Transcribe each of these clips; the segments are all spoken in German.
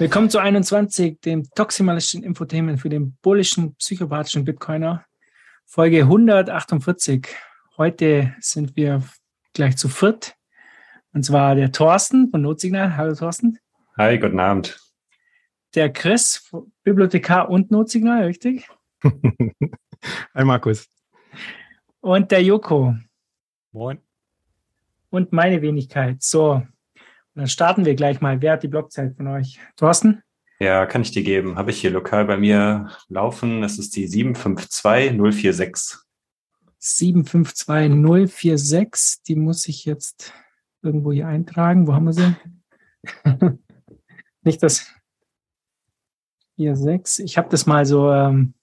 Willkommen zu 21, dem toximalischen Infotainment für den bullischen, psychopathischen Bitcoiner. Folge 148. Heute sind wir gleich zu viert. Und zwar der Thorsten von Notsignal. Hallo Thorsten. Hi, guten Abend. Der Chris, Bibliothekar und Notsignal, richtig? Hi Markus. Und der Joko. Moin. Und meine Wenigkeit. So, dann starten wir gleich mal. Wer hat die Blockzeit von euch? Thorsten? Ja, kann ich dir geben. Habe ich hier lokal bei mir laufen. Das ist die 752046. 752046. Die muss ich jetzt irgendwo hier eintragen. Wo haben wir sie? Nicht das. Hier sechs. Ich habe das mal so, ähm,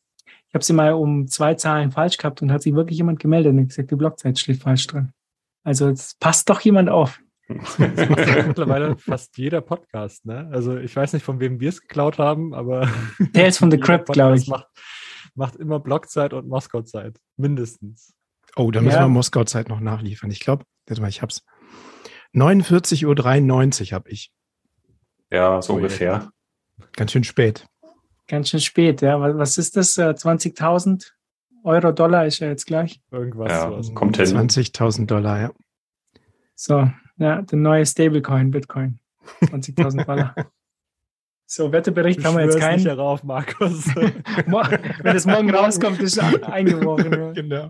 ich habe sie mal um zwei Zahlen falsch gehabt und hat sich wirklich jemand gemeldet und gesagt, die Blockzeit steht falsch dran. Also es passt doch jemand auf. Das macht ja mittlerweile fast jeder Podcast, ne? Also ich weiß nicht, von wem wir es geklaut haben, aber Tales from the Crypt, glaube ich. Macht, macht immer Blockzeit und Moskau-Zeit. Mindestens. Oh, da müssen ja. wir Moskau-Zeit noch nachliefern. Ich glaube, ich hab's. 49.93 Uhr habe ich. Ja, so oh, ungefähr. Ganz schön spät. Ganz schön spät, ja. Was ist das? 20.000 äh, Euro, Dollar ist ja jetzt gleich. Irgendwas. Ja, kommt hin. 20.000 Dollar, ja. So, ja, der neue Stablecoin, Bitcoin. 20.000 Dollar. So, Wettebericht haben wir jetzt keinen. nicht darauf, Markus. Wenn es morgen rauskommt, ist eingeworfen. genau.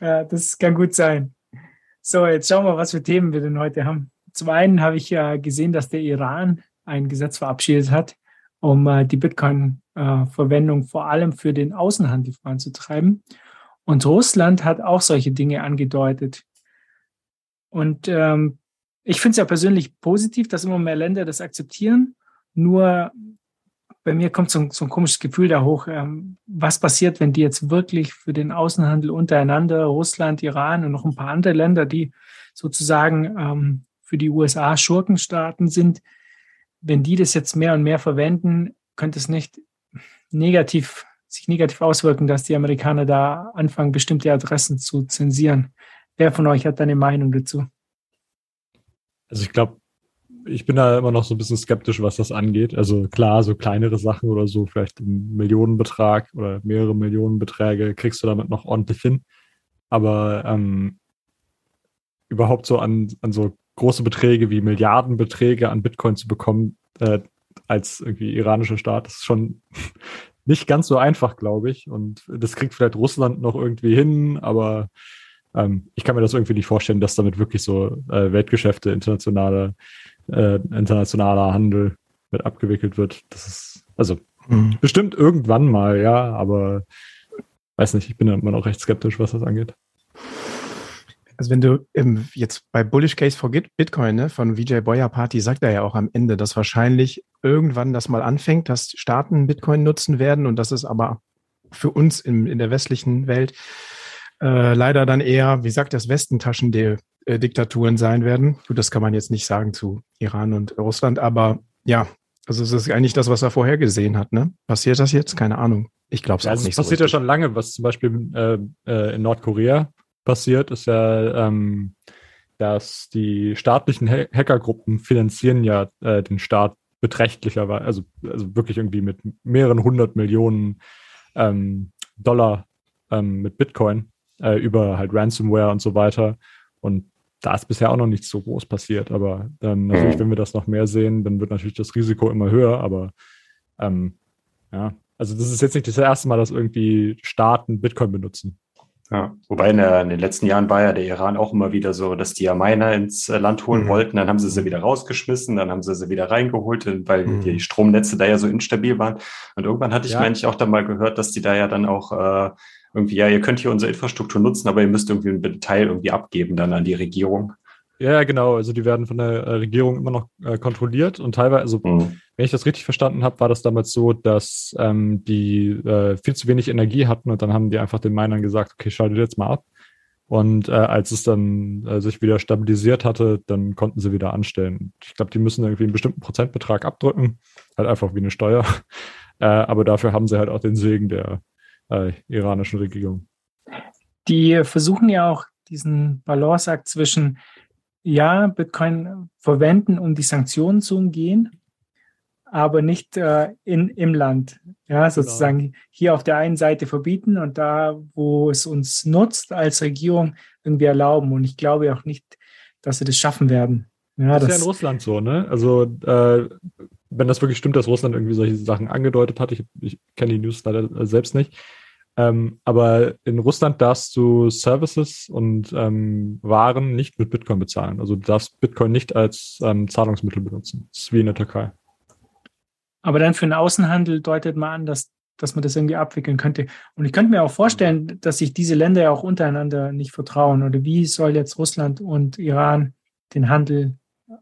Ja, das kann gut sein. So, jetzt schauen wir, was für Themen wir denn heute haben. Zum einen habe ich ja gesehen, dass der Iran ein Gesetz verabschiedet hat, um äh, die Bitcoin-Verwendung äh, vor allem für den Außenhandel voranzutreiben. Und Russland hat auch solche Dinge angedeutet. Und ähm, ich finde es ja persönlich positiv, dass immer mehr Länder das akzeptieren. Nur bei mir kommt so ein, so ein komisches Gefühl da hoch. Ähm, was passiert, wenn die jetzt wirklich für den Außenhandel untereinander, Russland, Iran und noch ein paar andere Länder, die sozusagen ähm, für die USA Schurkenstaaten sind, wenn die das jetzt mehr und mehr verwenden, könnte es nicht negativ, sich negativ auswirken, dass die Amerikaner da anfangen, bestimmte Adressen zu zensieren. Wer von euch hat eine Meinung dazu? Also ich glaube, ich bin da immer noch so ein bisschen skeptisch, was das angeht. Also klar, so kleinere Sachen oder so, vielleicht einen Millionenbetrag oder mehrere Millionenbeträge kriegst du damit noch ordentlich hin. Aber ähm, überhaupt so an, an so große Beträge wie Milliardenbeträge an Bitcoin zu bekommen, äh, als irgendwie iranischer Staat, ist schon nicht ganz so einfach, glaube ich. Und das kriegt vielleicht Russland noch irgendwie hin, aber ähm, ich kann mir das irgendwie nicht vorstellen, dass damit wirklich so äh, Weltgeschäfte, internationale, äh, internationaler Handel mit abgewickelt wird. Das ist, also mhm. bestimmt irgendwann mal, ja, aber weiß nicht, ich bin immer noch recht skeptisch, was das angeht. Also wenn du ähm, jetzt bei Bullish Case for Bitcoin ne, von VJ Boyer Party sagt er ja auch am Ende, dass wahrscheinlich irgendwann das mal anfängt, dass Staaten Bitcoin nutzen werden und dass es aber für uns in, in der westlichen Welt äh, leider dann eher, wie sagt das, Westentaschen-Diktaturen sein werden. Gut, das kann man jetzt nicht sagen zu Iran und Russland, aber ja, also es ist eigentlich das, was er vorher gesehen hat. Ne? Passiert das jetzt? Keine Ahnung. Ich glaube es ja, auch nicht. Es passiert so ja schon lange, was zum Beispiel äh, äh, in Nordkorea passiert, ist ja, ähm, dass die staatlichen ha Hackergruppen finanzieren ja äh, den Staat beträchtlicherweise, also, also wirklich irgendwie mit mehreren hundert Millionen ähm, Dollar ähm, mit Bitcoin äh, über halt Ransomware und so weiter. Und da ist bisher auch noch nichts so groß passiert. Aber dann natürlich, mhm. wenn wir das noch mehr sehen, dann wird natürlich das Risiko immer höher. Aber ähm, ja, also das ist jetzt nicht das erste Mal, dass irgendwie Staaten Bitcoin benutzen. Ja, wobei in, der, in, den letzten Jahren war ja der Iran auch immer wieder so, dass die ja Miner ins äh, Land holen mhm. wollten, dann haben sie sie wieder rausgeschmissen, dann haben sie sie wieder reingeholt, weil mhm. die Stromnetze da ja so instabil waren. Und irgendwann hatte ich, ja. meine ich, auch dann mal gehört, dass die da ja dann auch äh, irgendwie, ja, ihr könnt hier unsere Infrastruktur nutzen, aber ihr müsst irgendwie einen Teil irgendwie abgeben dann an die Regierung. Ja, genau. Also die werden von der äh, Regierung immer noch äh, kontrolliert und teilweise, also mhm. wenn ich das richtig verstanden habe, war das damals so, dass ähm, die äh, viel zu wenig Energie hatten und dann haben die einfach den Minern gesagt, okay, schaltet jetzt mal ab. Und äh, als es dann äh, sich wieder stabilisiert hatte, dann konnten sie wieder anstellen. Ich glaube, die müssen irgendwie einen bestimmten Prozentbetrag abdrücken, halt einfach wie eine Steuer. Äh, aber dafür haben sie halt auch den Segen der äh, iranischen Regierung. Die versuchen ja auch diesen Balanceakt zwischen, ja, Bitcoin verwenden, um die Sanktionen zu umgehen, aber nicht äh, in, im Land. Ja, genau. sozusagen genau. hier auf der einen Seite verbieten und da, wo es uns nutzt, als Regierung irgendwie erlauben. Und ich glaube auch nicht, dass sie das schaffen werden. Ja, das, das ist ja in Russland so, ne? Also, äh, wenn das wirklich stimmt, dass Russland irgendwie solche Sachen angedeutet hat, ich, ich kenne die News leider selbst nicht, ähm, aber in Russland darfst du Services und ähm, Waren nicht mit Bitcoin bezahlen. Also du darfst Bitcoin nicht als ähm, Zahlungsmittel benutzen. Das ist wie in der Türkei. Aber dann für den Außenhandel deutet man an, dass, dass man das irgendwie abwickeln könnte. Und ich könnte mir auch vorstellen, dass sich diese Länder ja auch untereinander nicht vertrauen. Oder wie soll jetzt Russland und Iran den Handel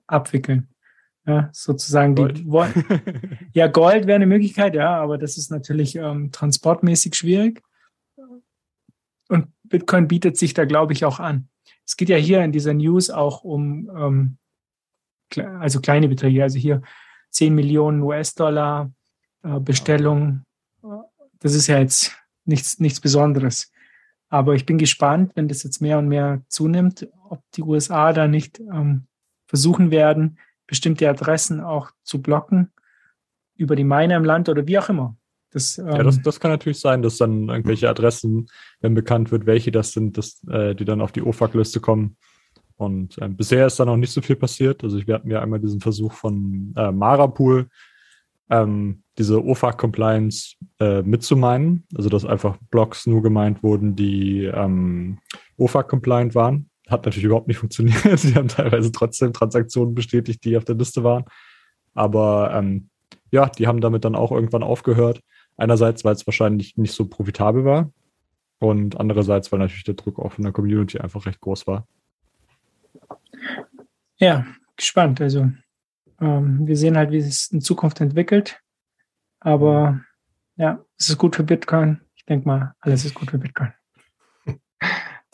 abwickeln? Ja, sozusagen Gold. die Ja, Gold wäre eine Möglichkeit, ja, aber das ist natürlich ähm, transportmäßig schwierig. Und Bitcoin bietet sich da, glaube ich, auch an. Es geht ja hier in dieser News auch um ähm, also kleine Beträge, also hier 10 Millionen US-Dollar äh, Bestellung. Das ist ja jetzt nichts, nichts Besonderes. Aber ich bin gespannt, wenn das jetzt mehr und mehr zunimmt, ob die USA da nicht ähm, versuchen werden, bestimmte Adressen auch zu blocken über die Mine im Land oder wie auch immer. Das, ähm, ja, das, das kann natürlich sein, dass dann irgendwelche Adressen, wenn bekannt wird, welche das sind, dass, äh, die dann auf die OFAC-Liste kommen. Und äh, bisher ist da noch nicht so viel passiert. Also wir hatten ja einmal diesen Versuch von äh, Marapool, ähm, diese OFAC-Compliance äh, mitzumeinen. Also dass einfach Blocks nur gemeint wurden, die ähm, OFAC-compliant waren. Hat natürlich überhaupt nicht funktioniert. Sie haben teilweise trotzdem Transaktionen bestätigt, die auf der Liste waren. Aber ähm, ja, die haben damit dann auch irgendwann aufgehört. Einerseits, weil es wahrscheinlich nicht so profitabel war. Und andererseits, weil natürlich der Druck auch von der Community einfach recht groß war. Ja, gespannt. Also ähm, wir sehen halt, wie es in Zukunft entwickelt. Aber ja, es ist gut für Bitcoin. Ich denke mal, alles ist gut für Bitcoin.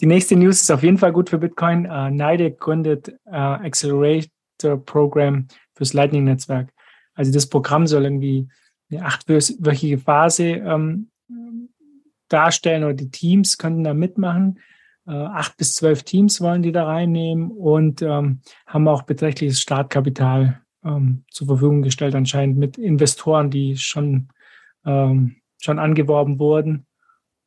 Die nächste News ist auf jeden Fall gut für Bitcoin. Uh, NIDE gründet uh, Accelerator Program fürs Lightning-Netzwerk. Also das Programm soll irgendwie eine achtwöchige Phase ähm, darstellen oder die Teams könnten da mitmachen. Äh, acht bis zwölf Teams wollen die da reinnehmen und ähm, haben auch beträchtliches Startkapital ähm, zur Verfügung gestellt, anscheinend mit Investoren, die schon, ähm, schon angeworben wurden.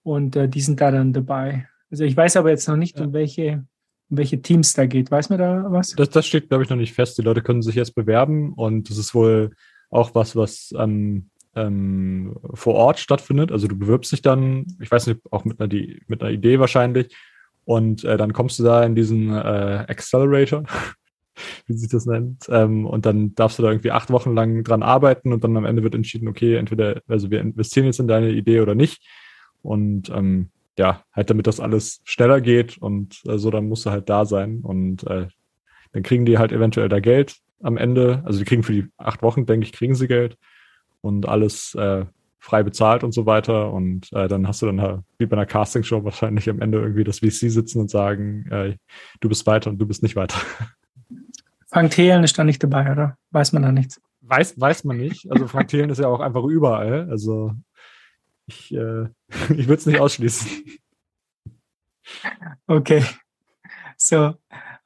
Und äh, die sind da dann dabei. Also ich weiß aber jetzt noch nicht, um welche um welche Teams da geht. Weiß man da was? Das, das steht, glaube ich, noch nicht fest. Die Leute können sich jetzt bewerben und das ist wohl auch was, was ähm, ähm, vor Ort stattfindet. Also du bewirbst dich dann, ich weiß nicht, auch mit einer, mit einer Idee wahrscheinlich. Und äh, dann kommst du da in diesen äh, Accelerator, wie sich das nennt. Ähm, und dann darfst du da irgendwie acht Wochen lang dran arbeiten und dann am Ende wird entschieden, okay, entweder, also wir investieren jetzt in deine Idee oder nicht. Und ähm, ja, halt damit das alles schneller geht und äh, so, dann musst du halt da sein und äh, dann kriegen die halt eventuell da Geld am Ende. Also die kriegen für die acht Wochen, denke ich, kriegen sie Geld und alles äh, frei bezahlt und so weiter. Und äh, dann hast du dann halt, wie bei einer Castingshow wahrscheinlich am Ende irgendwie das VC sitzen und sagen, äh, du bist weiter und du bist nicht weiter. Frank Thelen ist da nicht dabei, oder? Weiß man da nichts? Weiß, weiß man nicht. Also Frank Thelen ist ja auch einfach überall. Also ich, äh, ich würde es nicht ausschließen. Okay. So,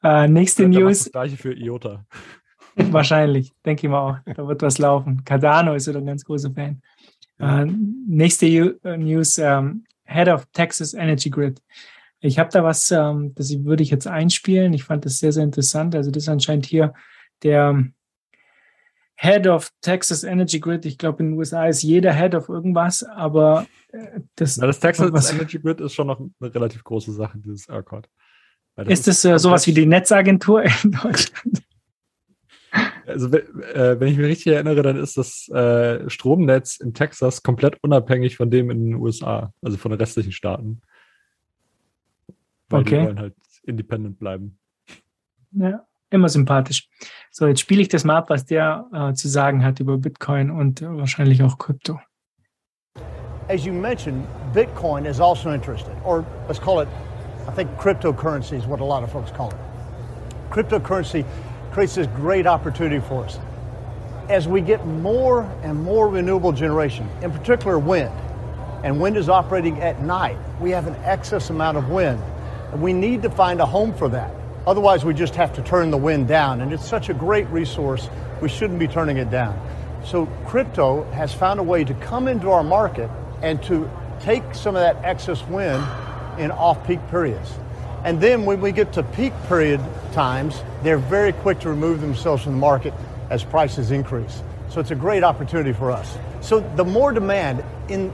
äh, nächste ja, News. Das gleiche für IOTA. Wahrscheinlich, denke ich mal auch. Da wird was laufen. Cardano ist wieder ein ganz großer Fan. Äh, nächste äh, News, ähm, Head of Texas Energy Grid. Ich habe da was, ähm, das würde ich jetzt einspielen. Ich fand das sehr, sehr interessant. Also das ist anscheinend hier der Head of Texas Energy Grid. Ich glaube, in den USA ist jeder Head of irgendwas, aber äh, das. Na, das Texas was, Energy Grid ist schon noch eine relativ große Sache, dieses ERCOT. Ist das äh, sowas wie die Netzagentur in Deutschland? Also, äh, wenn ich mich richtig erinnere, dann ist das äh, Stromnetz in Texas komplett unabhängig von dem in den USA, also von den restlichen Staaten. Weil okay. die wollen halt independent bleiben. Ja. Immer sympathisch. So, jetzt spiele ich das mal ab, was der äh, zu sagen hat über Bitcoin und äh, wahrscheinlich auch Krypto. As you mentioned, Bitcoin is also interested, or let's call it, I think cryptocurrency is what a lot of folks call it. Cryptocurrency creates this great opportunity for us. As we get more and more renewable generation, in particular wind, and wind is operating at night, we have an excess amount of wind. And we need to find a home for that. Otherwise, we just have to turn the wind down. And it's such a great resource, we shouldn't be turning it down. So crypto has found a way to come into our market and to take some of that excess wind in off-peak periods. And then when we get to peak period times, they're very quick to remove themselves from the market as prices increase. So it's a great opportunity for us. So the more demand in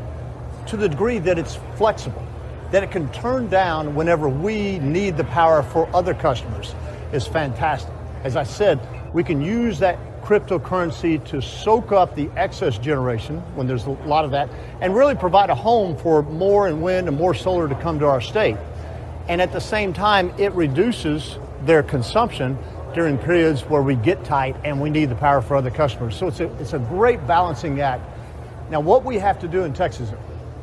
to the degree that it's flexible, that it can turn down whenever we need the power for other customers is fantastic. As I said, we can use that cryptocurrency to soak up the excess generation when there's a lot of that and really provide a home for more and wind and more solar to come to our state. And at the same time, it reduces their consumption during periods where we get tight and we need the power for other customers. So it's a, it's a great balancing act. Now, what we have to do in Texas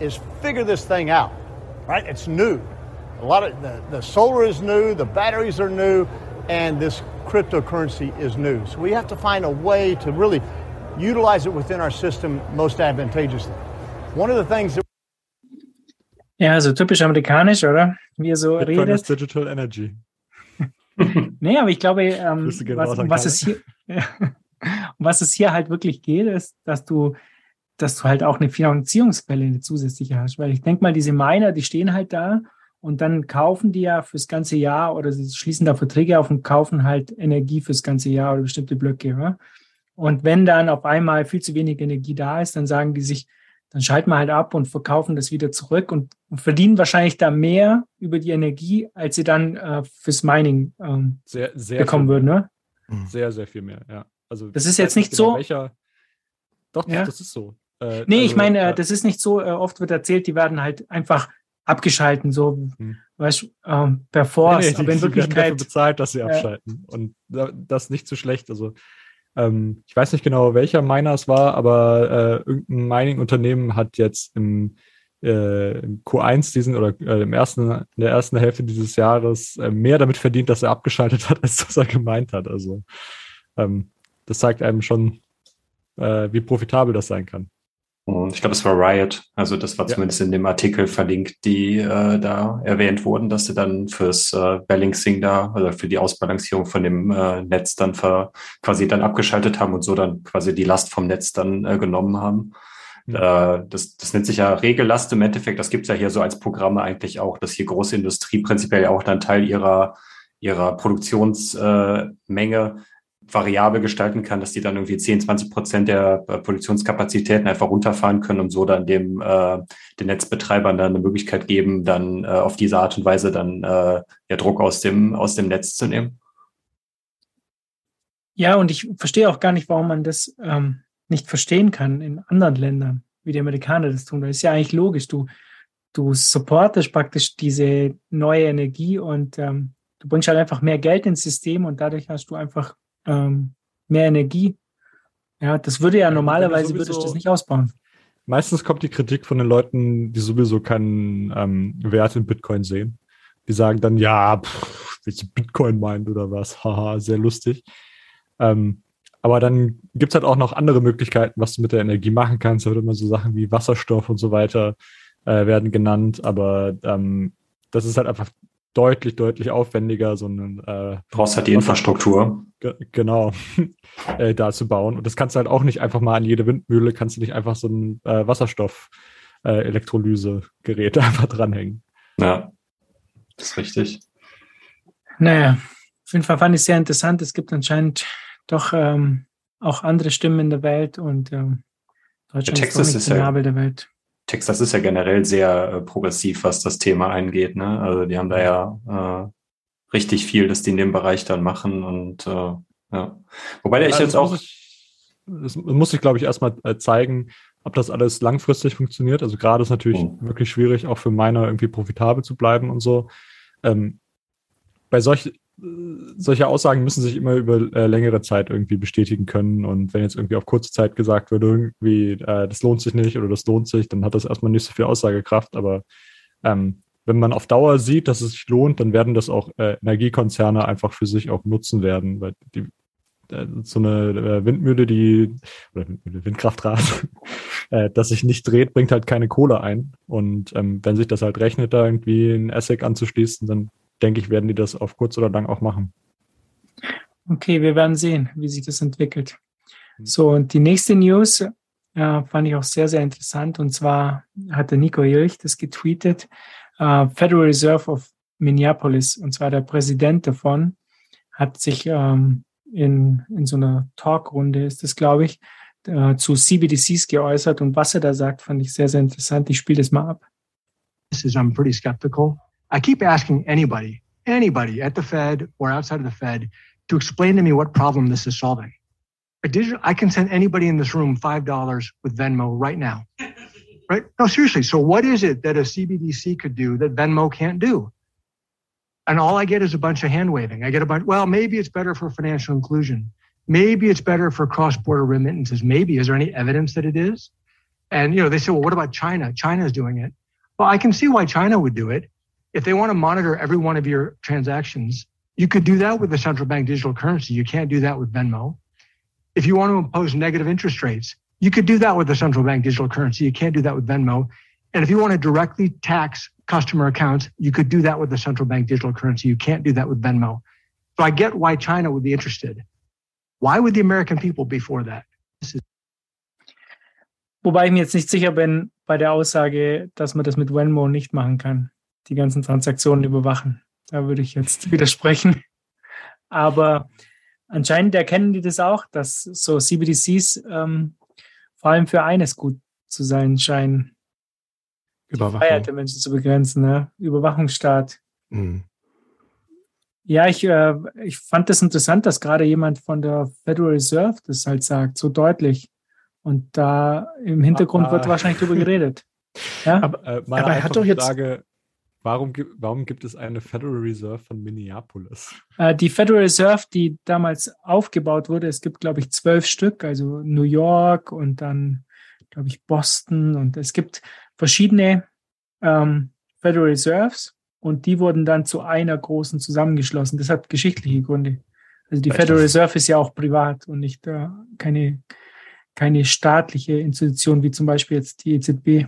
is figure this thing out, right? It's new. A lot of the, the solar is new, the batteries are new, and this cryptocurrency is new. So we have to find a way to really utilize it within our system most advantageously. One of the things that Ja, so typisch amerikanisch, oder? Wie er so Bitcoin redet. ist Digital Energy. Nee, aber ich glaube, ähm, Grüße gehen was, raus an was Kalle. es hier, was es hier halt wirklich geht, ist, dass du, dass du halt auch eine Finanzierungsquelle eine zusätzliche hast. Weil ich denke mal, diese Miner, die stehen halt da und dann kaufen die ja fürs ganze Jahr oder sie schließen da Verträge auf und kaufen halt Energie fürs ganze Jahr oder bestimmte Blöcke. Ja? Und wenn dann auf einmal viel zu wenig Energie da ist, dann sagen die sich, dann schalten wir halt ab und verkaufen das wieder zurück und, und verdienen wahrscheinlich da mehr über die Energie, als sie dann äh, fürs Mining ähm, Sehr, sehr bekommen würden. Ne? Sehr, sehr viel mehr, ja. Also, Das ist jetzt nicht so- Welcher, doch, Ja. das ist so. Äh, Nee, also, ich meine, äh, äh, das ist nicht so, äh, oft wird erzählt, die werden halt einfach abgeschalten, so, Hm. weißt du, ähm, per Nee, Force, nee, die, aber in die werden dafür Wirklichkeit, bezahlt, dass sie Ja. abschalten. Und da- das nicht so schlecht. Also, ähm, ich weiß nicht genau, welcher Miner es war, aber äh, irgendein Mining-Unternehmen hat jetzt im, äh, im Q1 diesen oder äh, im ersten, in der ersten Hälfte dieses Jahres äh, mehr damit verdient, dass er abgeschaltet hat, als dass er gemeint hat. Also, ähm, das zeigt einem schon, äh, wie profitabel das sein kann. Und ich glaube, es war Riot. Also das war Ja. zumindest in dem Artikel verlinkt, die äh, da erwähnt wurden, dass sie dann fürs äh, Balancing da oder für die Ausbalancierung von dem äh, Netz dann ver, quasi dann abgeschaltet haben und so dann quasi die Last vom Netz dann äh, genommen haben. Mhm. Äh, das, das nennt sich ja Regellast im Endeffekt. Das gibt's ja hier so als Programme eigentlich auch, dass hier große Industrie prinzipiell auch dann Teil ihrer, ihrer Produktionsmenge äh, variabel gestalten kann, dass die dann irgendwie 10, 20 Prozent der äh, Produktionskapazitäten einfach runterfahren können und so dann dem äh, den Netzbetreibern dann eine Möglichkeit geben, dann äh, auf diese Art und Weise dann äh, ja Druck aus dem aus dem Netz zu nehmen. ja, und ich verstehe auch gar nicht, warum man das ähm, nicht verstehen kann in anderen Ländern, wie die Amerikaner das tun. Das ist ja eigentlich logisch. Du, du supportest praktisch diese neue Energie und ähm, du bringst halt einfach mehr Geld ins System und dadurch hast du einfach ähm, mehr Energie. Ja, das würde ja normalerweise sowieso- würdest du das nicht ausbauen. Meistens kommt die Kritik von den Leuten, die sowieso keinen ähm, Wert in Bitcoin sehen. Die sagen dann, ja, pff, du Bitcoin meint oder was? Haha, sehr lustig. Ähm, aber dann gibt's halt auch noch andere Möglichkeiten, was du mit der Energie machen kannst. Da wird immer so Sachen wie Wasserstoff und so weiter äh, werden genannt. Aber ähm, das ist halt einfach deutlich, deutlich aufwendiger, so einen äh, Brauchst halt die Infrastruktur. Ge genau, äh, da zu bauen. Und das kannst du halt auch nicht einfach mal an jede Windmühle, kannst du nicht einfach so ein äh, Wasserstoff-Elektrolyse-Gerät einfach dranhängen. Ja, das ist richtig. Naja, auf jeden Fall fand ich sehr interessant. Es gibt anscheinend doch ähm, auch andere Stimmen in der Welt und ähm, Deutschland Ja, ist Texas nicht ist der ja- Nabel der Welt. Texas ist ja generell sehr äh, progressiv, was das Thema angeht. Ne? Also die haben da ja äh, richtig viel, dass die in dem Bereich dann machen und äh, ja. Wobei der ich Also jetzt das auch Muss ich, das muss sich, glaube ich, erstmal äh, zeigen, ob das alles langfristig funktioniert. Also gerade ist natürlich Mhm. wirklich schwierig, auch für Miner irgendwie profitabel zu bleiben und so. Ähm, bei solch, solche Aussagen müssen sich immer über äh, längere Zeit irgendwie bestätigen können. Und wenn jetzt irgendwie auf kurze Zeit gesagt wird, irgendwie, äh, das lohnt sich nicht oder das lohnt sich, dann hat das erstmal nicht so viel Aussagekraft. Aber ähm, wenn man auf Dauer sieht, dass es sich lohnt, dann werden das auch äh, Energiekonzerne einfach für sich auch nutzen werden, weil die äh, so eine äh, Windmühle, die oder Windkraftrad, äh, das sich nicht dreht, bringt halt keine Kohle ein. Und ähm, wenn sich das halt rechnet, da irgendwie ein ASIC anzuschließen, dann denke ich, werden die das auf kurz oder lang auch machen. Okay, wir werden sehen, wie sich das entwickelt. So, und die nächste News äh, fand ich auch sehr, sehr interessant. Und zwar hat der Nico Jilch das getweetet. Äh, Federal Reserve of Minneapolis, und zwar der Präsident davon, hat sich ähm, in, in so einer Talkrunde, ist das, glaube ich, äh, zu CBDCs geäußert. Und was er da sagt, fand ich sehr, sehr interessant. Ich spiele das mal ab. This is, I'm pretty skeptical. I keep asking anybody, anybody at the Fed or outside of the Fed to explain to me what problem this is solving. A digital, I can send anybody in this room $5 with Venmo right now. Right? No, seriously. So what is it that a CBDC could do that Venmo can't do? And all I get is a bunch of hand waving. I get a bunch, well, maybe it's better for financial inclusion. Maybe it's better for cross border remittances. Maybe. Is there any evidence that it is? And, you know, they say, well, what about China? China is doing it. Well, I can see why China would do it. If they want to monitor every one of your transactions, you could do that with the central bank digital currency. You can't do that with Venmo. If you want to impose negative interest rates, you could do that with the central bank digital currency. You can't do that with Venmo. And if you want to directly tax customer accounts, you could do that with the central bank digital currency. You can't do that with Venmo. So I get why China would be interested. Why would the American people be for that? Wobei ich mir jetzt nicht sicher bin bei der Aussage, dass man das mit Venmo nicht machen kann, die ganzen Transaktionen überwachen. Da würde ich jetzt widersprechen. Aber anscheinend erkennen die das auch, dass so CBDCs ähm, vor allem für eines gut zu sein scheinen. Überwachung. Die Freiheit der Menschen zu begrenzen, ne? Überwachungsstaat. Mhm. Ja, ich, äh, ich fand das interessant, dass gerade jemand von der Federal Reserve das halt sagt, so deutlich. Und da im Hintergrund aber, wird wahrscheinlich drüber geredet. Ja? Aber, äh, aber er hat doch jetzt. Frage, warum, warum gibt es eine Federal Reserve von Minneapolis? Äh, die Federal Reserve, die damals aufgebaut wurde, es gibt, glaube ich, zwölf Stück, also New York und dann, glaube ich, Boston. Und es gibt verschiedene ähm, Federal Reserves und die wurden dann zu einer großen zusammengeschlossen. Das hat geschichtliche Gründe. Also die Federal Reserve ist ja auch privat und nicht äh, keine, keine staatliche Institution wie zum Beispiel jetzt die EZB.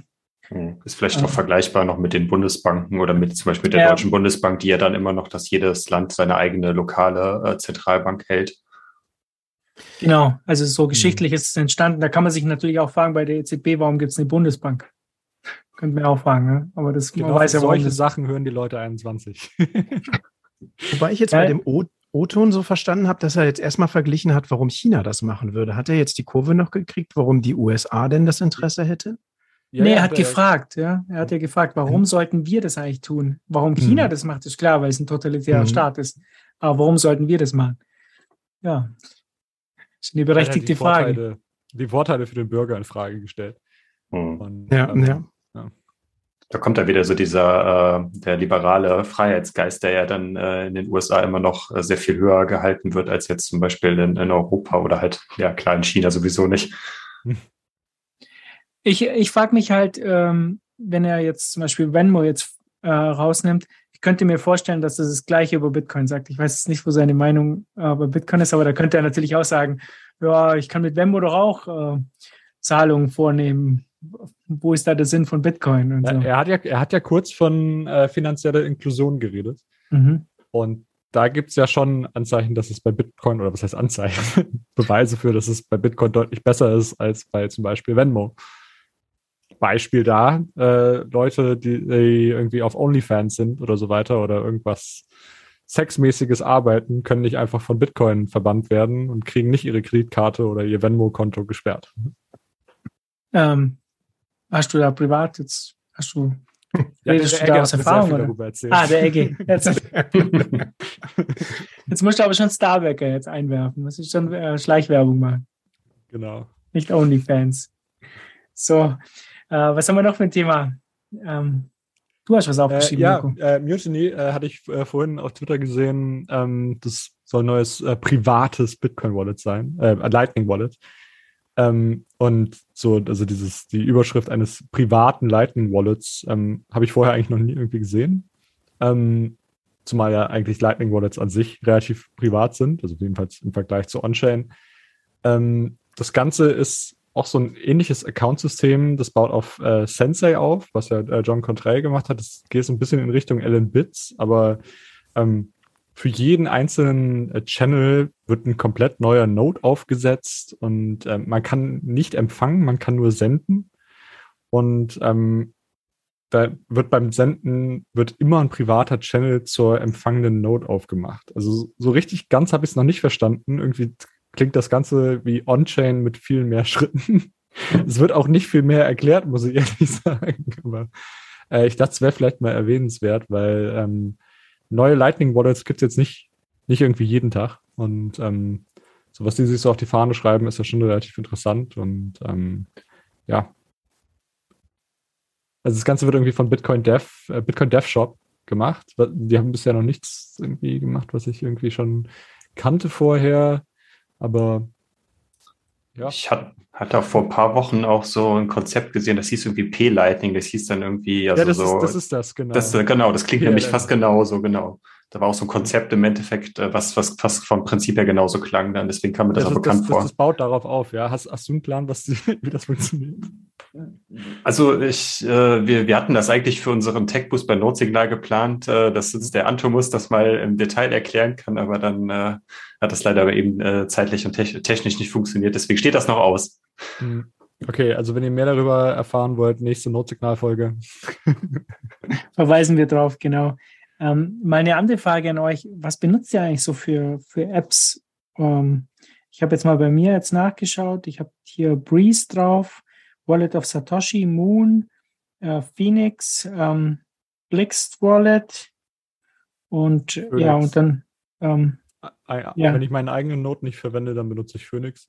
Hm, ist vielleicht noch vergleichbar noch mit den Bundesbanken oder mit zum Beispiel der ja. Deutschen Bundesbank, die ja dann immer noch, dass jedes Land seine eigene lokale äh, Zentralbank hält. Genau, also so hm. geschichtlich ist es entstanden. Da kann man sich natürlich auch fragen bei der EZB, warum gibt es eine Bundesbank? Könnte man auch fragen, ne? aber das genau, weiß ja solche Sachen hören die Leute 21. Wobei ich jetzt ja. bei dem O-Ton so verstanden habe, dass er jetzt erstmal verglichen hat, warum China das machen würde. Hat er jetzt die Kurve noch gekriegt, warum die USA denn das Interesse hätte? Ja, nee, er hat gefragt, ja. Er hat ja gefragt, warum mhm. sollten wir das eigentlich tun? Warum China mhm. das macht, ist klar, weil es ein totalitärer mhm. Staat ist. Aber warum sollten wir das machen? Ja. Das ist eine berechtigte die Frage. Vorteile, die Vorteile für den Bürger in Frage gestellt. Mhm. Und, ja, ähm, ja. ja. Da kommt da wieder so dieser äh, der liberale Freiheitsgeist, der ja dann äh, in den USA immer noch äh, sehr viel höher gehalten wird als jetzt zum Beispiel in, in Europa oder halt ja klar in China sowieso nicht. Ich, ich frage mich halt, ähm, wenn er jetzt zum Beispiel Venmo jetzt äh, rausnimmt, ich könnte mir vorstellen, dass das das Gleiche über Bitcoin sagt. Ich weiß jetzt nicht, wo seine Meinung äh, über Bitcoin ist, aber da könnte er natürlich auch sagen, ja, ich kann mit Venmo doch auch äh, Zahlungen vornehmen. Wo ist da der Sinn von Bitcoin? So. Er, hat ja, er hat ja kurz von äh, finanzieller Inklusion geredet. Mhm. Und da gibt es ja schon Anzeichen, dass es bei Bitcoin, oder was heißt Anzeichen, Beweise für, dass es bei Bitcoin deutlich besser ist als bei zum Beispiel Venmo. Beispiel da, äh, Leute, die, die irgendwie auf OnlyFans sind oder so weiter oder irgendwas sexmäßiges arbeiten, können nicht einfach von Bitcoin verbannt werden und kriegen nicht ihre Kreditkarte oder ihr Venmo-Konto gesperrt. Ähm, hast du da privat jetzt, hast du, ja, redest du da aus Erfahrung? Oder? Ah, der Egge. Jetzt, jetzt musst du aber schon Starbacker jetzt einwerfen. Muss ich schon äh, Schleichwerbung machen. Genau. Nicht OnlyFans. So, äh, was haben wir noch für ein Thema? Ähm, du hast was aufgeschrieben. Äh, ja, äh, Mutiny äh, hatte ich vorhin auf Twitter gesehen. Ähm, das soll ein neues privates Bitcoin-Wallet sein, äh, Lightning-Wallet. Ähm, und so, also dieses, die Überschrift eines privaten Lightning-Wallets ähm, habe ich vorher eigentlich noch nie irgendwie gesehen. Ähm, zumal ja eigentlich Lightning-Wallets an sich relativ privat sind, also jedenfalls im Vergleich zu On-Chain. Ähm, das Ganze ist auch so ein ähnliches Account-System, das baut auf äh, Sensei auf, was ja äh, John Contrail gemacht hat. Das geht so ein bisschen in Richtung Ellen Bits, aber ähm, für jeden einzelnen äh, Channel wird ein komplett neuer Node aufgesetzt und äh, man kann nicht empfangen, man kann nur senden. Und ähm, da wird beim Senden wird immer ein privater Channel zur empfangenden Node aufgemacht. Also so richtig ganz habe ich es noch nicht verstanden. Irgendwie klingt das Ganze wie On-Chain mit viel mehr Schritten. es wird auch nicht viel mehr erklärt, muss ich ehrlich sagen. Aber äh, ich dachte, es wäre vielleicht mal erwähnenswert, weil ähm, neue Lightning Wallets gibt es jetzt nicht, nicht irgendwie jeden Tag. Und ähm, so was die sich so auf die Fahne schreiben, ist ja schon relativ interessant. Und ähm, ja. Also das Ganze wird irgendwie von Bitcoin Dev, äh, Bitcoin Dev Shop gemacht. Die haben bisher noch nichts irgendwie gemacht, was ich irgendwie schon kannte vorher. Aber ja. Ich hatte, hatte auch vor ein paar Wochen auch so ein Konzept gesehen, das hieß irgendwie P-Lightning, das hieß dann irgendwie, also ja, das so. Ist, das ist das, genau. Das, genau, das klingt nämlich fast genauso, genau. Da war auch so ein Konzept im Endeffekt, äh, was, was fast vom Prinzip her genauso klang dann, deswegen kam mir das, das auch bekannt das, vor. Das, baut darauf auf, ja. Hast, hast du einen Plan, was, wie das funktioniert? Also ich, äh, wir, wir hatten das eigentlich für unseren Tech-Boost bei Notsignal geplant, äh, dass uns der Antomus das mal im Detail erklären kann, aber dann äh, hat das leider aber eben äh, zeitlich und te technisch nicht funktioniert. Deswegen steht das noch aus. Hm. Okay, also wenn ihr mehr darüber erfahren wollt, nächste Notsignalfolge. Verweisen wir drauf, genau. Ähm, meine andere Frage an euch, was benutzt ihr eigentlich so für, für Apps? Ähm, ich habe jetzt mal bei mir jetzt nachgeschaut. Ich habe hier Breeze drauf, Wallet of Satoshi, Moon, äh, Phoenix, ähm, Blixt Wallet und Phoenix. ja, und dann ähm, ja. Wenn ich meinen eigenen Note nicht verwende, dann benutze ich Phoenix.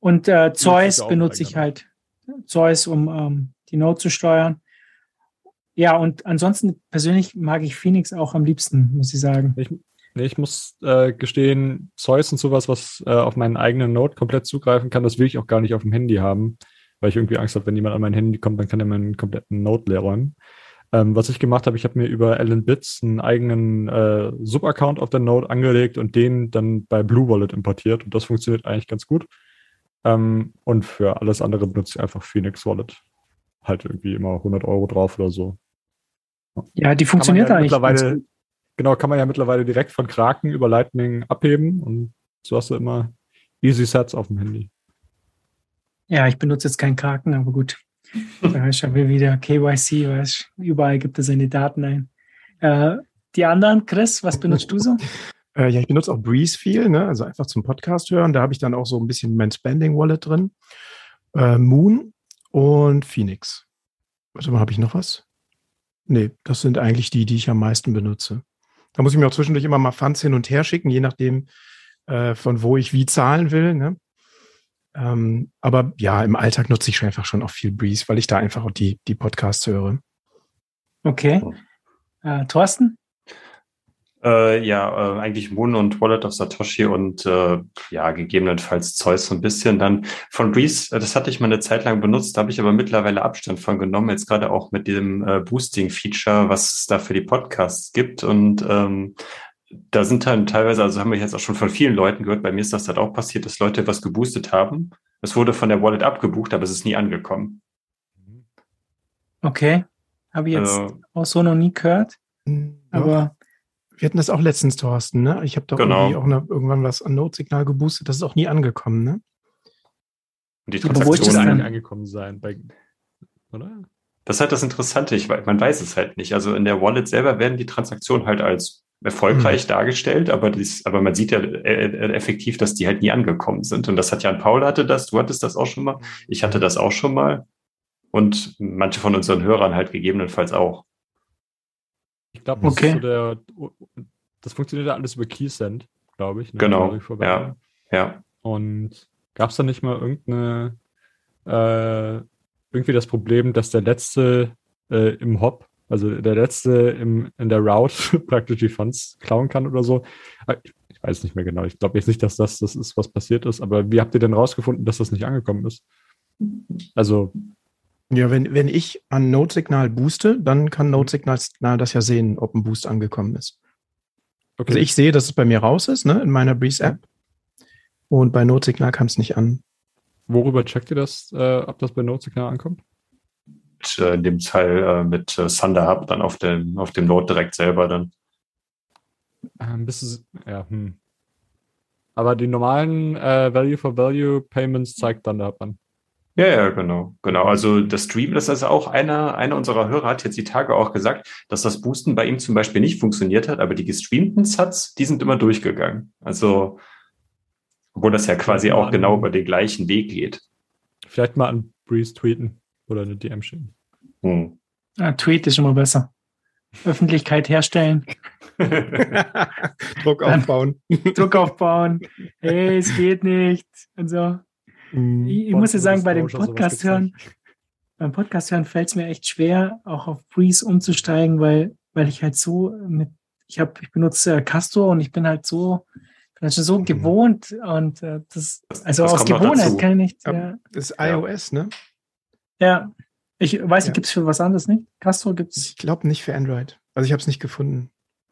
Und äh, Zeus benutze ich halt. Zeus, um ähm, die Note zu steuern. Ja, und ansonsten persönlich mag ich Phoenix auch am liebsten, muss ich sagen. Ich, nee, ich muss äh, gestehen, Zeus und sowas, was äh, auf meinen eigenen Note komplett zugreifen kann, das will ich auch gar nicht auf dem Handy haben, weil ich irgendwie Angst habe, wenn jemand an mein Handy kommt, dann kann er meinen kompletten Note leer räumen. Ähm, was ich gemacht habe, ich habe mir über Allen Bits einen eigenen äh, Subaccount auf der Node angelegt und den dann bei Blue Wallet importiert. Und das funktioniert eigentlich ganz gut. Ähm, und für alles andere benutze ich einfach Phoenix Wallet. Halt irgendwie immer 100 Euro drauf oder so. Ja, die funktioniert ja eigentlich mittlerweile. Genau, kann man ja mittlerweile direkt von Kraken über Lightning abheben und so hast du immer Easy Sets auf dem Handy. Ja, ich benutze jetzt keinen Kraken, aber gut. Da schauen wir wieder KYC, weißt, überall gibt er seine Daten ein. Äh, die anderen, Chris, was benutzt du so? Äh, ja, ich benutze auch Breeze viel, ne? also einfach zum Podcast hören. Da habe ich dann auch so ein bisschen mein Spending Wallet drin. Äh, Moon und Phoenix. Warte mal, habe ich noch was? Nee, das sind eigentlich die, die ich am meisten benutze. Da muss ich mir auch zwischendurch immer mal Funds hin und her schicken, je nachdem, äh, von wo ich wie zahlen will. Ne? Ähm, aber ja, im Alltag nutze ich einfach schon auch viel Breeze, weil ich da einfach auch die, die Podcasts höre. Okay. Äh, Thorsten? Äh, ja, äh, eigentlich Moon und Wallet of Satoshi und äh, ja, gegebenenfalls Zeus so ein bisschen. Dann von Breeze, äh, das hatte ich mal eine Zeit lang benutzt, da habe ich aber mittlerweile Abstand von genommen, jetzt gerade auch mit dem äh, Boosting-Feature, was es da für die Podcasts gibt. Und ähm, da sind dann teilweise, also haben wir jetzt auch schon von vielen Leuten gehört, bei mir ist das halt auch passiert, dass Leute was geboostet haben. Es wurde von der Wallet abgebucht, aber es ist nie angekommen. Okay. Habe ich jetzt also, auch so noch nie gehört. Hm, aber wir hatten das auch letztens, Thorsten, ne? Ich habe doch genau. irgendwie auch noch irgendwann was an Notsignal geboostet, das ist auch nie angekommen, ne? Und die Transaktion eigentlich angekommen sein, bei, oder? Das ist halt das Interessante, ich, man weiß es halt nicht. Also in der Wallet selber werden die Transaktionen halt als erfolgreich mhm. dargestellt, aber, dies, aber man sieht ja äh, äh, effektiv, dass die halt nie angekommen sind. Und das hat Jan Paul hatte das, du hattest das auch schon mal, ich hatte das auch schon mal und manche von unseren Hörern halt gegebenenfalls auch. Ich glaube, das, okay. so das funktioniert ja alles über Keysend, glaube ich. Ne? Genau. Ja. ja. Und gab es da nicht mal irgendeine äh, irgendwie das Problem, dass der letzte äh, im Hop also der letzte im, in der Route praktisch die Funds klauen kann oder so. Ah, ich, ich weiß nicht mehr genau. Ich glaube jetzt nicht, dass das das ist, was passiert ist. Aber wie habt ihr denn rausgefunden, dass das nicht angekommen ist? Also ja, wenn, wenn ich an Node-Signal booste, dann kann Node-Signal das ja sehen, ob ein Boost angekommen ist. Okay. Also ich sehe, dass es bei mir raus ist, ne, in meiner Breeze-App. Und bei Node-Signal kam es nicht an. Worüber checkt ihr das, äh, ob das bei Node-Signal ankommt? Äh, in dem Fall äh, mit äh, Thunder Hub dann auf dem, auf dem Node direkt selber dann. Ein bisschen, ja, hm. Aber die normalen äh, Value for Value Payments zeigt dann da an. Ja, ja, genau, genau. Also das Stream, das ist auch einer, einer unserer Hörer hat jetzt die Tage auch gesagt, dass das Boosten bei ihm zum Beispiel nicht funktioniert hat, aber die gestreamten Sats, die sind immer durchgegangen. Also, obwohl das ja quasi auch genau über den gleichen Weg geht. Vielleicht mal an Breeze tweeten oder eine DM schicken. Hm. Ja, Tweet ist immer besser. Öffentlichkeit herstellen. Druck aufbauen. Druck aufbauen. Hey, es geht nicht. Und so. Mm, ich, ich muss ja sagen, bei dem Podcast hören, beim Podcast hören fällt es mir echt schwer, auch auf Breeze umzusteigen, weil, weil ich halt so mit, ich habe, ich benutze äh, Castor und ich bin halt so, bin halt schon so mhm. gewohnt und äh, das, also das aus Gewohnheit kann ich nicht. Ja. Das ist iOS, ne? Ja. Ich weiß nicht, ja. gibt es für was anderes nicht? Castro gibt es? Ich glaube nicht für Android. Also ich habe es nicht gefunden.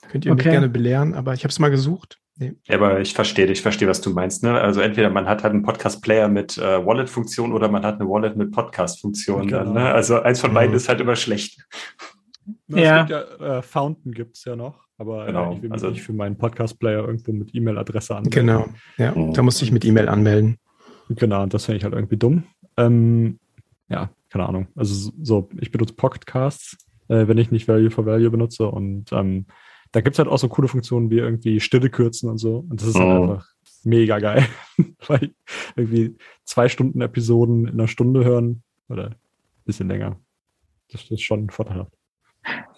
Könnt ihr okay. mich gerne belehren, aber ich habe es mal gesucht. Nee. Ja, aber ich verstehe, ich verstehe, was du meinst. Ne? Also entweder man hat halt einen Podcast-Player mit äh, Wallet-Funktion oder man hat eine Wallet mit Podcast-Funktion. Genau. Ne? Also eins von beiden mhm. ist halt immer schlecht. Na, ja. ja äh, Fountain gibt es ja noch, aber genau. ich will mich also, nicht für meinen Podcast-Player irgendwo mit E-Mail-Adresse anmelden. Genau, ja, mhm. da musste ich mit E-Mail anmelden. Genau, und das finde ich halt irgendwie dumm. Ähm, ja, keine Ahnung. Also so, ich benutze Pocketcasts, äh, wenn ich nicht Value for Value benutze und ähm, da gibt es halt auch so coole Funktionen wie irgendwie Stille kürzen und so. Und das ist halt oh. halt einfach mega geil. Weil irgendwie zwei Stunden Episoden in einer Stunde hören oder ein bisschen länger. Das, das ist schon vorteilhaft.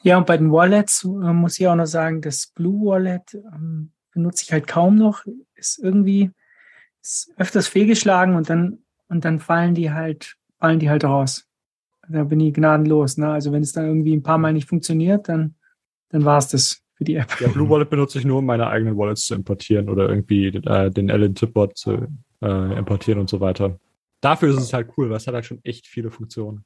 Ja, und bei den Wallets äh, muss ich auch noch sagen, das Blue Wallet ähm, benutze ich halt kaum noch. Ist irgendwie ist öfters fehlgeschlagen und dann, und dann fallen die halt fallen die halt raus. Da bin ich gnadenlos. Ne? Also wenn es dann irgendwie ein paar Mal nicht funktioniert, dann, dann war es das für die App. Ja, Blue Wallet benutze ich nur, um meine eigenen Wallets zu importieren oder irgendwie äh, den Allen Tipbot zu äh, importieren und so weiter. Dafür ist es halt cool, weil es hat halt schon echt viele Funktionen.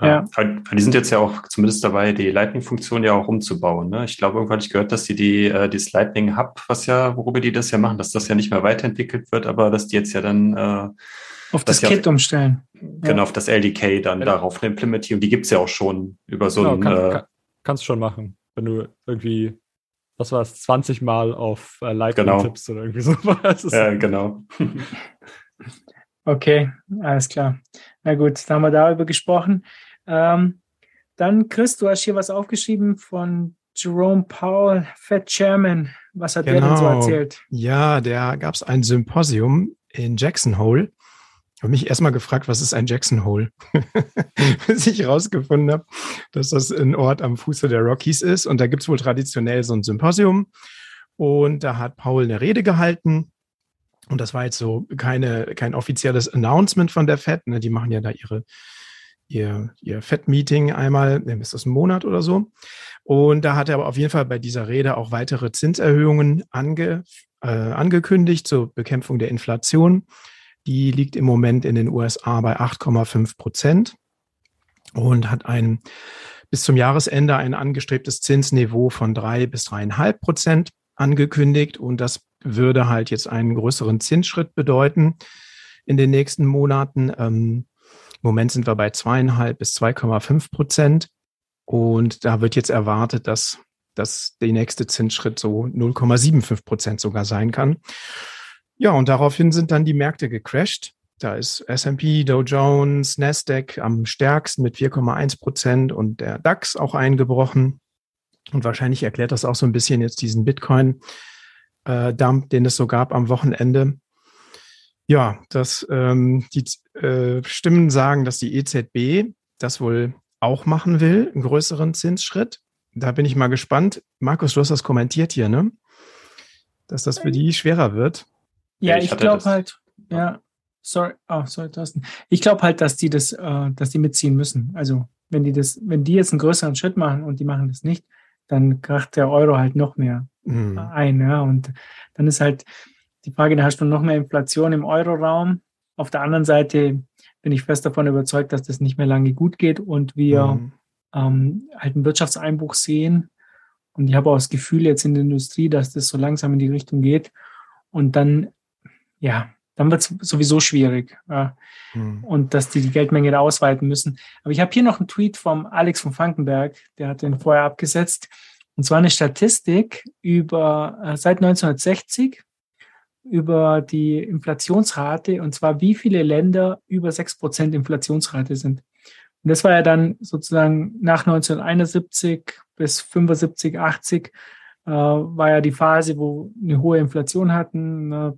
Ja. ja. Die sind jetzt ja auch zumindest dabei, die Lightning-Funktion ja auch umzubauen. Ne? Ich glaube, irgendwann hatte ich gehört, dass die, die äh, dieses Lightning Hub, was ja, worüber die das ja machen, dass das ja nicht mehr weiterentwickelt wird, aber dass die jetzt ja dann äh, auf das Kit umstellen. Genau, ja. auf das LDK dann ja. darauf eine Implementierung. Die gibt es ja auch schon über so genau, ein. Kann, äh, kann, kannst schon machen. Wenn du irgendwie, was war es, 20 Mal auf äh, Lightning genau. tippst oder irgendwie sowas. Ja, genau. okay, alles klar. Na gut, dann haben wir darüber gesprochen. Ähm, dann, Chris, du hast hier was aufgeschrieben von Jerome Powell, Fed Chairman. Was hat genau. der denn so genau. erzählt? Ja, da gab es ein Symposium in Jackson Hole habe mich erstmal gefragt, was ist ein Jackson Hole? Bis ich herausgefunden habe, dass das ein Ort am Fuße der Rockies ist. Und da gibt es wohl traditionell so ein Symposium. Und da hat Paul eine Rede gehalten. Und das war jetzt so keine, kein offizielles Announcement von der FED. Ne? Die machen ja da ihre, ihr, ihr FED-Meeting einmal, ne, ist das ein Monat oder so. Und da hat er aber auf jeden Fall bei dieser Rede auch weitere Zinserhöhungen ange, äh, angekündigt zur Bekämpfung der Inflation. Die liegt im Moment in den USA bei 8,5 Prozent und hat ein bis zum Jahresende ein angestrebtes Zinsniveau von drei bis dreieinhalb Prozent angekündigt. Und das würde halt jetzt einen größeren Zinsschritt bedeuten in den nächsten Monaten. Ähm, Im Moment sind wir bei zweieinhalb bis 2,5 Prozent. Und da wird jetzt erwartet, dass, dass der nächste Zinsschritt so 0,75 Prozent sogar sein kann. Ja, und daraufhin sind dann die Märkte gecrashed. Da ist S&P, Dow Jones, Nasdaq am stärksten mit 4,1 Prozent und der DAX auch eingebrochen. Und wahrscheinlich erklärt das auch so ein bisschen jetzt diesen Bitcoin-Dump, äh, den es so gab am Wochenende. Ja, das, ähm, die äh, Stimmen sagen, dass die EZB das wohl auch machen will, einen größeren Zinsschritt. Da bin ich mal gespannt. Markus, du hast das kommentiert hier, ne? Dass das für die schwerer wird. Ja, ich, ich glaube halt, ja, sorry, oh, sorry, Thorsten. Ich glaube halt, dass die das, äh, dass die mitziehen müssen. Also wenn die das, wenn die jetzt einen größeren Schritt machen und die machen das nicht, dann kracht der Euro halt noch mehr mhm. ein. Ja? Und dann ist halt die Frage, da hast du noch mehr Inflation im Euroraum. Auf der anderen Seite bin ich fest davon überzeugt, dass das nicht mehr lange gut geht und wir mhm. ähm, halt einen Wirtschaftseinbruch sehen. Und ich habe auch das Gefühl jetzt in der Industrie, dass das so langsam in die Richtung geht. Und dann ja, dann wird es sowieso schwierig. Ja. Hm. Und dass die die Geldmenge da ausweiten müssen. Aber ich habe hier noch einen Tweet vom Alex von Frankenberg, der hat den vorher abgesetzt. Und zwar eine Statistik über äh, seit 1960 über die Inflationsrate und zwar wie viele Länder über 6% Inflationsrate sind. Und das war ja dann sozusagen nach 1971 bis 75, 80 äh, war ja die Phase, wo eine hohe Inflation hatten, äh,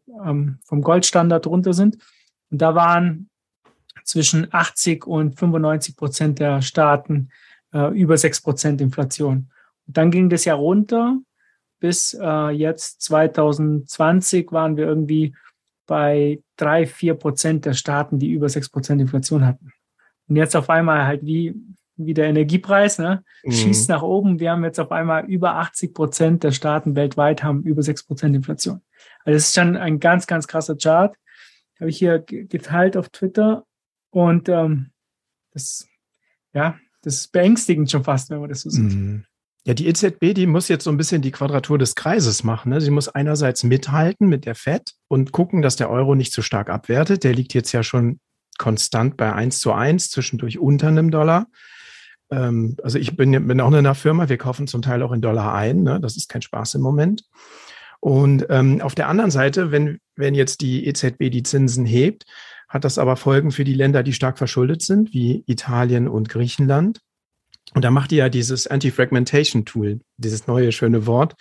vom Goldstandard runter sind. Und da waren zwischen 80 und 95 Prozent der Staaten äh, über 6 Prozent Inflation. Und dann ging das ja runter. Bis äh, jetzt 2020 waren wir irgendwie bei drei, vier Prozent der Staaten, die über 6 Prozent Inflation hatten. Und jetzt auf einmal halt wie, wie der Energiepreis, ne, mhm. schießt nach oben. Wir haben jetzt auf einmal über 80 Prozent der Staaten weltweit haben über 6 Prozent Inflation. Also das ist schon ein ganz, ganz krasser Chart. Habe ich hier geteilt auf Twitter. Und ähm, das, ja, das ist beängstigend schon fast, wenn man das so sieht. Mhm. Ja, die EZB, die muss jetzt so ein bisschen die Quadratur des Kreises machen. Ne? Sie muss einerseits mithalten mit der FED und gucken, dass der Euro nicht zu stark abwertet. Der liegt jetzt ja schon konstant bei 1 zu 1, zwischendurch unter einem Dollar. Ähm, also ich bin, bin auch in einer Firma, wir kaufen zum Teil auch in Dollar ein. Ne? Das ist kein Spaß im Moment. Und ähm, auf der anderen Seite, wenn, wenn jetzt die EZB die Zinsen hebt, hat das aber Folgen für die Länder, die stark verschuldet sind, wie Italien und Griechenland. Und da macht die ja dieses Anti-Fragmentation-Tool, dieses neue schöne Wort,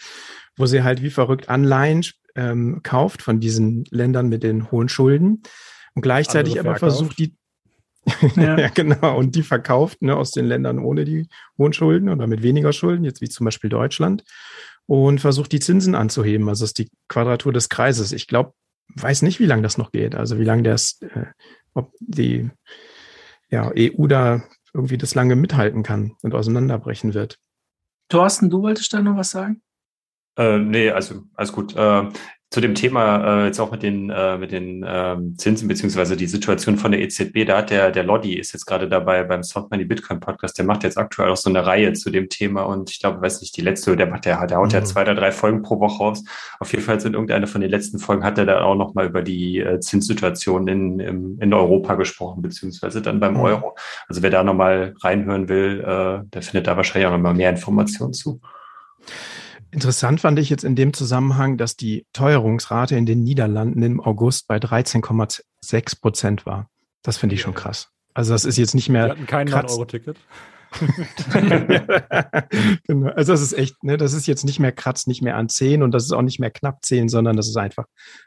wo sie halt wie verrückt Anleihen ähm, kauft von diesen Ländern mit den hohen Schulden und gleichzeitig aber versucht, die ja. ja. genau. Und die verkauft ne, aus den Ländern ohne die hohen Schulden oder mit weniger Schulden, jetzt wie zum Beispiel Deutschland, und versucht die Zinsen anzuheben. Also ist die Quadratur des Kreises. Ich glaube, weiß nicht, wie lange das noch geht. Also wie lange das, äh, ob die ja, EU da irgendwie das lange mithalten kann und auseinanderbrechen wird. Thorsten, du wolltest da noch was sagen? Äh, nee, also alles gut. Äh, zu dem Thema äh, jetzt auch mit den äh, mit den ähm, Zinsen beziehungsweise die Situation von der EZB, da hat der der Lodi ist jetzt gerade dabei beim Soft Money Bitcoin Podcast, der macht jetzt aktuell auch so eine Reihe zu dem Thema und ich glaube, weiß nicht, die letzte, der macht der, der haut ja mhm. zwei oder drei Folgen pro Woche raus. Auf jeden Fall sind irgendeine von den letzten Folgen hat er da auch noch mal über die äh, Zinssituation in in, in Europa gesprochen beziehungsweise dann beim mhm. Euro. Also wer da noch mal reinhören will, äh, der findet da wahrscheinlich auch noch mal mehr Informationen zu. Interessant fand ich jetzt in dem Zusammenhang, dass die Teuerungsrate in den Niederlanden im August bei 13,6 Prozent war. Das finde ich schon krass. Also das ist jetzt nicht mehr. Wir hatten kein Euro-Ticket. genau. Also das ist echt, ne, das ist jetzt nicht mehr kratz, nicht mehr an 10 und das ist auch nicht mehr knapp 10, sondern das ist einfach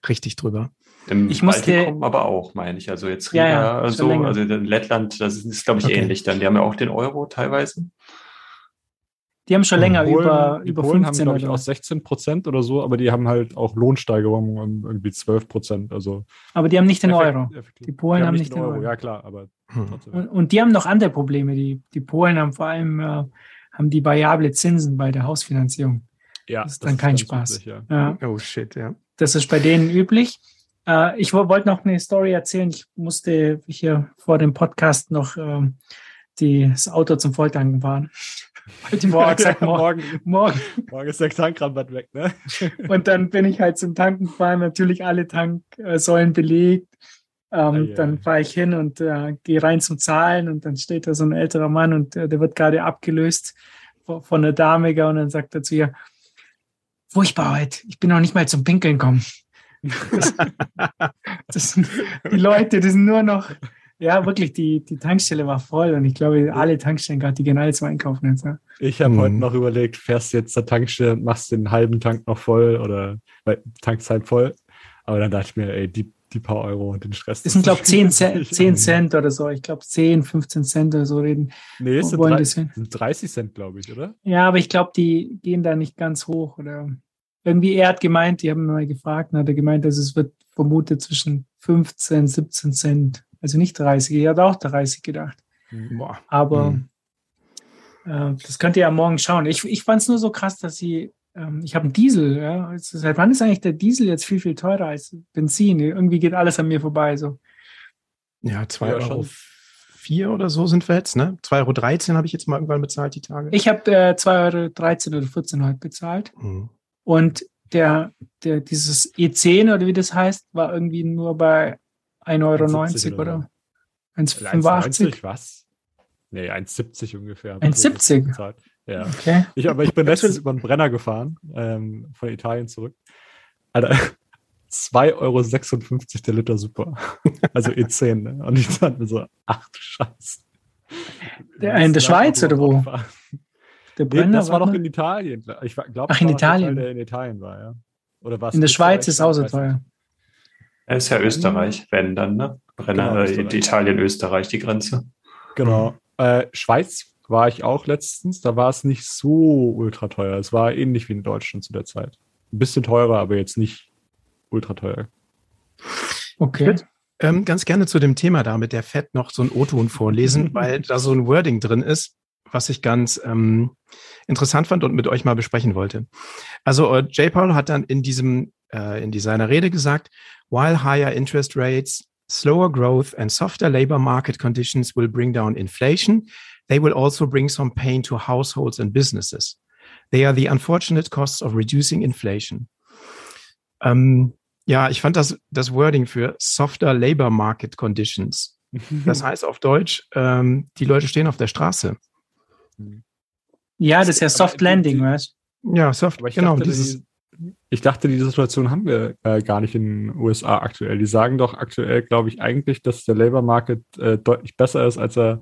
richtig drüber. Im ich musste, Baltikum aber auch, meine ich. Also jetzt ja, ja, so, also in Lettland, das ist, ist glaube ich, okay. ähnlich dann. Die haben ja auch den Euro teilweise. Die haben schon länger Polen, über, über Polen 15 haben, glaube ich, auch 16 Prozent oder so, aber die haben halt auch Lohnsteigerungen um irgendwie 12 Prozent. Also aber die haben nicht den Euro. Effektiv. Die Polen die haben, nicht den Euro. Euro. Ja, klar, aber hm. und, und, die haben noch andere Probleme. Die, die Polen haben vor allem äh, haben die variable Zinsen bei der Hausfinanzierung. Ja, das ist dann das kein Spaß. Üblich, ja. Ja. Oh shit, ja. Das ist bei denen üblich. Äh, ich wollte noch eine Story erzählen. Ich musste hier vor dem Podcast noch äh, die, das Auto zum Volltanken fahren. Halt morgen, gesagt, morgen, morgen, morgen. ist der Tankrabatt weg, ne? Und dann bin ich halt zum Tanken gefahren, natürlich alle Tanksäulen belegt. Ähm, ah. Dann fahre ich hin und äh, gehe rein zum Zahlen und dann steht da so ein älterer Mann und äh, der wird gerade abgelöst von, von einer Dame und dann sagt er zu ihr, furchtbar heute, ich bin noch nicht mal zum Pinkeln gekommen. Das, das sind die Leute, die sind nur noch ja, wirklich, die, die Tankstelle war voll und ich glaube, alle Tankstellen gerade, die gehen alle zum Einkaufen jetzt. Ja. Ich habe hm. heute noch überlegt, fährst jetzt zur Tankstelle und machst den halben Tank noch voll oder weil, tankst halb voll. Aber dann dachte ich mir, ey, die, die paar Euro und den Stress. Das sind, glaube ich, 10 Cent, 10 Cent oder so. Ich glaube, 10, 15 Cent oder so reden. Nee, es sind, 30, sind 30 Cent, glaube ich, oder? Ja, aber ich glaube, die gehen da nicht ganz hoch. Oder irgendwie, er hat gemeint, die haben mal gefragt, und hat er gemeint, dass es wird vermutet zwischen 15, 17 Cent also nicht 30, ich hatte auch 30 gedacht. Mhm. Boah. Aber mhm. äh, das könnt ihr ja morgen schauen. Ich, ich fand es nur so krass, dass sie, ähm, ich habe einen Diesel, ja. Seit wann ist eigentlich der Diesel jetzt viel, viel teurer als Benzin? Irgendwie geht alles an mir vorbei. So. Ja, 2 ja, Euro. 4 oder so sind wir jetzt, ne? 2,13 Euro habe ich jetzt mal irgendwann bezahlt, die Tage. Ich habe äh, 2,13 Euro oder 14 heute bezahlt. Mhm. Und der, der, dieses E10 oder wie das heißt, war irgendwie nur bei 1,90 Euro oder 1,85 was? Nee, 1,70 ungefähr. 1,70? Ja. Okay. Ich, aber ich bin letztens über einen Brenner gefahren, ähm, von Italien zurück. Alter, 2,56 Euro der Liter super. Also E10, ne? Und ich dachte mir so, ach du Scheiße. Der, in der Schweiz oder wo? Der Brenner nee, das war doch in Italien. Ich glaube, ach, in Italien. Der in Italien war, ja. Oder was? In der Schweiz ist auch so teuer. Er ist ja Österreich, wenn dann, ne? Brenner, genau, äh, Italien, Österreich, die Grenze. Genau. Äh, Schweiz war ich auch letztens, da war es nicht so ultra teuer. Es war ähnlich wie in Deutschland zu der Zeit. Ein bisschen teurer, aber jetzt nicht ultra teuer. Okay. Ähm, ganz gerne zu dem Thema da mit der Fett noch so ein O-Ton vorlesen, weil da so ein Wording drin ist, was ich ganz ähm, interessant fand und mit euch mal besprechen wollte. Also äh, J. Paul hat dann in diesem äh, in seiner Rede gesagt, while higher interest rates, slower growth and softer labor market conditions will bring down inflation, they will also bring some pain to households and businesses. They are the unfortunate costs of reducing inflation. Ähm, ja, ich fand das, das Wording für softer labor market conditions. Das heißt auf Deutsch, ähm, die Leute stehen auf der Straße. Ja, das ist ja Soft Landing, weißt Ja, Soft, genau. Dachte, dieses, ich dachte, diese Situation haben wir äh, gar nicht in den USA aktuell. Die sagen doch aktuell, glaube ich, eigentlich, dass der Labor Market äh, deutlich besser ist, als er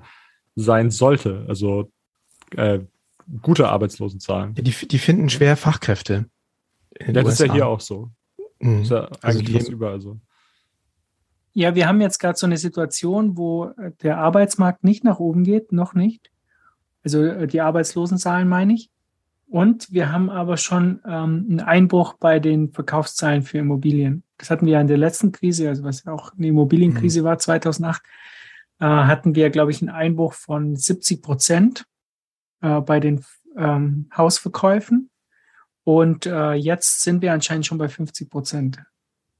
sein sollte. Also äh, gute Arbeitslosenzahlen. Ja, die, die finden schwer Fachkräfte. ja, das ist ja hier auch so. Mhm. ist ja also eigentlich also überall so. Ja, wir haben jetzt gerade so eine Situation, wo der Arbeitsmarkt nicht nach oben geht, noch nicht. Also äh, die Arbeitslosenzahlen meine ich. Und wir haben aber schon ähm, einen Einbruch bei den Verkaufszahlen für Immobilien. Das hatten wir ja in der letzten Krise, also was auch eine Immobilienkrise mhm. war, 2008, äh, hatten wir, glaube ich, einen Einbruch von 70 Prozent äh, bei den ähm, Hausverkäufen. Und äh, jetzt sind wir anscheinend schon bei 50 Prozent.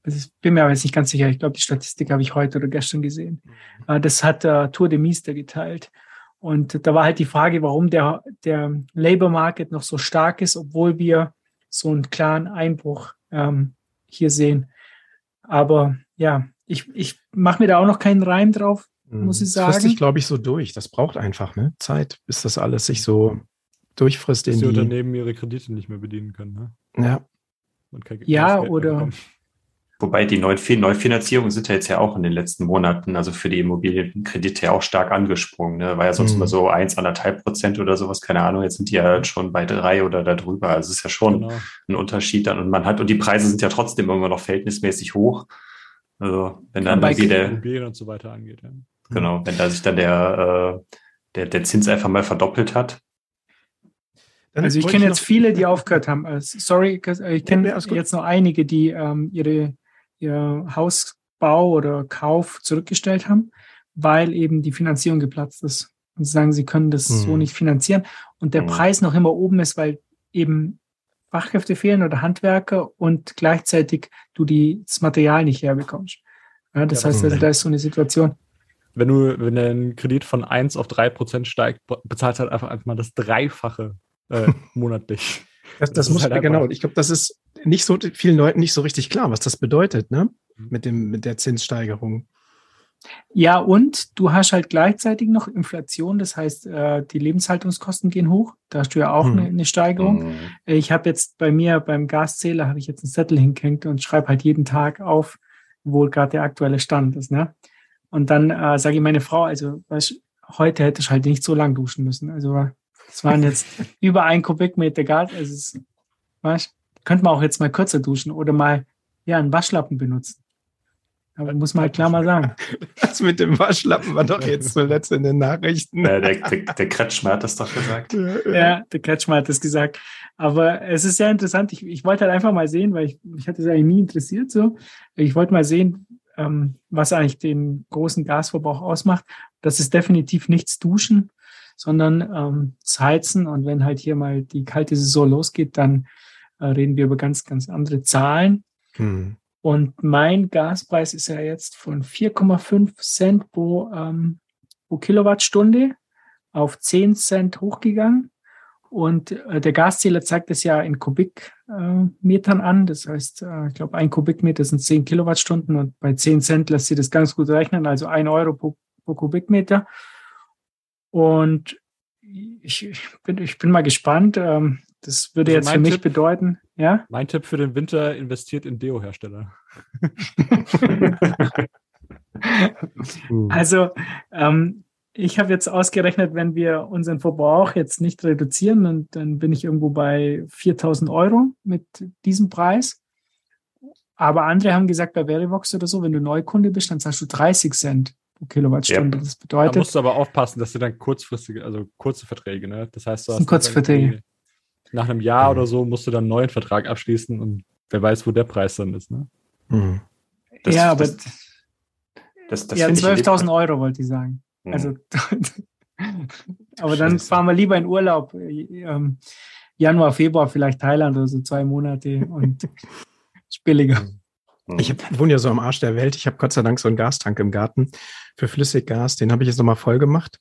Also ich bin mir aber jetzt nicht ganz sicher. Ich glaube, die Statistik habe ich heute oder gestern gesehen. Mhm. Äh, das hat äh, Tour de Mister geteilt. Und da war halt die Frage, warum der, der Labor Market noch so stark ist, obwohl wir so einen klaren Einbruch ähm, hier sehen. Aber ja, ich, ich mache mir da auch noch keinen Reim drauf, hm. muss ich sagen. Das frisst sich, glaube ich, so durch. Das braucht einfach ne? Zeit, bis das alles sich so durchfrisst. Bis die Unternehmen ihre Kredite nicht mehr bedienen können. Ne? Ja. ja, oder Wobei die Neufinanzierungen sind ja jetzt ja auch in den letzten Monaten, also für die Immobilienkredite ja auch stark angesprungen. Ne? War ja sonst mhm. immer so eins, anderthalb Prozent oder sowas, keine Ahnung. Jetzt sind die ja schon bei drei oder darüber. Also es ist ja schon genau. ein Unterschied dann. Und man hat, und die Preise sind ja trotzdem immer noch verhältnismäßig hoch. Also wenn dann bei der Immobilien und so weiter angeht. Ja. Genau, wenn da sich dann der, äh, der, der Zins einfach mal verdoppelt hat, also ich kenne jetzt viele, die aufgehört haben. Also sorry, ich kenne ja, jetzt noch einige, die ähm, ihre ihr Hausbau oder Kauf zurückgestellt haben, weil eben die Finanzierung geplatzt ist. Und sie sagen, sie können das mhm. so nicht finanzieren und der mhm. Preis noch immer oben ist, weil eben Fachkräfte fehlen oder Handwerker und gleichzeitig du die, das Material nicht herbekommst. Ja, das ja, heißt, also, da ist so eine Situation. Wenn du, wenn ein Kredit von 1 auf 3 Prozent steigt, bezahlst halt einfach, einfach mal das Dreifache äh, monatlich. Das, das, das muss halt genau. Ich glaube, das ist nicht so vielen Leuten nicht so richtig klar, was das bedeutet, ne? Mhm. Mit dem mit der Zinssteigerung. Ja, und du hast halt gleichzeitig noch Inflation, das heißt, äh, die Lebenshaltungskosten gehen hoch. Da hast du ja auch hm. eine, Steigerung. Hm. Ich habe jetzt bei mir beim Gaszähler habe ich jetzt einen Zettel hingehängt und schreibe halt jeden Tag auf, wo gerade der aktuelle Stand ist. Ne? Und dann äh, sage ich meine Frau, also weißt, heute hätte ich halt nicht so lang duschen müssen. Also es waren jetzt über ein Kubikmeter Gas. Also es, weißt, könnte man auch jetzt mal kürzer duschen oder mal ja, einen Waschlappen benutzen. Aber muss man halt klar mal sagen. Das mit dem Waschlappen war doch jetzt zuletzt in den Nachrichten. Ja, der, der, der Kretschmer hat das doch gesagt. Ja, der Kretschmer hat das gesagt. Aber es ist sehr interessant. Ich, ich wollte halt einfach mal sehen, weil ich, mich hat das eigentlich nie interessiert so. Ich wollte mal sehen, ähm, was eigentlich den großen Gasverbrauch ausmacht. Das ist definitiv nichts Duschen, sondern ähm, das Heizen. Und wenn halt hier mal die kalte Saison losgeht, dann äh, reden wir über ganz, ganz andere Zahlen. Hm. Und mein Gaspreis ist ja jetzt von 4,5 Cent pro, ähm, pro Kilowattstunde auf 10 Cent hochgegangen. Und äh, der Gaszähler zeigt es ja in Kubikmetern äh, an. Das heißt, äh, ich glaube, ein Kubikmeter sind 10 Kilowattstunden und bei 10 Cent lässt sich das ganz gut rechnen, also ein Euro pro, pro Kubikmeter. Und ich, bin, ich bin mal gespannt. Ähm, das würde also jetzt für mich Tipp, bedeuten, ja? Mein Tipp für den Winter, investiert in Deo-Hersteller. also, ähm, ich habe jetzt ausgerechnet, wenn wir unseren Verbrauch jetzt nicht reduzieren, dann, dann bin ich irgendwo bei 4000 Euro mit diesem Preis. Aber andere haben gesagt, bei Verivox oder so, wenn du Neukunde bist, dann zahlst du 30 Cent pro Kilowattstunde. Ja. Das bedeutet. Da musst du aber aufpassen, dass du dann kurzfristige, also kurze Verträge, ne? Das heißt, du hast kurze Verträge. Nach einem Jahr mhm. oder so musst du dann einen neuen Vertrag abschließen und wer weiß, wo der Preis dann ist, ne? Mhm. Das, ja, aber das, das ja, 12.000 Euro wollte ich sagen. Mhm. Also, aber dann fahren wir lieber in Urlaub. Ähm, Januar, Februar, vielleicht Thailand oder so zwei Monate und ist billiger. Mhm. Ich hab, wohne ja so am Arsch der Welt. Ich habe Gott sei Dank so einen Gastank im Garten für Flüssiggas. Den habe ich jetzt nochmal voll gemacht.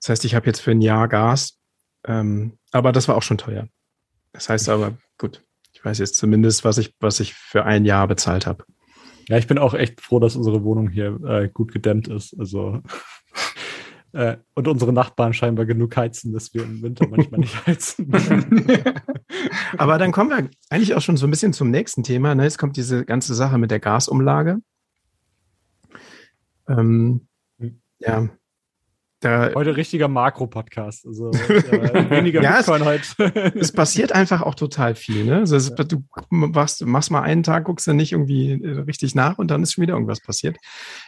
Das heißt, ich habe jetzt für ein Jahr Gas. Ähm, aber das war auch schon teuer. Das heißt aber, gut, ich weiß jetzt zumindest, was ich, was ich für ein Jahr bezahlt habe. Ja, ich bin auch echt froh, dass unsere Wohnung hier äh, gut gedämmt ist. Also äh, und unsere Nachbarn scheinbar genug heizen, dass wir im Winter manchmal nicht heizen. Aber dann kommen wir eigentlich auch schon so ein bisschen zum nächsten Thema. Ne? Jetzt kommt diese ganze Sache mit der Gasumlage. Ähm, hm. ja, da, heute richtiger Makro-Podcast. Also äh, weniger ja, Bitcoin es, heute. es passiert einfach auch total viel. Ne? Also es, ja. Du machst, machst, mal einen Tag, guckst du nicht irgendwie äh, richtig nach und dann ist schon wieder irgendwas passiert.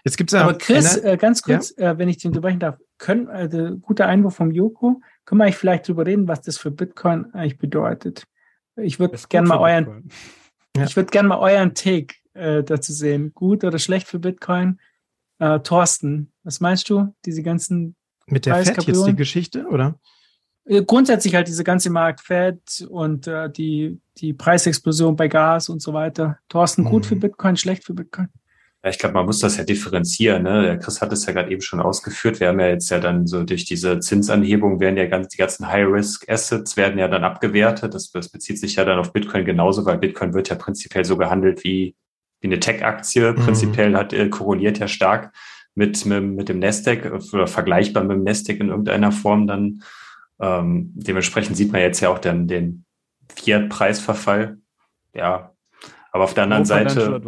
Jetzt gibt's ja Aber Chris, eine, äh, ganz kurz, ja? äh, wenn ich dich unterbrechen darf, können, also, guter Einwurf vom Joko, können wir eigentlich vielleicht drüber reden, was das für Bitcoin eigentlich bedeutet? Ich würde gerne mal euren, ich würde gerne mal euren Take äh, dazu sehen. Gut oder schlecht für Bitcoin? Äh, Thorsten, was meinst du? Diese ganzen mit der Fed jetzt die Geschichte, oder? Äh, grundsätzlich halt diese ganze Markt Fed und äh, die, die Preisexplosion bei Gas und so weiter. Thorsten, gut mhm. für Bitcoin, schlecht für Bitcoin? Ja, ich glaube, man muss das ja differenzieren. Ne? Der Chris hat es ja gerade eben schon ausgeführt. Wir haben ja jetzt ja dann so durch diese Zinsanhebung werden ja ganz, die ganzen High-Risk-Assets werden ja dann abgewertet. Das, das bezieht sich ja dann auf Bitcoin genauso, weil Bitcoin wird ja prinzipiell so gehandelt wie, wie eine Tech-Aktie. Mhm. Prinzipiell hat, äh, korreliert ja stark mit, mit, mit dem Nasdaq oder vergleichbar mit dem Nasdaq in irgendeiner Form dann. Ähm, dementsprechend sieht man jetzt ja auch dann den Fiat-Preisverfall. Ja, aber auf der anderen Seite.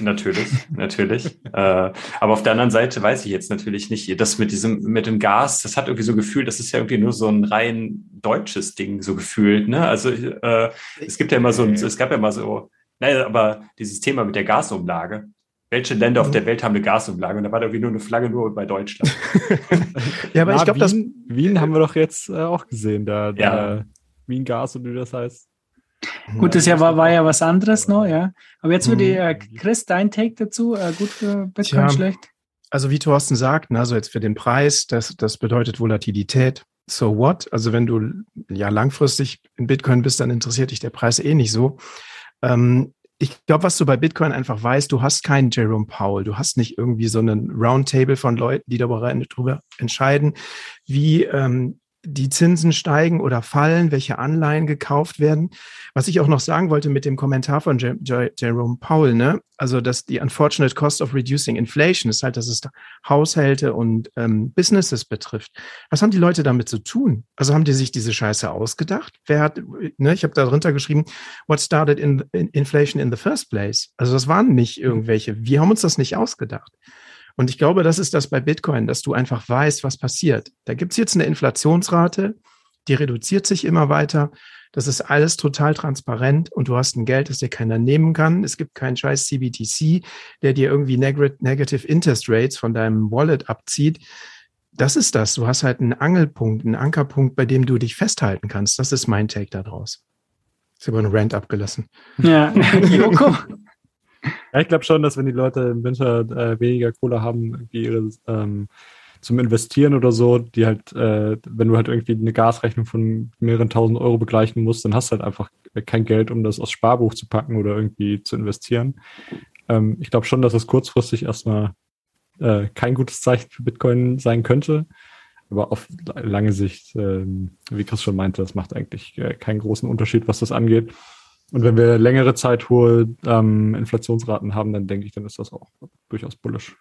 Natürlich, natürlich. äh, aber auf der anderen Seite weiß ich jetzt natürlich nicht, das mit diesem, mit dem Gas, das hat irgendwie so gefühlt, das ist ja irgendwie nur so ein rein deutsches Ding, so gefühlt, ne? Also äh, es gibt ja immer so, es gab ja immer so, naja, aber dieses Thema mit der Gasumlage, welche Länder auf mhm. der Welt haben eine Gasumlage? Und da war da irgendwie nur eine Flagge nur bei Deutschland. ja, aber Na, ich glaube, das Wien haben wir doch jetzt äh, auch gesehen, da, da ja. Wien Gas und wie das heißt. Gut, das ja war, war ja was anderes noch, ja. Aber jetzt würde mhm. äh, Chris, dein Take dazu, äh, gut Bitcoin, Tja, schlecht? Also wie Thorsten sagt, ne, also jetzt für den Preis, das, das bedeutet Volatilität. So what? Also wenn du ja langfristig in Bitcoin bist, dann interessiert dich der Preis eh nicht so. Ähm, ich glaube, was du bei Bitcoin einfach weißt, du hast keinen Jerome Powell, du hast nicht irgendwie so einen Roundtable von Leuten, die darüber entscheiden, wie ähm, die Zinsen steigen oder fallen, welche Anleihen gekauft werden. Was ich auch noch sagen wollte mit dem Kommentar von Jerome Powell, ne? also dass die unfortunate cost of reducing inflation ist halt, dass es Haushalte und ähm, Businesses betrifft. Was haben die Leute damit zu tun? Also haben die sich diese Scheiße ausgedacht? Wer hat, ne, ich habe da drunter geschrieben, what started in, in inflation in the first place? Also das waren nicht irgendwelche, wir haben uns das nicht ausgedacht. Und ich glaube, das ist das bei Bitcoin, dass du einfach weißt, was passiert. Da gibt's jetzt eine Inflationsrate, die reduziert sich immer weiter. Das ist alles total transparent und du hast ein Geld, das dir keiner nehmen kann. Es gibt keinen scheiß CBTC, der dir irgendwie negative Interest Rates von deinem Wallet abzieht. Das ist das. Du hast halt einen Angelpunkt, einen Ankerpunkt, bei dem du dich festhalten kannst. Das ist mein Take daraus. Ist aber ein Rant abgelassen. Ja, Joko. Ja, ich glaube schon, dass wenn die Leute im Winter äh, weniger Kohle haben, wie ihre, ähm, zum Investieren oder so, die halt, äh, wenn du halt irgendwie eine Gasrechnung von mehreren tausend Euro begleichen musst, dann hast du halt einfach kein Geld, um das aufs Sparbuch zu packen oder irgendwie zu investieren. Ähm, ich glaube schon, dass es kurzfristig erstmal äh, kein gutes Zeichen für Bitcoin sein könnte. Aber auf lange Sicht, äh, wie Chris schon meinte, das macht eigentlich äh, keinen großen Unterschied, was das angeht. Und wenn wir längere Zeit hohe ähm, Inflationsraten haben, dann denke ich, dann ist das auch durchaus bullish.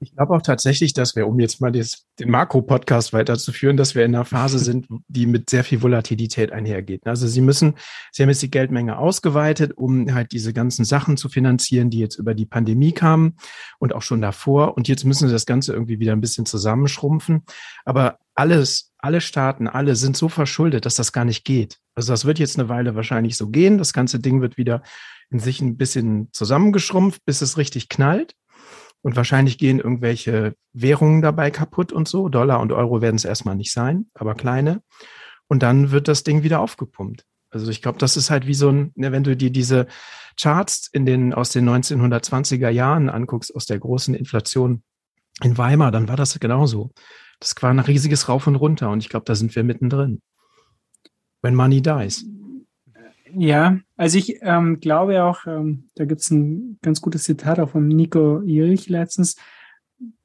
Ich glaube auch tatsächlich, dass wir, um jetzt mal des, den Makro-Podcast weiterzuführen, dass wir in einer Phase sind, die mit sehr viel Volatilität einhergeht. Also Sie müssen, Sie haben jetzt die Geldmenge ausgeweitet, um halt diese ganzen Sachen zu finanzieren, die jetzt über die Pandemie kamen und auch schon davor. Und jetzt müssen Sie das Ganze irgendwie wieder ein bisschen zusammenschrumpfen. Aber alles, alle Staaten, alle sind so verschuldet, dass das gar nicht geht. Also das wird jetzt eine Weile wahrscheinlich so gehen. Das ganze Ding wird wieder in sich ein bisschen zusammengeschrumpft, bis es richtig knallt. Und wahrscheinlich gehen irgendwelche Währungen dabei kaputt und so. Dollar und Euro werden es erstmal nicht sein, aber kleine. Und dann wird das Ding wieder aufgepumpt. Also ich glaube, das ist halt wie so ein, ne, wenn du dir diese Charts in den, aus den 1920er Jahren anguckst, aus der großen Inflation in Weimar, dann war das genauso. Das war ein riesiges Rauf und Runter und ich glaube, da sind wir mittendrin. When money dies. Ja, also ich ähm, glaube auch, ähm, da gibt es ein ganz gutes Zitat auch von Nico Irich letztens,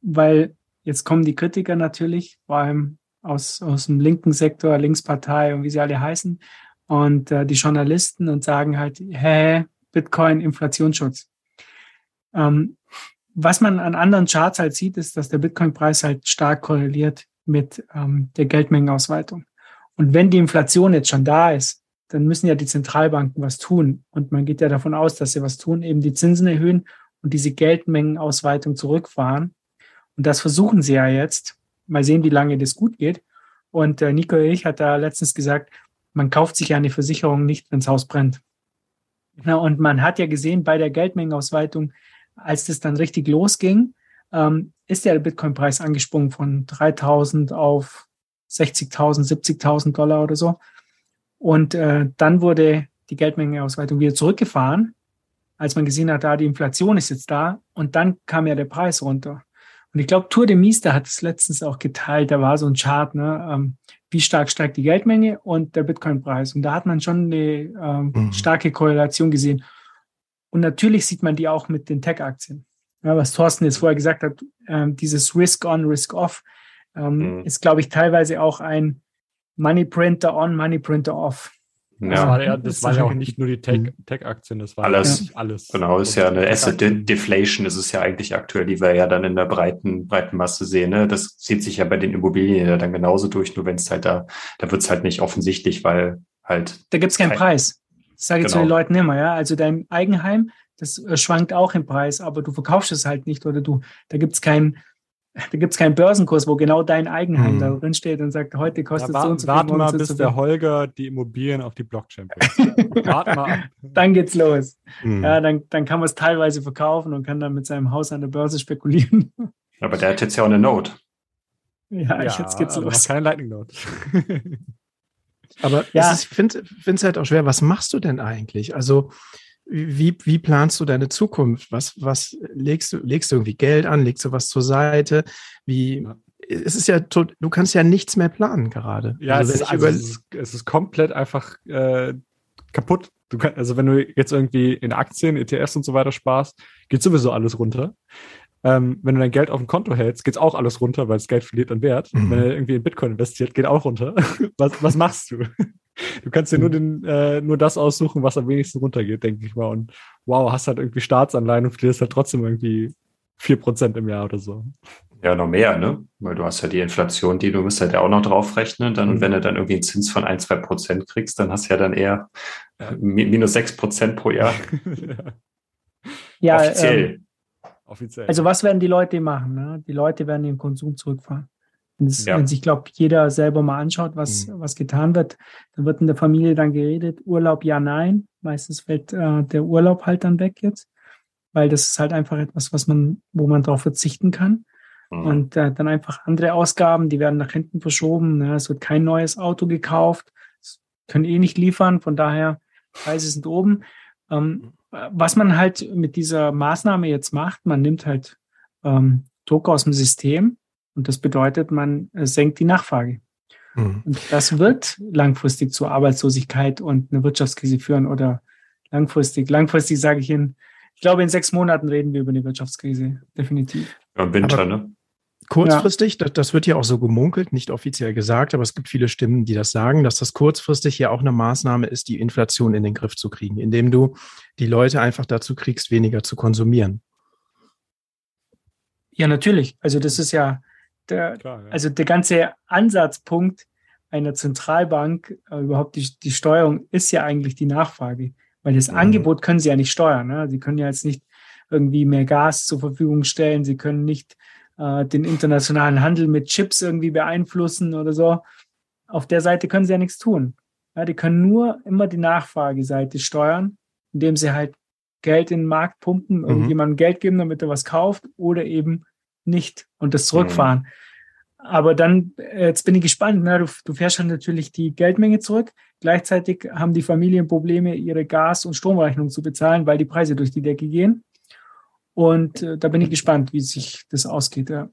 weil jetzt kommen die Kritiker natürlich, vor allem aus, aus dem linken Sektor, Linkspartei und wie sie alle heißen, und äh, die Journalisten und sagen halt, hä, Bitcoin, Inflationsschutz. Ähm, was man an anderen Charts halt sieht, ist, dass der Bitcoin-Preis halt stark korreliert mit ähm, der Geldmengenausweitung. Und wenn die Inflation jetzt schon da ist, dann müssen ja die Zentralbanken was tun. Und man geht ja davon aus, dass sie was tun, eben die Zinsen erhöhen und diese Geldmengenausweitung zurückfahren. Und das versuchen sie ja jetzt. Mal sehen, wie lange das gut geht. Und äh, Nico ich hat da letztens gesagt, man kauft sich ja eine Versicherung nicht, wenn das Haus brennt. Ja, und man hat ja gesehen bei der Geldmengenausweitung, als das dann richtig losging, ähm, ist der Bitcoin-Preis angesprungen von 3000 auf 60.000, 70.000 Dollar oder so. Und äh, dann wurde die Geldmengeausweitung wieder zurückgefahren, als man gesehen hat, da die Inflation ist jetzt da. Und dann kam ja der Preis runter. Und ich glaube, Tour de Mister hat es letztens auch geteilt. Da war so ein Chart, ne, ähm, wie stark steigt die Geldmenge und der Bitcoin-Preis. Und da hat man schon eine ähm, mhm. starke Korrelation gesehen. Und natürlich sieht man die auch mit den Tech-Aktien. Ja, was Thorsten jetzt vorher gesagt hat, ähm, dieses Risk-on, Risk-off ähm, mhm. ist, glaube ich, teilweise auch ein Money Printer on, Money Printer off. Ja. Das war ja, das war ja auch nicht nur die mhm. Tech-Aktien, das war alles. alles. Genau, ist ja eine Asset Deflation, ist es ja eigentlich aktuell, die wir ja dann in der breiten, breiten Masse sehen. Ne? Das zieht sich ja bei den Immobilien ja dann genauso durch, nur wenn es halt da, da wird es halt nicht offensichtlich, weil halt. Da gibt es keinen kein, Preis. Das sage ich genau. zu den Leuten immer, ja. Also dein Eigenheim, das äh, schwankt auch im Preis, aber du verkaufst es halt nicht oder du, da gibt es keinen da gibt es keinen Börsenkurs, wo genau dein Eigenheim hm. da drin steht und sagt, heute kostet ja, so und so viel. Warte mal, bis der Holger die Immobilien auf die Blockchain bringt. warte mal Dann geht's los. Hm. Ja, dann, dann kann man es teilweise verkaufen und kann dann mit seinem Haus an der Börse spekulieren. Aber der hat jetzt ja auch eine Note. Ja, ja jetzt geht's los. Keine Lightning Note. aber ja. ich finde es halt auch schwer, was machst du denn eigentlich? Also wie, wie planst du deine Zukunft? Was, was legst du, legst du irgendwie Geld an? Legst du was zur Seite? Wie, ja. es ist ja, du kannst ja nichts mehr planen gerade. Ja, also, es, ist, also es, ist, es, ist, komplett einfach äh, kaputt. Du kann, also wenn du jetzt irgendwie in Aktien, ETFs und so weiter sparst, geht sowieso alles runter. Ähm, wenn du dein Geld auf dem Konto hältst, geht auch alles runter, weil das Geld verliert an Wert. Mhm. Wenn du irgendwie in Bitcoin investiert, geht auch runter. was, was machst du? Du kannst dir nur, den, äh, nur das aussuchen, was am wenigsten runtergeht, denke ich mal. Und wow, hast halt irgendwie Staatsanleihen und verlierst halt trotzdem irgendwie 4% im Jahr oder so. Ja, noch mehr, ne? Weil du hast ja die Inflation, die du musst halt ja auch noch draufrechnen. Dann, und mhm. wenn du dann irgendwie einen Zins von 1, 2 Prozent kriegst, dann hast du ja dann eher äh, minus 6 Prozent pro Jahr. ja, offiziell. Ähm, offiziell. Also was werden die Leute machen? Ne? Die Leute werden den Konsum zurückfahren. Wenn, es, ja. wenn sich, glaube jeder selber mal anschaut, was, mhm. was getan wird, dann wird in der Familie dann geredet, Urlaub ja, nein. Meistens fällt äh, der Urlaub halt dann weg jetzt, weil das ist halt einfach etwas, was man, wo man darauf verzichten kann. Mhm. Und äh, dann einfach andere Ausgaben, die werden nach hinten verschoben. Ne? Es wird kein neues Auto gekauft, es können eh nicht liefern, von daher Preise sind oben. Ähm, was man halt mit dieser Maßnahme jetzt macht, man nimmt halt ähm, Druck aus dem System und das bedeutet, man äh, senkt die Nachfrage. Mhm. Und das wird langfristig zur Arbeitslosigkeit und eine Wirtschaftskrise führen oder langfristig. Langfristig sage ich Ihnen, ich glaube, in sechs Monaten reden wir über eine Wirtschaftskrise. Definitiv. Ja, Im Winter, aber ne? Kurzfristig, ja. das, das, wird ja auch so gemunkelt, nicht offiziell gesagt, aber es gibt viele Stimmen, die das sagen, dass das kurzfristig ja auch eine Maßnahme ist, die Inflation in den Griff zu kriegen, indem du die Leute einfach dazu kriegst, weniger zu konsumieren. Ja, natürlich. Also das ist ja der, Klar, ja. also der ganze Ansatzpunkt einer Zentralbank, äh, überhaupt die, die Steuerung, ist ja eigentlich die Nachfrage. Weil das mhm. Angebot können sie ja nicht steuern. Ne? Sie können ja jetzt nicht irgendwie mehr Gas zur Verfügung stellen. Sie können nicht äh, den internationalen Handel mit Chips irgendwie beeinflussen oder so. Auf der Seite können sie ja nichts tun. Ja, die können nur immer die Nachfrageseite steuern, indem sie halt Geld in den Markt pumpen, mhm. irgendjemandem Geld geben, damit er was kauft oder eben nicht und das zurückfahren. Mhm. Aber dann, äh, jetzt bin ich gespannt, ne? du, du fährst halt natürlich die Geldmenge zurück. Gleichzeitig haben die Familien Probleme, ihre Gas- und Stromrechnung zu bezahlen, weil die Preise durch die Decke gehen. Und äh, da bin ich gespannt, wie sich das ausgeht. Ja.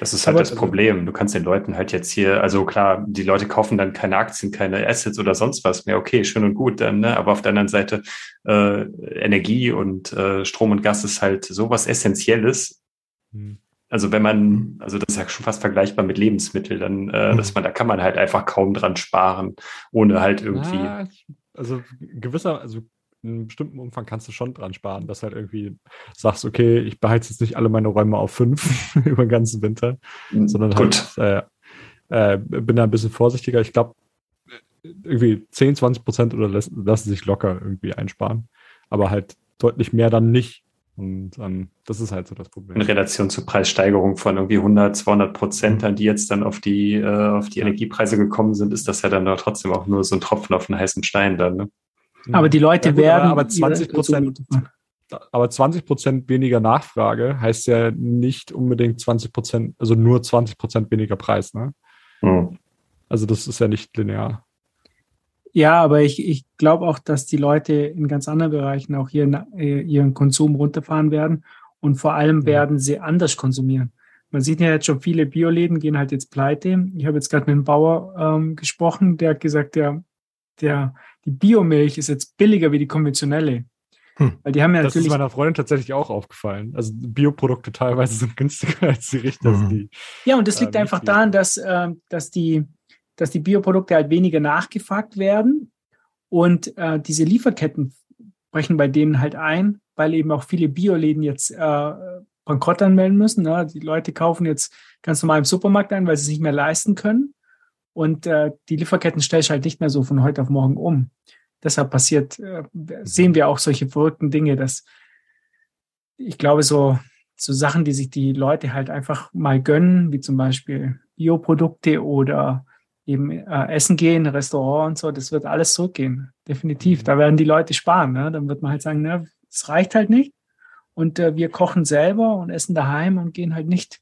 Das ist halt Aber, das Problem. Du kannst den Leuten halt jetzt hier, also klar, die Leute kaufen dann keine Aktien, keine Assets oder sonst was mehr. Okay, schön und gut dann, ne? Aber auf der anderen Seite äh, Energie und äh, Strom und Gas ist halt sowas Essentielles. Hm. Also wenn man, also das ist ja schon fast vergleichbar mit Lebensmitteln, dann, äh, hm. dass man, da kann man halt einfach kaum dran sparen, ohne halt irgendwie. Ja, also gewisser, also einem bestimmten Umfang kannst du schon dran sparen, dass halt irgendwie sagst, okay, ich behalte jetzt nicht alle meine Räume auf fünf über den ganzen Winter, mhm, sondern halt äh, äh, bin da ein bisschen vorsichtiger. Ich glaube, irgendwie 10, 20 Prozent oder lassen, lassen sich locker irgendwie einsparen, aber halt deutlich mehr dann nicht. Und ähm, das ist halt so das Problem. In Relation zur Preissteigerung von irgendwie 100, 200 Prozent, mhm. die jetzt dann auf die, äh, auf die Energiepreise gekommen sind, ist das ja dann trotzdem auch nur so ein Tropfen auf einen heißen Stein dann. Ne? Aber die Leute ja, gut, werden. Aber 20 Prozent. Aber 20 Prozent weniger Nachfrage heißt ja nicht unbedingt 20 Prozent, also nur 20 Prozent weniger Preis, ne? Mhm. Also das ist ja nicht linear. Ja, aber ich, ich glaube auch, dass die Leute in ganz anderen Bereichen auch hier äh, ihren Konsum runterfahren werden und vor allem ja. werden sie anders konsumieren. Man sieht ja jetzt schon, viele Bioläden gehen halt jetzt pleite. Ich habe jetzt gerade mit einem Bauer ähm, gesprochen, der hat gesagt, der, der die Biomilch ist jetzt billiger wie die konventionelle. Hm. Weil die haben ja das natürlich. Das ist meiner Freundin tatsächlich auch aufgefallen. Also Bioprodukte teilweise sind günstiger als die Richter. Mhm. Die, ja, und das liegt äh, einfach daran, dass, äh, dass, die, dass die Bioprodukte halt weniger nachgefragt werden und äh, diese Lieferketten brechen bei denen halt ein, weil eben auch viele Bioläden jetzt äh, Bankrott anmelden müssen. Ne? Die Leute kaufen jetzt ganz normal im Supermarkt ein, weil sie es nicht mehr leisten können. Und äh, die Lieferketten stellst halt nicht mehr so von heute auf morgen um. Deshalb passiert, äh, sehen wir auch solche verrückten Dinge, dass ich glaube, so, so Sachen, die sich die Leute halt einfach mal gönnen, wie zum Beispiel Bioprodukte oder eben äh, essen gehen, Restaurant und so, das wird alles zurückgehen. Definitiv. Mhm. Da werden die Leute sparen. Ne? Dann wird man halt sagen, ne, es reicht halt nicht. Und äh, wir kochen selber und essen daheim und gehen halt nicht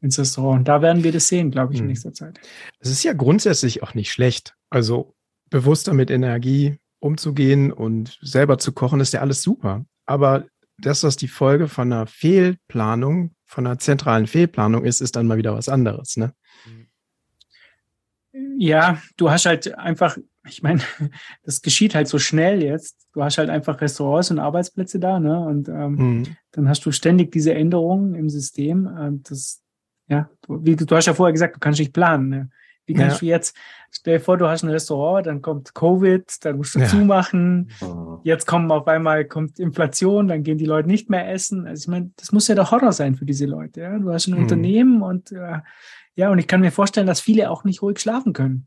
ins Restaurant. Da werden wir das sehen, glaube ich, in hm. nächster Zeit. Es ist ja grundsätzlich auch nicht schlecht. Also bewusster mit Energie umzugehen und selber zu kochen, ist ja alles super. Aber das die Folge von einer Fehlplanung, von einer zentralen Fehlplanung ist, ist dann mal wieder was anderes, ne? Ja, du hast halt einfach, ich meine, das geschieht halt so schnell jetzt. Du hast halt einfach Restaurants und Arbeitsplätze da, ne? Und ähm, mhm. dann hast du ständig diese Änderungen im System. Und das, ja, du, wie du, du hast ja vorher gesagt, du kannst nicht planen. Ne? Wie kannst ja. du jetzt, stell dir vor, du hast ein Restaurant, dann kommt Covid, dann musst du ja. zumachen. Oh. Jetzt kommen auf einmal kommt Inflation, dann gehen die Leute nicht mehr essen. Also ich meine, das muss ja der Horror sein für diese Leute. Ja? Du hast ein mhm. Unternehmen und äh, ja, und ich kann mir vorstellen, dass viele auch nicht ruhig schlafen können.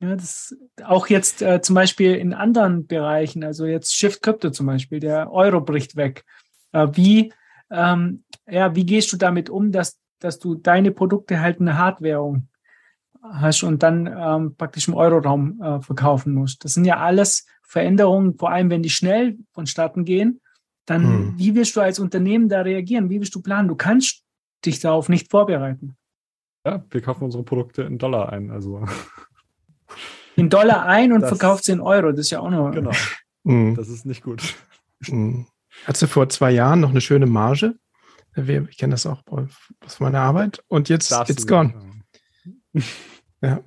Ja, das auch jetzt äh, zum Beispiel in anderen Bereichen, also jetzt Shift Crypto zum Beispiel, der Euro bricht weg. Äh, wie, ähm, ja, wie gehst du damit um, dass dass du deine Produkte halt eine Hardwährung hast und dann ähm, praktisch im Euroraum äh, verkaufen musst. Das sind ja alles Veränderungen, vor allem wenn die schnell vonstatten gehen. Dann, hm. wie wirst du als Unternehmen da reagieren? Wie wirst du planen? Du kannst dich darauf nicht vorbereiten. Ja, wir kaufen unsere Produkte in Dollar ein. Also. In Dollar ein und das, verkauft sie in Euro. Das ist ja auch noch. Genau. Mhm. Das ist nicht gut. Mhm. Hattest du vor zwei Jahren noch eine schöne Marge? Ich kenne das auch aus meiner Arbeit. Und jetzt Darfst it's gone. Ja.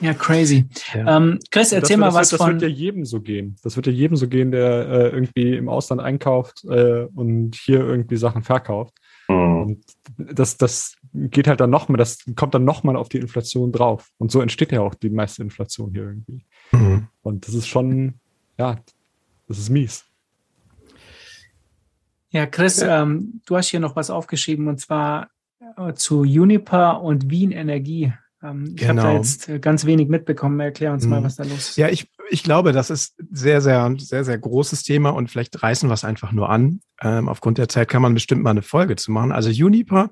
Ja, crazy. Ja. Ähm, Chris, erzähl das, mal das was wird, von. Das wird ja jedem so gehen. Das wird ja jedem so gehen, der äh, irgendwie im Ausland einkauft äh, und hier irgendwie Sachen verkauft. Mhm. Und das, das geht halt dann nochmal, das kommt dann nochmal auf die Inflation drauf. Und so entsteht ja auch die meiste Inflation hier irgendwie. Mhm. Und das ist schon, ja, das ist mies. Ja, Chris, ja. Ähm, du hast hier noch was aufgeschrieben und zwar äh, zu Uniper und Wien Energie. Ähm, ich habe da genau. jetzt äh, ganz wenig mitbekommen. Erklär uns mal, mhm. was da los ist. Ja, ich, ich glaube, das ist sehr, sehr, sehr, sehr großes Thema und vielleicht reißen wir es einfach nur an. Ähm, aufgrund der Zeit kann man bestimmt mal eine Folge zu machen. Also Uniper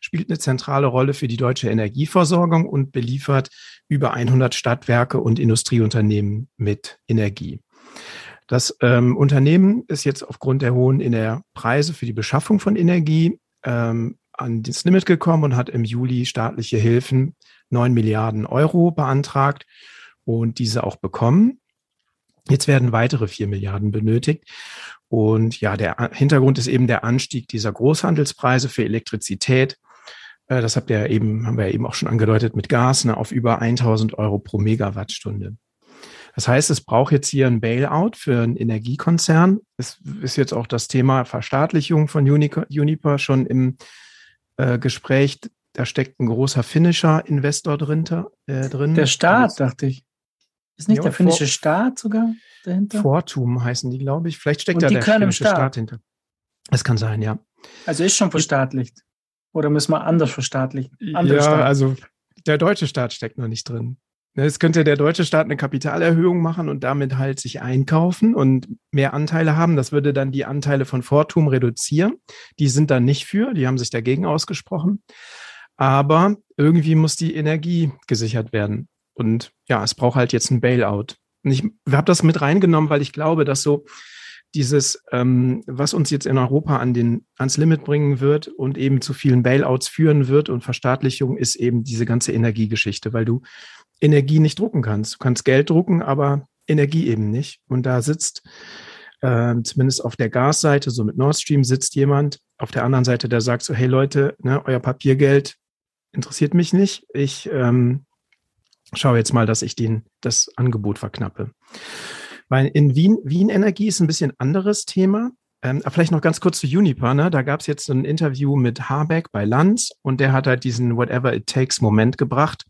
spielt eine zentrale Rolle für die deutsche Energieversorgung und beliefert über 100 Stadtwerke und Industrieunternehmen mit Energie. Das ähm, Unternehmen ist jetzt aufgrund der hohen Preise für die Beschaffung von Energie ähm, an das Limit gekommen und hat im Juli staatliche Hilfen 9 Milliarden Euro beantragt und diese auch bekommen. Jetzt werden weitere 4 Milliarden benötigt. Und ja, der Hintergrund ist eben der Anstieg dieser Großhandelspreise für Elektrizität. Äh, das habt ihr eben, haben wir eben auch schon angedeutet mit Gas, ne, auf über 1000 Euro pro Megawattstunde. Das heißt, es braucht jetzt hier ein Bailout für einen Energiekonzern. Es ist jetzt auch das Thema Verstaatlichung von Uniper schon im äh, Gespräch. Da steckt ein großer finnischer Investor drin. Äh, drin. Der Staat, dachte ich. Ist nicht ja, der finnische Staat sogar dahinter? Fortum heißen die, glaube ich. Vielleicht steckt Und da der finnische Staat. Staat hinter. Das kann sein, ja. Also ist schon verstaatlicht. Oder müssen wir anders verstaatlichen? Andere ja, Staaten. also der deutsche Staat steckt noch nicht drin. Es könnte der deutsche Staat eine Kapitalerhöhung machen und damit halt sich einkaufen und mehr Anteile haben. Das würde dann die Anteile von Fortum reduzieren. Die sind dann nicht für, die haben sich dagegen ausgesprochen. Aber irgendwie muss die Energie gesichert werden. Und ja, es braucht halt jetzt ein Bailout. Und ich habe das mit reingenommen, weil ich glaube, dass so dieses, ähm, was uns jetzt in Europa an den, ans Limit bringen wird und eben zu vielen Bailouts führen wird und Verstaatlichung ist eben diese ganze Energiegeschichte, weil du Energie nicht drucken kannst. Du kannst Geld drucken, aber Energie eben nicht. Und da sitzt äh, zumindest auf der Gasseite, so mit Nord Stream sitzt jemand auf der anderen Seite, der sagt so, hey Leute, ne, euer Papiergeld interessiert mich nicht. Ich ähm, schaue jetzt mal, dass ich den, das Angebot verknappe. Weil in Wien, Wien Energie ist ein bisschen anderes Thema. Ähm, vielleicht noch ganz kurz zu Uniper. Ne? Da gab es jetzt ein Interview mit Habeck bei Lanz und der hat halt diesen Whatever it takes Moment gebracht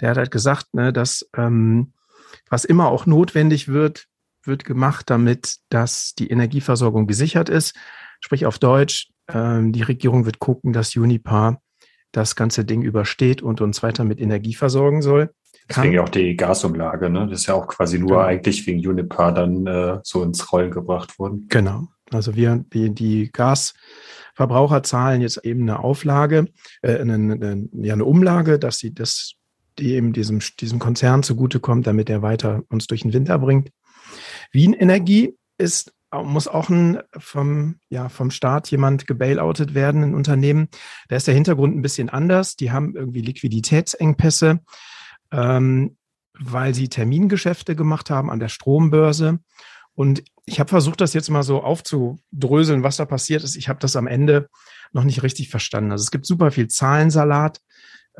der hat halt gesagt, ne, dass ähm, was immer auch notwendig wird, wird gemacht, damit dass die Energieversorgung gesichert ist. Sprich auf Deutsch, ähm, die Regierung wird gucken, dass Unipa das ganze Ding übersteht und uns weiter mit Energie versorgen soll. Deswegen ja auch die Gasumlage, ne? Das ist ja auch quasi nur genau. eigentlich wegen Unipa dann äh, so ins Rollen gebracht worden. Genau. Also wir, die, die Gasverbraucher zahlen jetzt eben eine Auflage, äh, eine, eine, ja, eine Umlage, dass sie das die eben diesem, diesem Konzern zugutekommt, damit er weiter uns durch den Winter bringt. Wien Energie ist, muss auch ein, vom, ja, vom Staat jemand gebailoutet werden, ein Unternehmen. Da ist der Hintergrund ein bisschen anders. Die haben irgendwie Liquiditätsengpässe, ähm, weil sie Termingeschäfte gemacht haben an der Strombörse. Und ich habe versucht, das jetzt mal so aufzudröseln, was da passiert ist. Ich habe das am Ende noch nicht richtig verstanden. Also es gibt super viel Zahlensalat.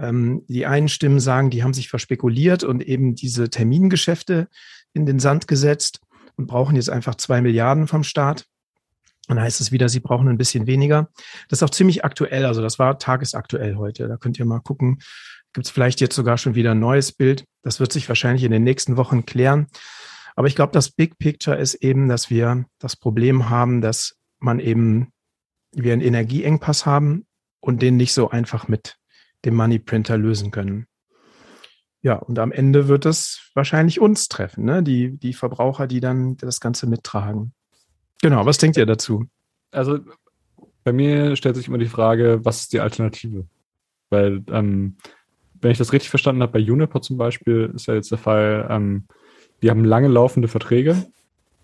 Ähm, die einen Stimmen sagen, die haben sich verspekuliert und eben diese Termingeschäfte in den Sand gesetzt und brauchen jetzt einfach zwei Milliarden vom Staat. Dann heißt es wieder, sie brauchen ein bisschen weniger. Das ist auch ziemlich aktuell. Also das war tagesaktuell heute. Da könnt ihr mal gucken. Gibt es vielleicht jetzt sogar schon wieder ein neues Bild. Das wird sich wahrscheinlich in den nächsten Wochen klären. Aber ich glaube, das Big Picture ist eben, dass wir das Problem haben, dass man eben, wir einen Energieengpass haben und den nicht so einfach mit dem Money Printer lösen können. Ja, und am Ende wird es wahrscheinlich uns treffen, ne? die, die Verbraucher, die dann das Ganze mittragen. Genau, was denkt ihr dazu? Also bei mir stellt sich immer die Frage, was ist die Alternative? Weil, ähm, wenn ich das richtig verstanden habe, bei Juniper zum Beispiel ist ja jetzt der Fall, ähm, die haben lange laufende Verträge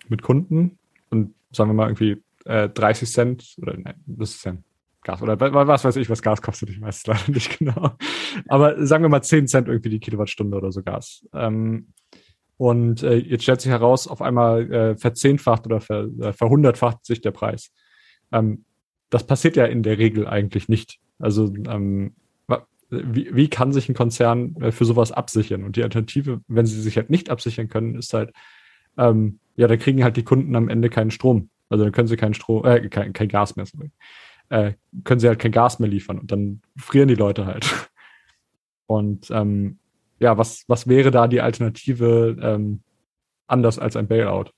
mit Kunden und sagen wir mal irgendwie äh, 30 Cent oder nein, das ist ja Gas oder was weiß ich, was Gas kostet, ich weiß es leider nicht genau. Aber sagen wir mal 10 Cent irgendwie die Kilowattstunde oder so Gas. Ähm, und äh, jetzt stellt sich heraus, auf einmal äh, verzehnfacht oder ver, äh, verhundertfacht sich der Preis. Ähm, das passiert ja in der Regel eigentlich nicht. Also ähm, wie, wie kann sich ein Konzern äh, für sowas absichern? Und die Alternative, wenn sie sich halt nicht absichern können, ist halt, ähm, ja, dann kriegen halt die Kunden am Ende keinen Strom. Also dann können sie keinen Strom, äh, kein, kein Gas mehr. Sorry äh, können sie halt kein Gas mehr liefern und dann frieren die Leute halt. Und ähm, ja, was, was wäre da die Alternative ähm, anders als ein Bailout?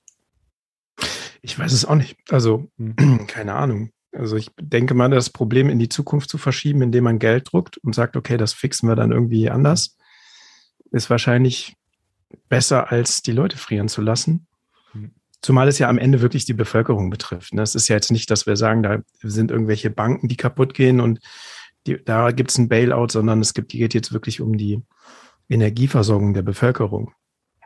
Ich weiß es auch nicht. Also, hm. keine Ahnung. Also ich denke mal, das Problem in die Zukunft zu verschieben, indem man Geld druckt und sagt, okay, das fixen wir dann irgendwie anders, ist wahrscheinlich besser, als die Leute frieren zu lassen. Hm. Zumal es ja am Ende wirklich die Bevölkerung betrifft. Ne? Es ist ja jetzt nicht, dass wir sagen, da sind irgendwelche Banken, die kaputt gehen und die, da gibt es ein Bailout, sondern es gibt, die geht jetzt wirklich um die Energieversorgung der Bevölkerung.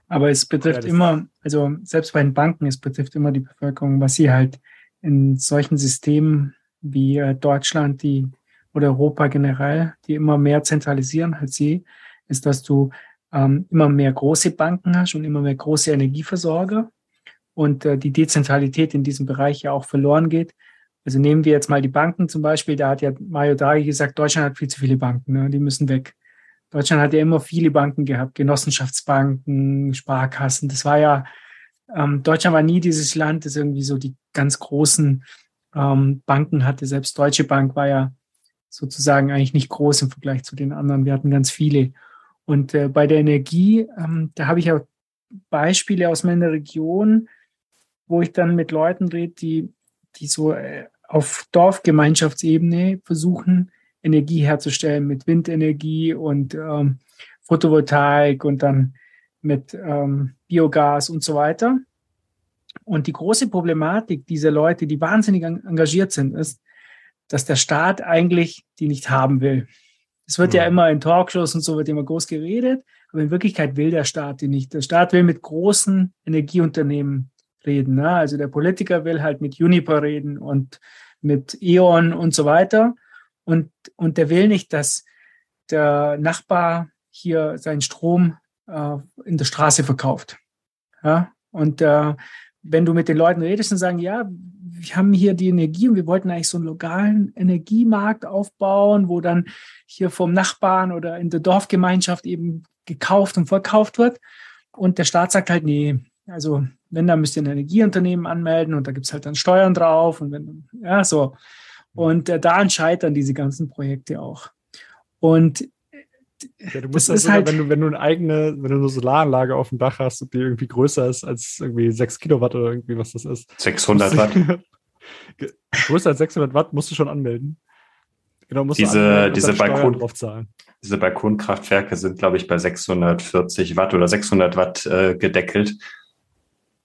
Aber es betrifft ja, immer, also selbst bei den Banken, es betrifft immer die Bevölkerung, was sie halt in solchen Systemen wie äh, Deutschland, die oder Europa generell, die immer mehr zentralisieren als sie, ist, dass du ähm, immer mehr große Banken hast und immer mehr große Energieversorger und äh, die Dezentralität in diesem Bereich ja auch verloren geht. Also nehmen wir jetzt mal die Banken zum Beispiel, da hat ja Mario Draghi gesagt, Deutschland hat viel zu viele Banken, ne? die müssen weg. Deutschland hat ja immer viele Banken gehabt, Genossenschaftsbanken, Sparkassen. Das war ja, ähm, Deutschland war nie dieses Land, das irgendwie so die ganz großen ähm, Banken hatte. Selbst Deutsche Bank war ja sozusagen eigentlich nicht groß im Vergleich zu den anderen. Wir hatten ganz viele. Und äh, bei der Energie, ähm, da habe ich auch Beispiele aus meiner Region, wo ich dann mit Leuten rede, die, die so äh, auf Dorfgemeinschaftsebene versuchen, Energie herzustellen mit Windenergie und ähm, Photovoltaik und dann mit ähm, Biogas und so weiter. Und die große Problematik dieser Leute, die wahnsinnig engagiert sind, ist, dass der Staat eigentlich die nicht haben will. Es wird ja. ja immer in Talkshows und so wird immer groß geredet, aber in Wirklichkeit will der Staat die nicht. Der Staat will mit großen Energieunternehmen reden. Ne? Also der Politiker will halt mit Uniper reden und mit E.ON und so weiter. Und, und der will nicht, dass der Nachbar hier seinen Strom äh, in der Straße verkauft. Ja? Und äh, wenn du mit den Leuten redest und sagen, ja, wir haben hier die Energie und wir wollten eigentlich so einen lokalen Energiemarkt aufbauen, wo dann hier vom Nachbarn oder in der Dorfgemeinschaft eben gekauft und verkauft wird. Und der Staat sagt halt, nee, also wenn, dann müsst ihr ein Energieunternehmen anmelden und da gibt es halt dann Steuern drauf und wenn, ja, so. Und äh, daran scheitern diese ganzen Projekte auch. Und ja, du musst das, das halt, wenn du, wenn du eine eigene, wenn du eine Solaranlage auf dem Dach hast, die irgendwie größer ist als irgendwie 6 Kilowatt oder irgendwie was das ist. 600 Watt. größer als 600 Watt musst du schon anmelden. Genau, musst diese, anmelden diese Balkon, diese Balkonkraftwerke sind, glaube ich, bei 640 Watt oder 600 Watt äh, gedeckelt.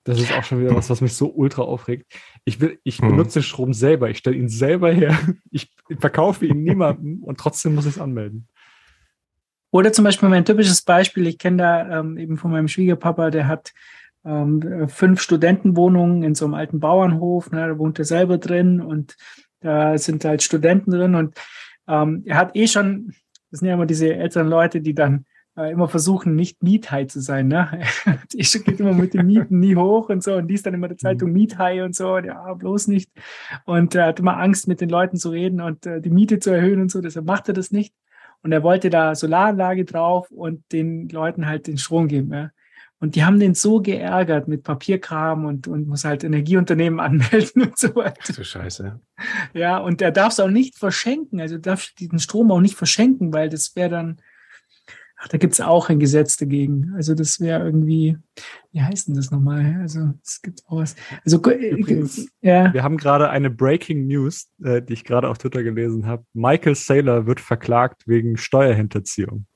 Das ist auch schon wieder was, was mich so ultra aufregt. Ich will, ich hm. benutze Strom selber. Ich stelle ihn selber her. Ich verkaufe ihn niemandem und trotzdem muss ich es anmelden. Oder zum Beispiel mein typisches Beispiel, ich kenne da ähm, eben von meinem Schwiegerpapa, der hat ähm, fünf Studentenwohnungen in so einem alten Bauernhof, ne, da wohnt er selber drin und da sind halt Studenten drin und ähm, er hat eh schon, das sind ja immer diese älteren Leute, die dann äh, immer versuchen, nicht Miethai zu sein. Ne? ich geht immer mit den Mieten nie hoch und so und liest dann immer die Zeitung Miethai und so, und ja, bloß nicht. Und er hat immer Angst, mit den Leuten zu reden und äh, die Miete zu erhöhen und so, deshalb macht er das nicht. Und er wollte da Solaranlage drauf und den Leuten halt den Strom geben. Ja. Und die haben den so geärgert mit Papierkram und, und muss halt Energieunternehmen anmelden und so weiter. So scheiße. Ja, und er darf es auch nicht verschenken. Also darf diesen Strom auch nicht verschenken, weil das wäre dann, Ach, da gibt's auch ein Gesetz dagegen. Also das wäre irgendwie, wie heißt denn das nochmal? Also es gibt auch was. Also Übrigens, ja. Wir haben gerade eine Breaking News, äh, die ich gerade auf Twitter gelesen habe. Michael Saylor wird verklagt wegen Steuerhinterziehung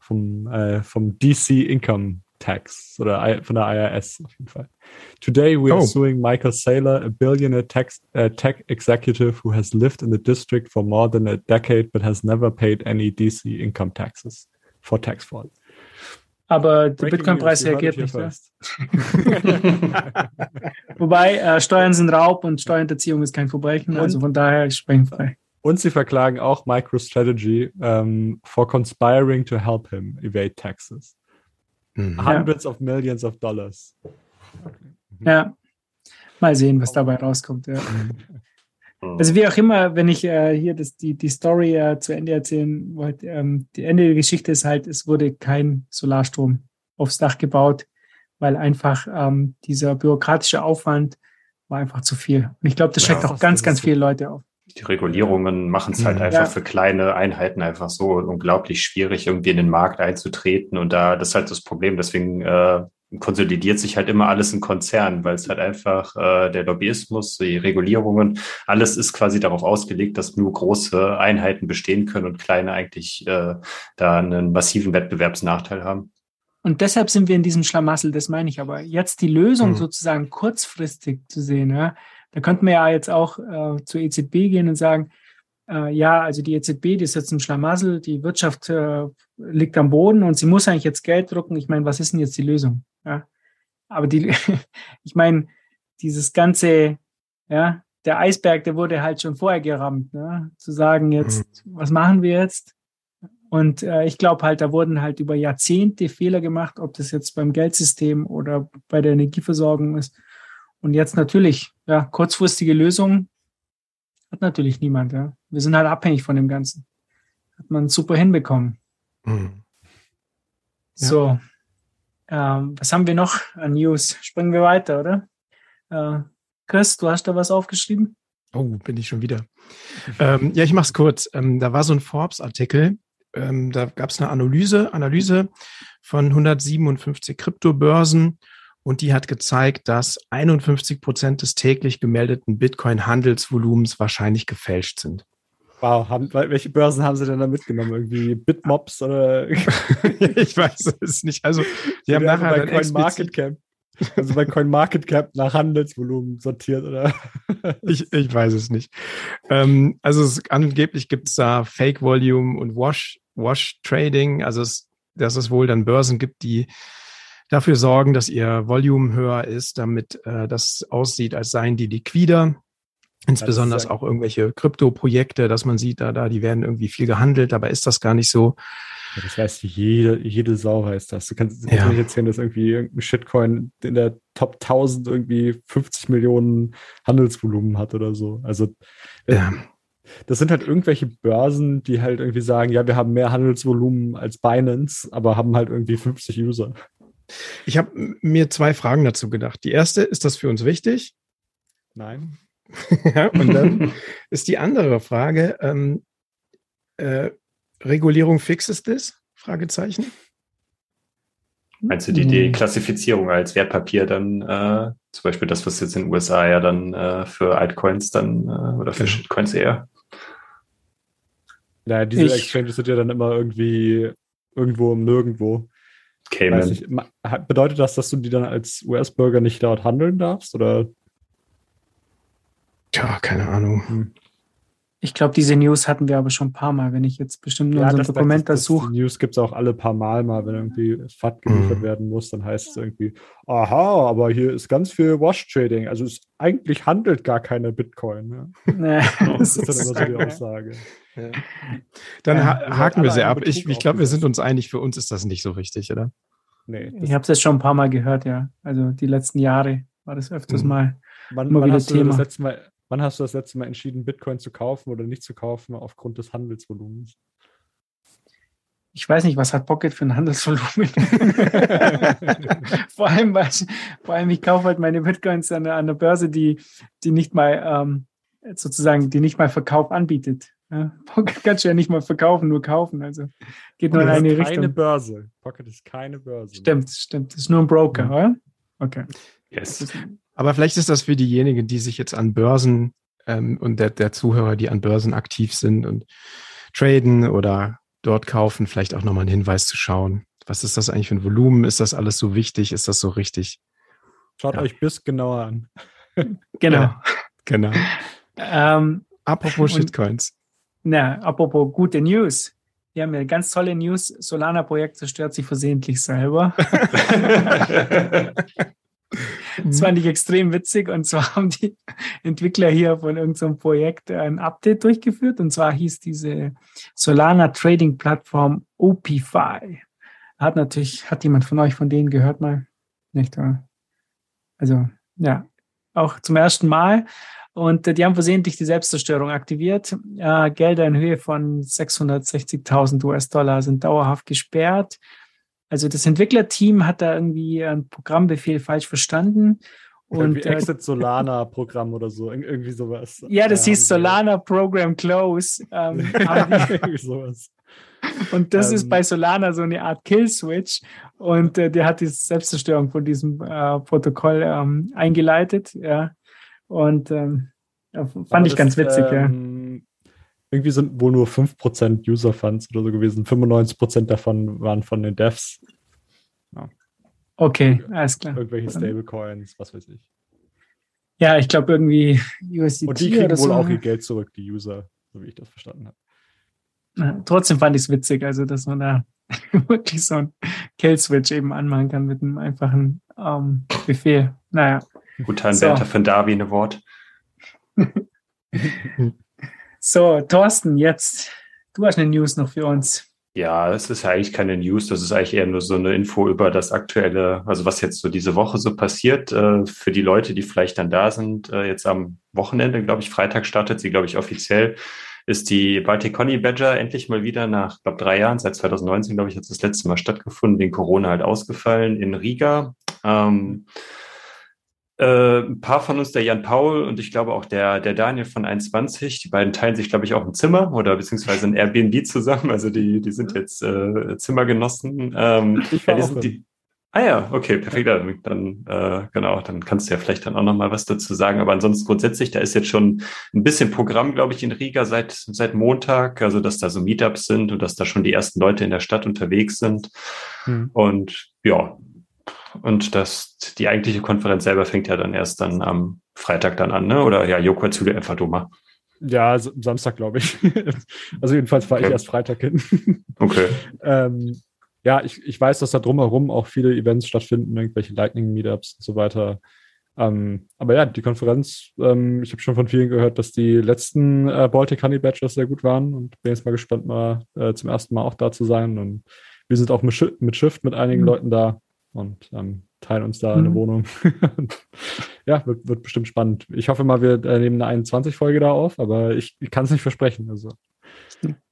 vom, äh, vom DC Income Tax oder von der IRS auf jeden Fall. Today we are oh. suing Michael Saylor, a billionaire tax, uh, tech executive who has lived in the district for more than a decade but has never paid any DC income taxes for tax fraud. Aber der Bitcoin-Preis reagiert nicht. Ja? Wobei äh, Steuern sind Raub und Steuerhinterziehung ist kein Verbrechen, also von daher sprechen frei. Und sie verklagen auch MicroStrategy um, ähm, for conspiring to help him evade taxes. Mhm. Hundreds ja. of millions of dollars. Okay. Ja, mal sehen, was dabei rauskommt. Ja. Mhm. Also wie auch immer, wenn ich äh, hier das, die, die Story äh, zu Ende erzählen wollte, ähm, die Ende der Geschichte ist halt, es wurde kein Solarstrom aufs Dach gebaut, weil einfach ähm, dieser bürokratische Aufwand war einfach zu viel. Und ich glaube, das schreckt ja, auch ganz, ganz viele Leute auf. Die Regulierungen machen es halt mhm. einfach ja. für kleine Einheiten einfach so unglaublich schwierig, irgendwie in den Markt einzutreten. Und da, das ist halt das Problem. Deswegen äh, konsolidiert sich halt immer alles in Konzernen, weil es halt einfach äh, der Lobbyismus, die Regulierungen, alles ist quasi darauf ausgelegt, dass nur große Einheiten bestehen können und kleine eigentlich äh, da einen massiven Wettbewerbsnachteil haben. Und deshalb sind wir in diesem Schlamassel, das meine ich. Aber jetzt die Lösung mhm. sozusagen kurzfristig zu sehen, ja, da könnten wir ja jetzt auch äh, zur EZB gehen und sagen, äh, ja, also die EZB, die ist jetzt im Schlamassel, die Wirtschaft äh, liegt am Boden und sie muss eigentlich jetzt Geld drucken. Ich meine, was ist denn jetzt die Lösung? Ja? Aber die, ich meine, dieses ganze, ja, der Eisberg, der wurde halt schon vorher gerammt, ne? zu sagen, jetzt, mhm. was machen wir jetzt? Und äh, ich glaube halt, da wurden halt über Jahrzehnte Fehler gemacht, ob das jetzt beim Geldsystem oder bei der Energieversorgung ist. Und jetzt natürlich, ja, kurzfristige Lösungen hat natürlich niemand. Ja. Wir sind halt abhängig von dem Ganzen. Hat man super hinbekommen. Mhm. Ja. So, ähm, was haben wir noch an News? Springen wir weiter, oder? Äh, Chris, du hast da was aufgeschrieben? Oh, bin ich schon wieder. ähm, ja, ich mache es kurz. Ähm, da war so ein Forbes-Artikel. Ähm, da gab es eine Analyse, Analyse von 157 Kryptobörsen und die hat gezeigt, dass 51 Prozent des täglich gemeldeten Bitcoin-Handelsvolumens wahrscheinlich gefälscht sind. Wow, haben, welche Börsen haben sie denn da mitgenommen? Irgendwie Bitmobs oder? ich weiß es nicht. Also, die haben nachher bei CoinMarketCap. Also bei CoinMarketCap nach Handelsvolumen sortiert, oder? ich, ich weiß es nicht. Ähm, also es, angeblich gibt es da Fake Volume und Wash, Wash Trading. Also es, dass es wohl dann Börsen gibt, die dafür sorgen, dass ihr Volumen höher ist, damit äh, das aussieht, als seien die liquider. Insbesondere auch irgendwelche Krypto-Projekte, dass man sieht, da, da, die werden irgendwie viel gehandelt, aber ist das gar nicht so. Ja, das heißt, jede, jede Sau heißt das. Du kannst ja. nicht erzählen, dass irgendwie irgendein Shitcoin in der Top 1000 irgendwie 50 Millionen Handelsvolumen hat oder so. Also, äh, ja. das sind halt irgendwelche Börsen, die halt irgendwie sagen, ja, wir haben mehr Handelsvolumen als Binance, aber haben halt irgendwie 50 User. Ich habe mir zwei Fragen dazu gedacht. Die erste, ist das für uns wichtig? Nein. ja, und dann ist die andere Frage, ähm, äh, Regulierung fix ist das? Fragezeichen. Meinst du die, die hm. Klassifizierung als Wertpapier dann, äh, zum Beispiel das, was jetzt in den USA ja dann äh, für Altcoins dann äh, oder für Shitcoins eher? Naja, diese ich, Exchanges sind ja dann immer irgendwie irgendwo im Nirgendwo. Cayman. Ich, bedeutet das, dass du die dann als US-Bürger nicht dort handeln darfst? Oder? Tja, keine Ahnung. Hm. Ich glaube, diese News hatten wir aber schon ein paar Mal, wenn ich jetzt bestimmt in ja, unserem Dokument das, das, suche. Die News gibt es auch alle paar Mal mal, wenn irgendwie FAT geliefert mhm. werden muss, dann heißt es irgendwie, aha, aber hier ist ganz viel Wash-Trading. Also es eigentlich handelt gar keine Bitcoin. Ne? Nee, das, ist dann immer so die Aussage. Ja. Dann ja, haken wir sie ab. Ich, ich glaube, wir sind uns einig, für uns ist das nicht so richtig, oder? Nee. Ich habe es jetzt schon ein paar Mal gehört, ja. Also die letzten Jahre war das öfters mhm. mal wann, immer wann wieder Thema. Mal, wann hast du das letzte Mal entschieden, Bitcoin zu kaufen oder nicht zu kaufen aufgrund des Handelsvolumens? Ich weiß nicht, was hat Pocket für ein Handelsvolumen? vor, allem, weil ich, vor allem, ich kaufe halt meine Bitcoins an, an der Börse, die, die nicht mal ähm, sozusagen, die nicht mal Verkauf anbietet. Ja, Pocket kannst du ja nicht mal verkaufen, nur kaufen. Also geht nur in eine Richtung. Keine Börse. Pocket ist keine Börse. Stimmt, stimmt. Das ist nur ein Broker, ja. oder? Okay. Yes. Aber vielleicht ist das für diejenigen, die sich jetzt an Börsen ähm, und der, der Zuhörer, die an Börsen aktiv sind und traden oder dort kaufen, vielleicht auch nochmal ein Hinweis zu schauen. Was ist das eigentlich für ein Volumen? Ist das alles so wichtig? Ist das so richtig? Schaut ja. euch bis genauer an. genau. Ja, genau. Ähm, apropos Shitcoins. Na, apropos gute News. Wir haben ja ganz tolle News. Solana-Projekt zerstört sich versehentlich selber. Das fand ich extrem witzig. Und zwar haben die Entwickler hier von irgendeinem Projekt ein Update durchgeführt. Und zwar hieß diese Solana Trading Plattform OPFI. Hat natürlich, hat jemand von euch von denen gehört mal? Nicht, oder? Also, ja, auch zum ersten Mal. Und äh, die haben versehentlich die Selbstzerstörung aktiviert. Äh, Gelder in Höhe von 660.000 US-Dollar sind dauerhaft gesperrt. Also das Entwicklerteam hat da irgendwie einen Programmbefehl falsch verstanden. Und, äh, Exit Solana Programm oder so, irgendwie sowas. Ja, das hieß Solana Program Close. Ähm, irgendwie sowas. Und das ähm, ist bei Solana so eine Art Kill-Switch. Und äh, der hat die Selbstzerstörung von diesem äh, Protokoll ähm, eingeleitet. Ja. Und ähm, fand ich ganz witzig, ähm, ja. Irgendwie sind wohl nur 5% User-Funds oder so gewesen. 95% davon waren von den Devs. Ja. Okay, alles klar. Irgendwelche Stablecoins, was weiß ich. Ja, ich glaube irgendwie USDT Und die kriegen wohl so. auch ihr Geld zurück, die User, so wie ich das verstanden habe. Trotzdem fand ich es witzig, also dass man da wirklich so ein Kill-Switch eben anmachen kann mit einem einfachen ähm, Befehl. Naja. Guter Anwärter so. von Darwin Award. So, Thorsten, jetzt, du hast eine News noch für uns. Ja, es ist ja eigentlich keine News, das ist eigentlich eher nur so eine Info über das aktuelle, also was jetzt so diese Woche so passiert. Äh, für die Leute, die vielleicht dann da sind, äh, jetzt am Wochenende, glaube ich, Freitag startet sie, glaube ich, offiziell, ist die Baltic Conny Badger endlich mal wieder nach, glaube drei Jahren, seit 2019, glaube ich, hat es das letzte Mal stattgefunden, wegen Corona halt ausgefallen in Riga. Ähm, äh, ein paar von uns, der Jan Paul und ich glaube auch der, der Daniel von 21, die beiden teilen sich, glaube ich, auch ein Zimmer oder beziehungsweise ein Airbnb zusammen. Also die, die sind jetzt äh, Zimmergenossen. Ähm, ja, die sind die, ah ja, okay, perfekt. Dann äh, genau, dann kannst du ja vielleicht dann auch noch mal was dazu sagen. Aber ansonsten grundsätzlich, da ist jetzt schon ein bisschen Programm, glaube ich, in Riga seit seit Montag. Also dass da so Meetups sind und dass da schon die ersten Leute in der Stadt unterwegs sind. Hm. Und ja, und das, die eigentliche Konferenz selber fängt ja dann erst dann am Freitag dann an, ne? Oder ja, Joko erzähle einfach du mal. Ja, Samstag, glaube ich. also jedenfalls fahre okay. ich erst Freitag hin. okay. ähm, ja, ich, ich weiß, dass da drumherum auch viele Events stattfinden, irgendwelche Lightning-Meetups und so weiter. Ähm, aber ja, die Konferenz, ähm, ich habe schon von vielen gehört, dass die letzten äh, Baltic Honey Badgers sehr gut waren und bin jetzt mal gespannt, mal äh, zum ersten Mal auch da zu sein. Und wir sind auch mit, Sch mit Shift mit einigen mhm. Leuten da und ähm, teilen uns da mhm. eine Wohnung. ja, wird, wird, bestimmt spannend. Ich hoffe mal, wir äh, nehmen eine 21-Folge da auf, aber ich, ich kann es nicht versprechen. Also.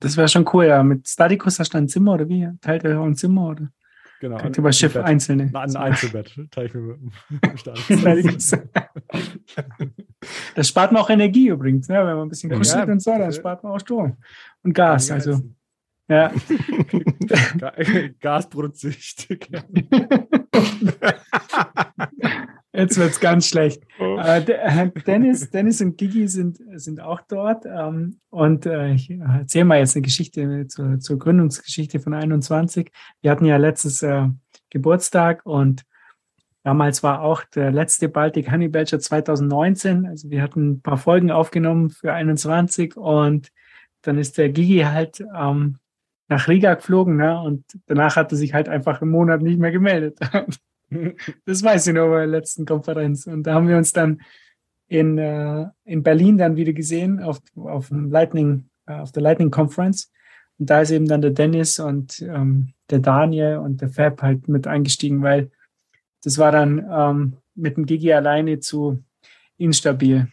Das wäre schon cool, ja. Mit Stadicus hast du ein Zimmer oder wie? Teilt ihr auch ein Zimmer oder? Genau. Teilt bei Schiff Bett. einzelne? Ein Einzelbett teile ich mir mit das spart man auch Energie übrigens, ne? wenn man ein bisschen kuschelt ja, und so, dann spart man auch Strom und Gas. Also. Ja. Gasproduziert. Jetzt wird es ganz schlecht. Oh. Äh, Dennis, Dennis und Gigi sind, sind auch dort. Ähm, und äh, ich erzähle mal jetzt eine Geschichte zur, zur, Gründungsgeschichte von 21. Wir hatten ja letztes äh, Geburtstag und damals war auch der letzte Baltic Honey Badger 2019. Also wir hatten ein paar Folgen aufgenommen für 21 und dann ist der Gigi halt ähm, nach Riga geflogen ne? und danach hat er sich halt einfach im Monat nicht mehr gemeldet. das weiß ich noch bei der letzten Konferenz. Und da haben wir uns dann in, äh, in Berlin dann wieder gesehen auf, auf, dem Lightning, äh, auf der Lightning Conference. Und da ist eben dann der Dennis und ähm, der Daniel und der Fab halt mit eingestiegen, weil das war dann ähm, mit dem Gigi alleine zu instabil.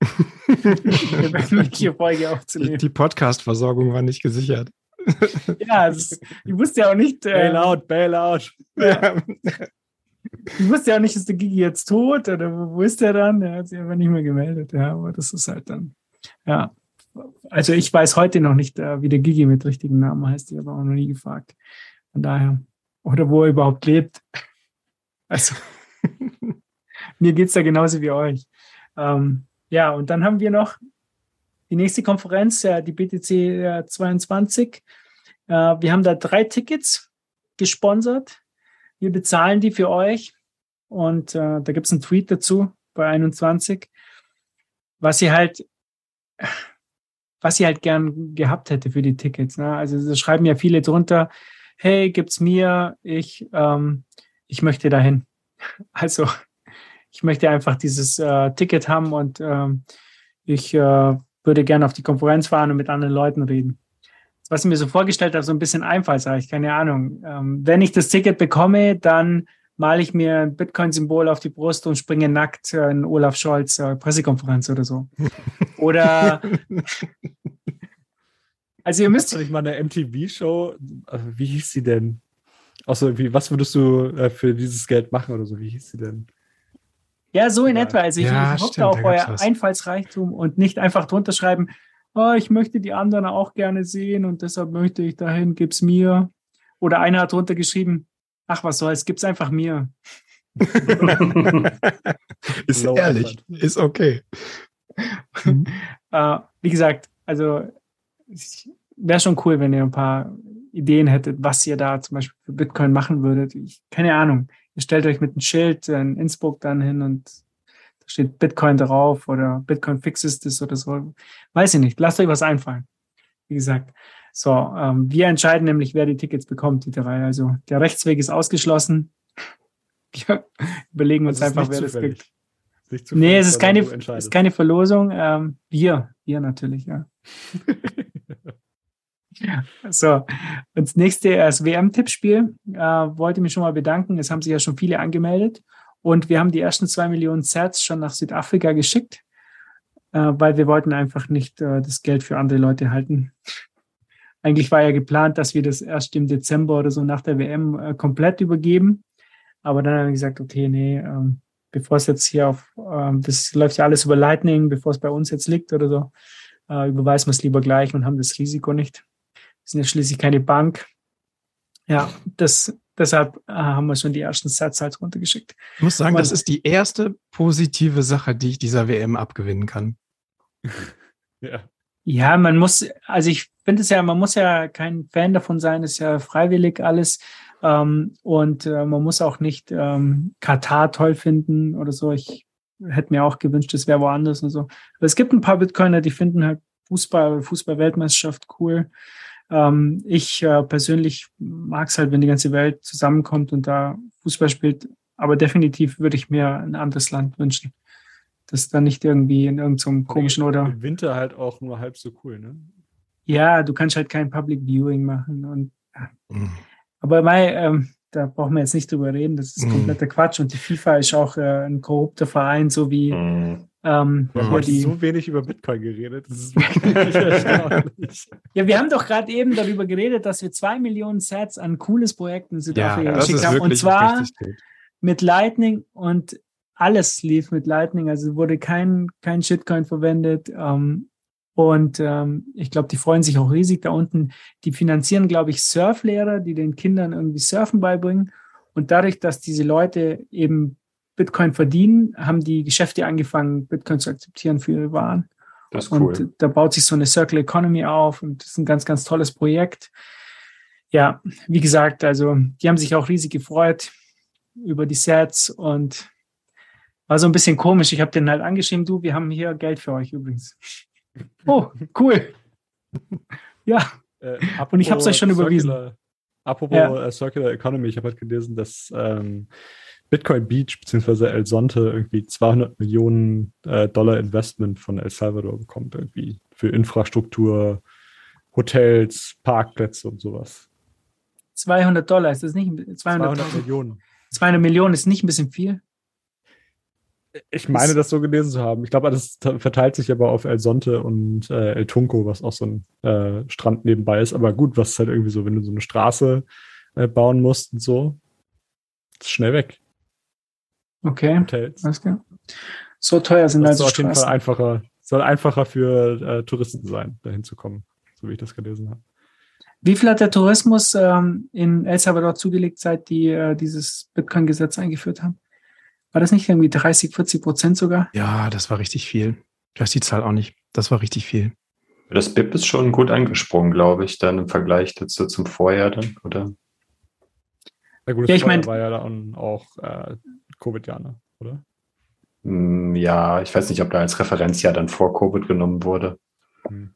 die, die Podcast-Versorgung war nicht gesichert. ja, ist, ich wusste ja auch nicht. Äh, bail out, bail out. Ja. Ich wusste ja auch nicht, ist der Gigi jetzt tot oder wo, wo ist der dann? Er hat sich einfach nicht mehr gemeldet. Ja, aber das ist halt dann, ja. Also ich weiß heute noch nicht, äh, wie der Gigi mit richtigen Namen heißt. Ich habe auch noch nie gefragt. Von daher. Oder wo er überhaupt lebt. Also, mir geht es da genauso wie euch. Ähm, ja, und dann haben wir noch die nächste Konferenz, die BTC 22. Äh, wir haben da drei Tickets gesponsert. Wir bezahlen die für euch. Und äh, da gibt es einen Tweet dazu bei 21, was ihr halt, was ihr halt gern gehabt hätte für die Tickets. Ne? Also da schreiben ja viele drunter, hey, gibt's mir, ich, ähm, ich möchte dahin. Also ich möchte einfach dieses äh, Ticket haben und ähm, ich äh, würde gerne auf die Konferenz fahren und mit anderen Leuten reden. Was ich mir so vorgestellt habe, so ein bisschen einfallsreich, keine Ahnung. Ähm, wenn ich das Ticket bekomme, dann male ich mir ein Bitcoin-Symbol auf die Brust und springe nackt in Olaf Scholz äh, Pressekonferenz oder so. Oder also ihr müsst euch mal eine MTV-Show, also wie hieß sie denn? Also wie, was würdest du äh, für dieses Geld machen oder so? Wie hieß sie denn? Ja, so in ja. etwa. Also ich, ja, hoffe auf euer Einfallsreichtum und nicht einfach drunter schreiben, oh, ich möchte die anderen auch gerne sehen und deshalb möchte ich dahin, gib's mir. Oder einer hat drunter geschrieben, ach was soll's, gib's einfach mir. ist Low ehrlich, effort. ist okay. Uh, wie gesagt, also wäre schon cool, wenn ihr ein paar Ideen hättet, was ihr da zum Beispiel für Bitcoin machen würdet. Ich, keine Ahnung. Ihr stellt euch mit einem Schild in Innsbruck dann hin und da steht Bitcoin drauf oder Bitcoin fixes das oder so. Weiß ich nicht. Lasst euch was einfallen. Wie gesagt. So, ähm, wir entscheiden nämlich, wer die Tickets bekommt, die drei. Also der Rechtsweg ist ausgeschlossen. Wir überlegen uns einfach, wer das kriegt. Nee, es ist keine, ist keine Verlosung. Ähm, wir, wir natürlich, ja. So, und das nächste das WM-Tippspiel. Äh, wollte mich schon mal bedanken. Es haben sich ja schon viele angemeldet. Und wir haben die ersten zwei Millionen Sets schon nach Südafrika geschickt, äh, weil wir wollten einfach nicht äh, das Geld für andere Leute halten. Eigentlich war ja geplant, dass wir das erst im Dezember oder so nach der WM äh, komplett übergeben. Aber dann haben wir gesagt, okay, nee, ähm, bevor es jetzt hier auf, ähm, das läuft ja alles über Lightning, bevor es bei uns jetzt liegt oder so, äh, überweisen wir es lieber gleich und haben das Risiko nicht. Sind ja schließlich keine Bank. Ja, das, deshalb äh, haben wir schon die ersten Sets halt runtergeschickt. Ich muss sagen, Man, das ist die erste positive Sache, die ich dieser WM abgewinnen kann. ja. Ja, man muss, also ich finde es ja, man muss ja kein Fan davon sein, ist ja freiwillig alles. Ähm, und äh, man muss auch nicht ähm, Katar toll finden oder so. Ich hätte mir auch gewünscht, es wäre woanders und so. Aber es gibt ein paar Bitcoiner, die finden halt Fußball, Fußball-Weltmeisterschaft cool. Ähm, ich äh, persönlich mag es halt, wenn die ganze Welt zusammenkommt und da Fußball spielt. Aber definitiv würde ich mir ein anderes Land wünschen. Das dann nicht irgendwie in irgendeinem komischen oder. Im Winter halt auch nur halb so cool, ne? Ja, du kannst halt kein Public Viewing machen. Und, mhm. Aber Mai, ähm, da brauchen wir jetzt nicht drüber reden. Das ist mhm. kompletter Quatsch. Und die FIFA ist auch äh, ein korrupter Verein, so wie mhm. Ähm, wir haben die, so wenig über Bitcoin geredet. Das ist wirklich erstaunlich. Ja, wir haben doch gerade eben darüber geredet, dass wir zwei Millionen Sets an cooles Projekten in Südafrika ja, geschickt haben. Und zwar mit Lightning und alles lief mit Lightning. Also wurde kein, kein Shitcoin verwendet. Ähm, und ähm, ich glaube, die freuen sich auch riesig da unten. Die finanzieren, glaube ich, Surflehrer, die den Kindern irgendwie Surfen beibringen. Und dadurch, dass diese Leute eben Bitcoin verdienen, haben die Geschäfte angefangen, Bitcoin zu akzeptieren für ihre Waren. Das ist cool. Und da baut sich so eine Circle Economy auf und das ist ein ganz, ganz tolles Projekt. Ja, wie gesagt, also die haben sich auch riesig gefreut über die Sets und war so ein bisschen komisch. Ich habe den halt angeschrieben, du, wir haben hier Geld für euch übrigens. Oh, cool. ja. Äh, und ich habe es euch schon Circular, überwiesen. Apropos ja. Äh, Circular Economy, ich habe halt gelesen, dass ähm, Bitcoin Beach bzw. El Sonte irgendwie 200 Millionen äh, Dollar Investment von El Salvador bekommt, irgendwie für Infrastruktur, Hotels, Parkplätze und sowas. 200 Dollar, ist das nicht 200, 200 Millionen? 200 Millionen ist nicht ein bisschen viel? Ich meine, das so gelesen zu haben. Ich glaube, das verteilt sich aber auf El Sonte und äh, El Tunco, was auch so ein äh, Strand nebenbei ist. Aber gut, was ist halt irgendwie so, wenn du so eine Straße äh, bauen musst und so, ist schnell weg. Okay. Hotels. Alles klar. So teuer sind das also auf jeden Fall einfacher, soll einfacher für äh, Touristen sein, dahin zu kommen, so wie ich das gelesen habe. Wie viel hat der Tourismus ähm, in El Salvador zugelegt, seit die äh, dieses Bitcoin-Gesetz eingeführt haben? War das nicht irgendwie 30, 40 Prozent sogar? Ja, das war richtig viel. Ich weiß die Zahl auch nicht. Das war richtig viel. Das BIP ist schon gut angesprungen, glaube ich, dann im Vergleich dazu zum Vorjahr dann, oder? Na gut, ja, ich mein, war ja dann auch äh, Covid-Jahr, ne? oder? Hm, ja, ich weiß nicht, ob da als Referenzjahr dann vor Covid genommen wurde. Hm.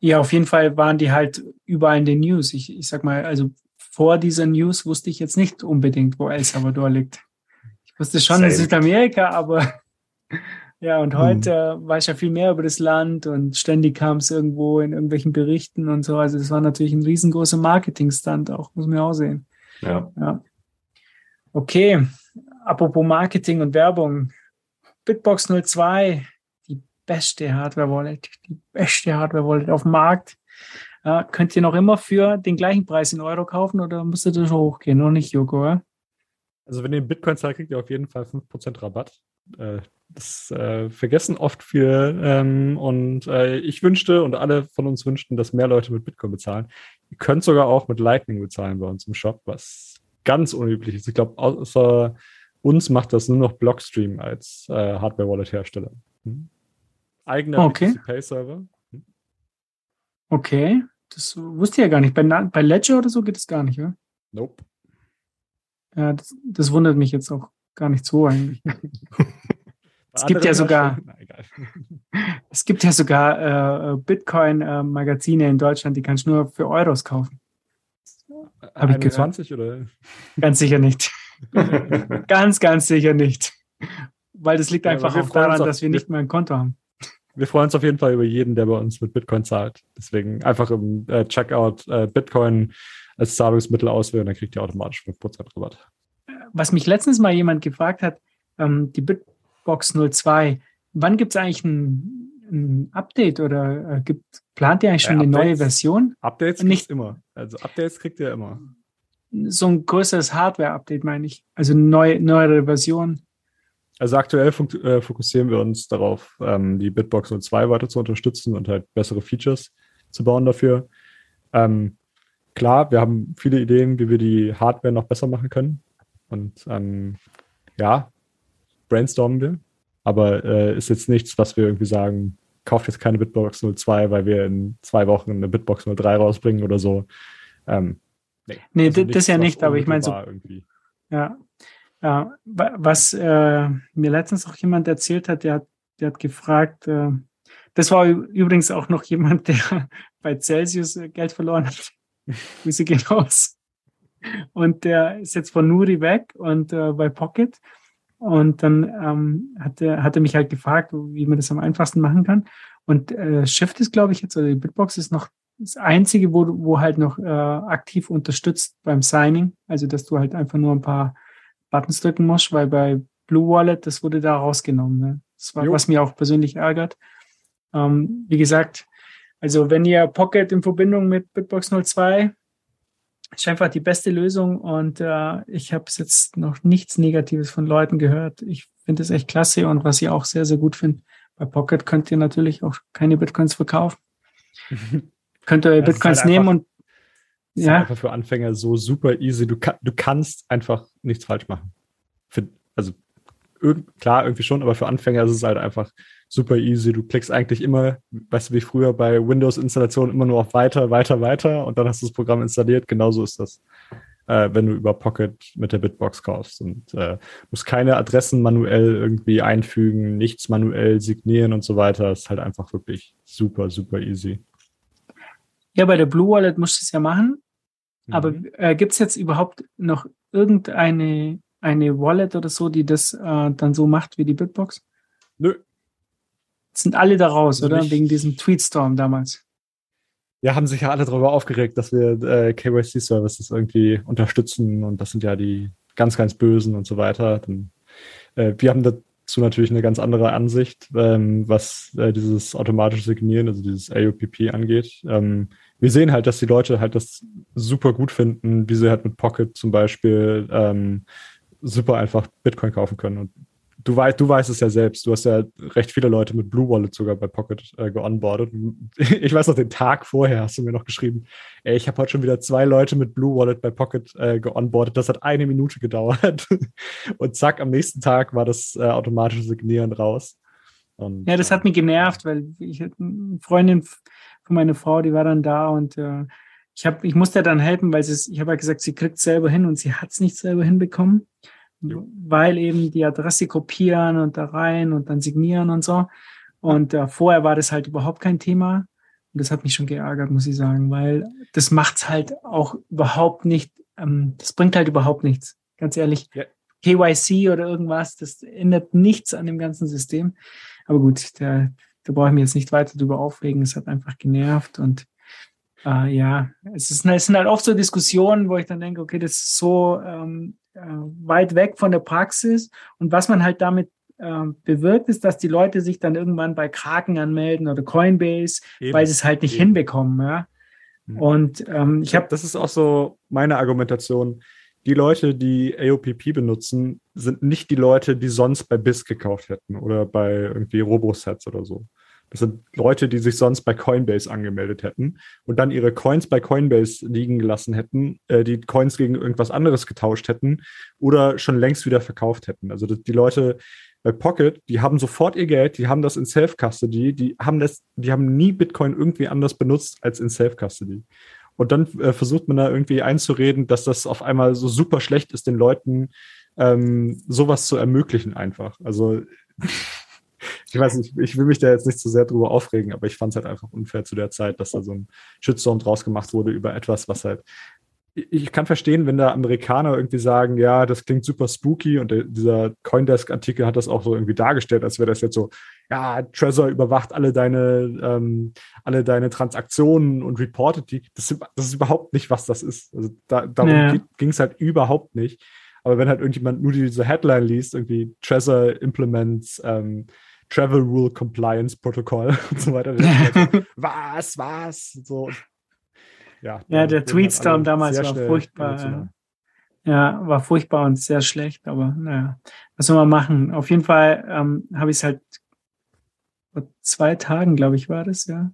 Ja, auf jeden Fall waren die halt überall in den News. Ich, ich sag mal, also vor dieser News wusste ich jetzt nicht unbedingt, wo El Salvador liegt. Ich wusste schon Same. in Südamerika, aber ja, und hm. heute hm. weiß ich ja viel mehr über das Land und ständig kam es irgendwo in irgendwelchen Berichten und so. Also das war natürlich ein riesengroßer Marketingstand auch, muss man auch sehen. Ja. ja. Okay, apropos Marketing und Werbung. Bitbox 02, die beste Hardware-Wallet, die beste Hardware-Wallet auf dem Markt. Ja, könnt ihr noch immer für den gleichen Preis in Euro kaufen oder müsst ihr das hochgehen? Noch nicht, Joko, oder? Also wenn ihr Bitcoin zahlt, kriegt ihr auf jeden Fall 5% Rabatt. Äh, Das äh, vergessen oft viele. Ähm, und äh, ich wünschte und alle von uns wünschten, dass mehr Leute mit Bitcoin bezahlen. Ihr könnt sogar auch mit Lightning bezahlen bei uns im Shop, was ganz unüblich ist. Ich glaube, außer uns macht das nur noch Blockstream als äh, Hardware-Wallet-Hersteller. Hm? Eigener okay. Pay-Server. Hm? Okay, das wusste ich ja gar nicht. Bei, bei Ledger oder so geht es gar nicht, oder? Nope. Ja, das, das wundert mich jetzt auch gar nicht so eigentlich. es gibt ja sogar, es gibt ja sogar äh, Bitcoin-Magazine in Deutschland, die kannst du nur für Euros kaufen. Habe ich gehört. 20 oder? Ganz sicher nicht. ganz, ganz sicher nicht. Weil das liegt ja, einfach auch daran, dass wir nicht mehr ein Konto haben. Wir freuen uns auf jeden Fall über jeden, der bei uns mit Bitcoin zahlt. Deswegen einfach im äh, Checkout äh, Bitcoin als Zahlungsmittel auswählen, dann kriegt ihr automatisch 5% Rabatt. Was mich letztens mal jemand gefragt hat, ähm, die Bitbox 02, wann gibt es eigentlich ein, ein, Update oder äh, gibt, plant ihr eigentlich schon ja, eine neue Version? Updates nicht immer. Also Updates kriegt ihr immer. So ein größeres Hardware-Update meine ich. Also eine neue, neuere Version. Also aktuell äh, fokussieren wir uns darauf, ähm, die Bitbox 02 weiter zu unterstützen und halt bessere Features zu bauen dafür. Ähm, klar, wir haben viele Ideen, wie wir die Hardware noch besser machen können. Und ähm, ja, brainstormen wir. Aber äh, ist jetzt nichts, was wir irgendwie sagen, kauft jetzt keine Bitbox 02, weil wir in zwei Wochen eine Bitbox 03 rausbringen oder so. Ähm, nee, nee also das ja nicht, aber ich meine so. Irgendwie. Ja. ja was äh, mir letztens auch jemand erzählt hat, der hat, der hat gefragt, äh, das war übrigens auch noch jemand, der bei Celsius äh, Geld verloren hat. Grüße gehen raus. Und der ist jetzt von Nuri weg und äh, bei Pocket. Und dann ähm, hat, er, hat er mich halt gefragt, wie man das am einfachsten machen kann. Und äh, Shift ist, glaube ich, jetzt, oder die Bitbox ist noch das Einzige, wo, wo halt noch äh, aktiv unterstützt beim Signing. Also, dass du halt einfach nur ein paar Buttons drücken musst, weil bei Blue Wallet, das wurde da rausgenommen. Ne? Das war, jo. was mir auch persönlich ärgert. Ähm, wie gesagt, also wenn ihr Pocket in Verbindung mit Bitbox 02 ist einfach die beste Lösung und äh, ich habe jetzt noch nichts Negatives von Leuten gehört. Ich finde es echt klasse und was ich auch sehr, sehr gut finde, bei Pocket könnt ihr natürlich auch keine Bitcoins verkaufen. könnt ihr Bitcoins halt nehmen und ja. einfach für Anfänger so super easy. Du, du kannst einfach nichts falsch machen. Für, also klar, irgendwie schon, aber für Anfänger ist es halt einfach super easy. Du klickst eigentlich immer, weißt du, wie früher bei Windows-Installationen immer nur auf weiter, weiter, weiter und dann hast du das Programm installiert. Genauso ist das, äh, wenn du über Pocket mit der Bitbox kaufst und äh, musst keine Adressen manuell irgendwie einfügen, nichts manuell signieren und so weiter. Das ist halt einfach wirklich super, super easy. Ja, bei der Blue Wallet musst du es ja machen. Mhm. Aber äh, gibt es jetzt überhaupt noch irgendeine eine Wallet oder so, die das äh, dann so macht wie die Bitbox? Nö. Sind alle da raus, also oder? Wegen diesem Tweetstorm damals. Ja, haben sich ja alle darüber aufgeregt, dass wir äh, KYC-Services irgendwie unterstützen und das sind ja die ganz, ganz Bösen und so weiter. Dann, äh, wir haben dazu natürlich eine ganz andere Ansicht, ähm, was äh, dieses automatische Signieren, also dieses AOPP angeht. Ähm, wir sehen halt, dass die Leute halt das super gut finden, wie sie halt mit Pocket zum Beispiel ähm, super einfach Bitcoin kaufen können. Und du, weißt, du weißt es ja selbst. Du hast ja recht viele Leute mit Blue Wallet sogar bei Pocket äh, geonboardet. Ich weiß noch, den Tag vorher hast du mir noch geschrieben, ey, ich habe heute schon wieder zwei Leute mit Blue Wallet bei Pocket äh, geonboardet. Das hat eine Minute gedauert. Und zack, am nächsten Tag war das äh, automatische Signieren raus. Und, ja, das hat mich genervt, weil ich eine Freundin von meiner Frau, die war dann da und äh, ich, hab, ich musste dann helfen, weil sie, ich habe ja gesagt, sie kriegt es selber hin und sie hat es nicht selber hinbekommen weil eben die Adresse kopieren und da rein und dann signieren und so. Und äh, vorher war das halt überhaupt kein Thema. Und das hat mich schon geärgert, muss ich sagen, weil das macht's halt auch überhaupt nicht, ähm, das bringt halt überhaupt nichts, ganz ehrlich. Ja. KYC oder irgendwas, das ändert nichts an dem ganzen System. Aber gut, da, da brauche ich mich jetzt nicht weiter drüber aufregen. Es hat einfach genervt und äh, ja, es, ist, es sind halt oft so Diskussionen, wo ich dann denke, okay, das ist so ähm, äh, weit weg von der Praxis. Und was man halt damit äh, bewirkt, ist, dass die Leute sich dann irgendwann bei Kraken anmelden oder Coinbase, Eben. weil sie es halt nicht Eben. hinbekommen. Ja? Mhm. Und ähm, ich habe. Das ist auch so meine Argumentation. die Leute, die AOPP benutzen, sind nicht die Leute, die sonst bei BIS gekauft hätten oder bei irgendwie Robosets oder so. Das sind Leute, die sich sonst bei Coinbase angemeldet hätten und dann ihre Coins bei Coinbase liegen gelassen hätten, äh, die Coins gegen irgendwas anderes getauscht hätten oder schon längst wieder verkauft hätten. Also die Leute bei Pocket, die haben sofort ihr Geld, die haben das in Self-Custody, die haben das, die haben nie Bitcoin irgendwie anders benutzt als in Self-Custody. Und dann äh, versucht man da irgendwie einzureden, dass das auf einmal so super schlecht ist, den Leuten ähm, sowas zu ermöglichen einfach. Also ich weiß nicht, ich will mich da jetzt nicht zu sehr drüber aufregen, aber ich fand es halt einfach unfair zu der Zeit, dass da so ein Shitstorm draus gemacht wurde über etwas, was halt. Ich kann verstehen, wenn da Amerikaner irgendwie sagen, ja, das klingt super spooky und der, dieser Coindesk-Artikel hat das auch so irgendwie dargestellt, als wäre das jetzt so, ja, Trezor überwacht alle deine, ähm, alle deine Transaktionen und reportet die. Das, das, ist überhaupt nicht, was das ist. Also da, darum ja. ging es halt überhaupt nicht. Aber wenn halt irgendjemand nur diese Headline liest, irgendwie Trezor implements ähm, Travel Rule Compliance Protocol und so weiter. Was, was? So. Ja, ja der Tweetstorm damals war furchtbar. Ja, war furchtbar und sehr schlecht, aber naja, was soll man machen? Auf jeden Fall ähm, habe ich es halt vor zwei Tagen, glaube ich, war das, ja.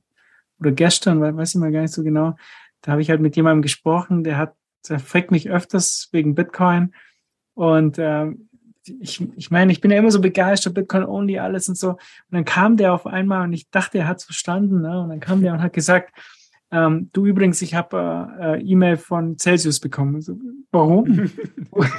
Oder gestern, weiß ich mal gar nicht so genau. Da habe ich halt mit jemandem gesprochen, der hat, der fragt mich öfters wegen Bitcoin. Und ähm, ich, ich meine, ich bin ja immer so begeistert, Bitcoin only, alles und so. Und dann kam der auf einmal und ich dachte, er hat es verstanden. Ne? Und dann kam der und hat gesagt, ähm, du übrigens, ich habe äh, E-Mail von Celsius bekommen. So, warum? und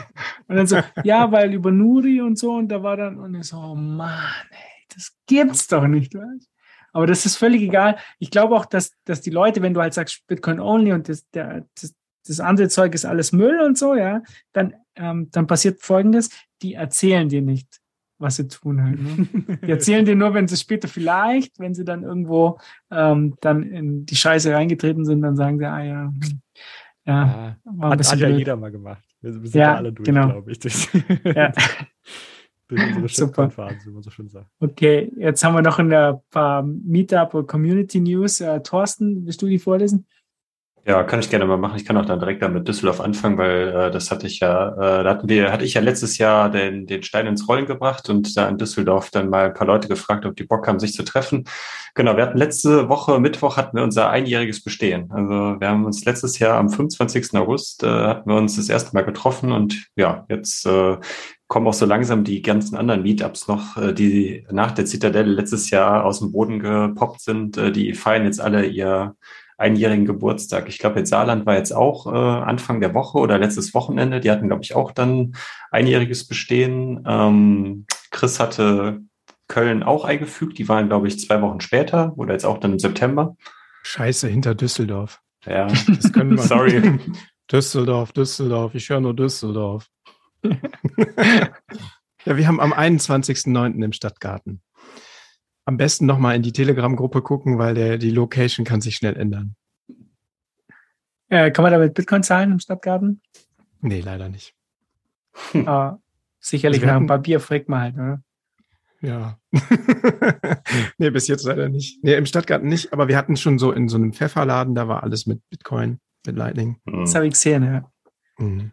dann so, ja, weil über Nuri und so. Und da war dann, und ich so, oh Mann, ey, das gibt's doch nicht. Weißt? Aber das ist völlig egal. Ich glaube auch, dass, dass die Leute, wenn du halt sagst Bitcoin only und das, der, das, das andere Zeug ist alles Müll und so, ja, dann, ähm, dann passiert Folgendes, die erzählen dir nicht, was sie tun halt. Ne? Die erzählen dir nur, wenn sie später vielleicht, wenn sie dann irgendwo ähm, dann in die Scheiße reingetreten sind, dann sagen sie, ah ja, ja, war hat, hat ja jeder mal gemacht. Wir, sind ja, alle durch, genau. glaube ich. Durch, ja. durch unsere Super. wie man so schön sagt. Okay, jetzt haben wir noch ein paar Meetup- oder Community News. Äh, Thorsten, willst du die vorlesen? Ja, kann ich gerne mal machen. Ich kann auch dann direkt damit Düsseldorf anfangen, weil äh, das hatte ich ja, äh, da hatten wir, hatte ich ja letztes Jahr den, den Stein ins Rollen gebracht und da in Düsseldorf dann mal ein paar Leute gefragt, ob die Bock haben, sich zu treffen. Genau, wir hatten letzte Woche, Mittwoch hatten wir unser einjähriges Bestehen. Also wir haben uns letztes Jahr am 25. August äh, hatten wir uns das erste Mal getroffen und ja, jetzt äh, kommen auch so langsam die ganzen anderen Meetups noch, äh, die nach der Zitadelle letztes Jahr aus dem Boden gepoppt sind. Äh, die feiern jetzt alle ihr einjährigen Geburtstag. Ich glaube, jetzt Saarland war jetzt auch äh, Anfang der Woche oder letztes Wochenende. Die hatten, glaube ich, auch dann einjähriges Bestehen. Ähm, Chris hatte Köln auch eingefügt. Die waren, glaube ich, zwei Wochen später oder jetzt auch dann im September. Scheiße, hinter Düsseldorf. Ja, das können wir. Sorry. Düsseldorf, Düsseldorf, ich höre nur Düsseldorf. ja, wir haben am 21.09. im Stadtgarten am besten nochmal in die Telegram-Gruppe gucken, weil der, die Location kann sich schnell ändern. Äh, kann man damit Bitcoin zahlen im Stadtgarten? Nee, leider nicht. Ah, sicherlich also nach ein paar Bier fragt man halt, oder? Ja. nee, bis jetzt leider nicht. Nee, im Stadtgarten nicht, aber wir hatten schon so in so einem Pfefferladen, da war alles mit Bitcoin, mit Lightning. Mhm. Das habe ich gesehen, ja. Mhm.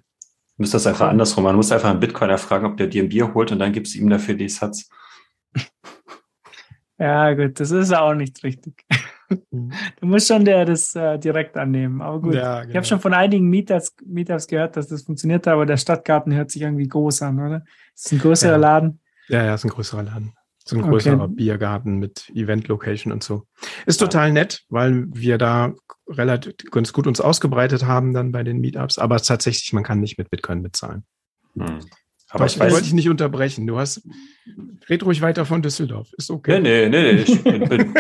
Du musst das einfach andersrum machen. Du musst einfach einen Bitcoiner fragen, ob der dir ein Bier holt und dann gibst du ihm dafür die Satz. Ja, gut, das ist auch nicht richtig. Mhm. Du musst schon der das äh, direkt annehmen. Aber gut, ja, genau. ich habe schon von einigen Meetups, Meetups gehört, dass das funktioniert, aber der Stadtgarten hört sich irgendwie groß an, oder? Ist ein größerer ja. Laden? Ja, ja, ist ein größerer Laden. So ein größerer okay. Biergarten mit Event-Location und so. Ist total nett, weil wir da relativ ganz gut uns ausgebreitet haben dann bei den Meetups, aber tatsächlich, man kann nicht mit Bitcoin bezahlen. Hm. Aber ich, ich wollte dich nicht unterbrechen. Du hast, red ruhig weiter von Düsseldorf. Ist okay. Nee, nee, nee. Ich bin, bin,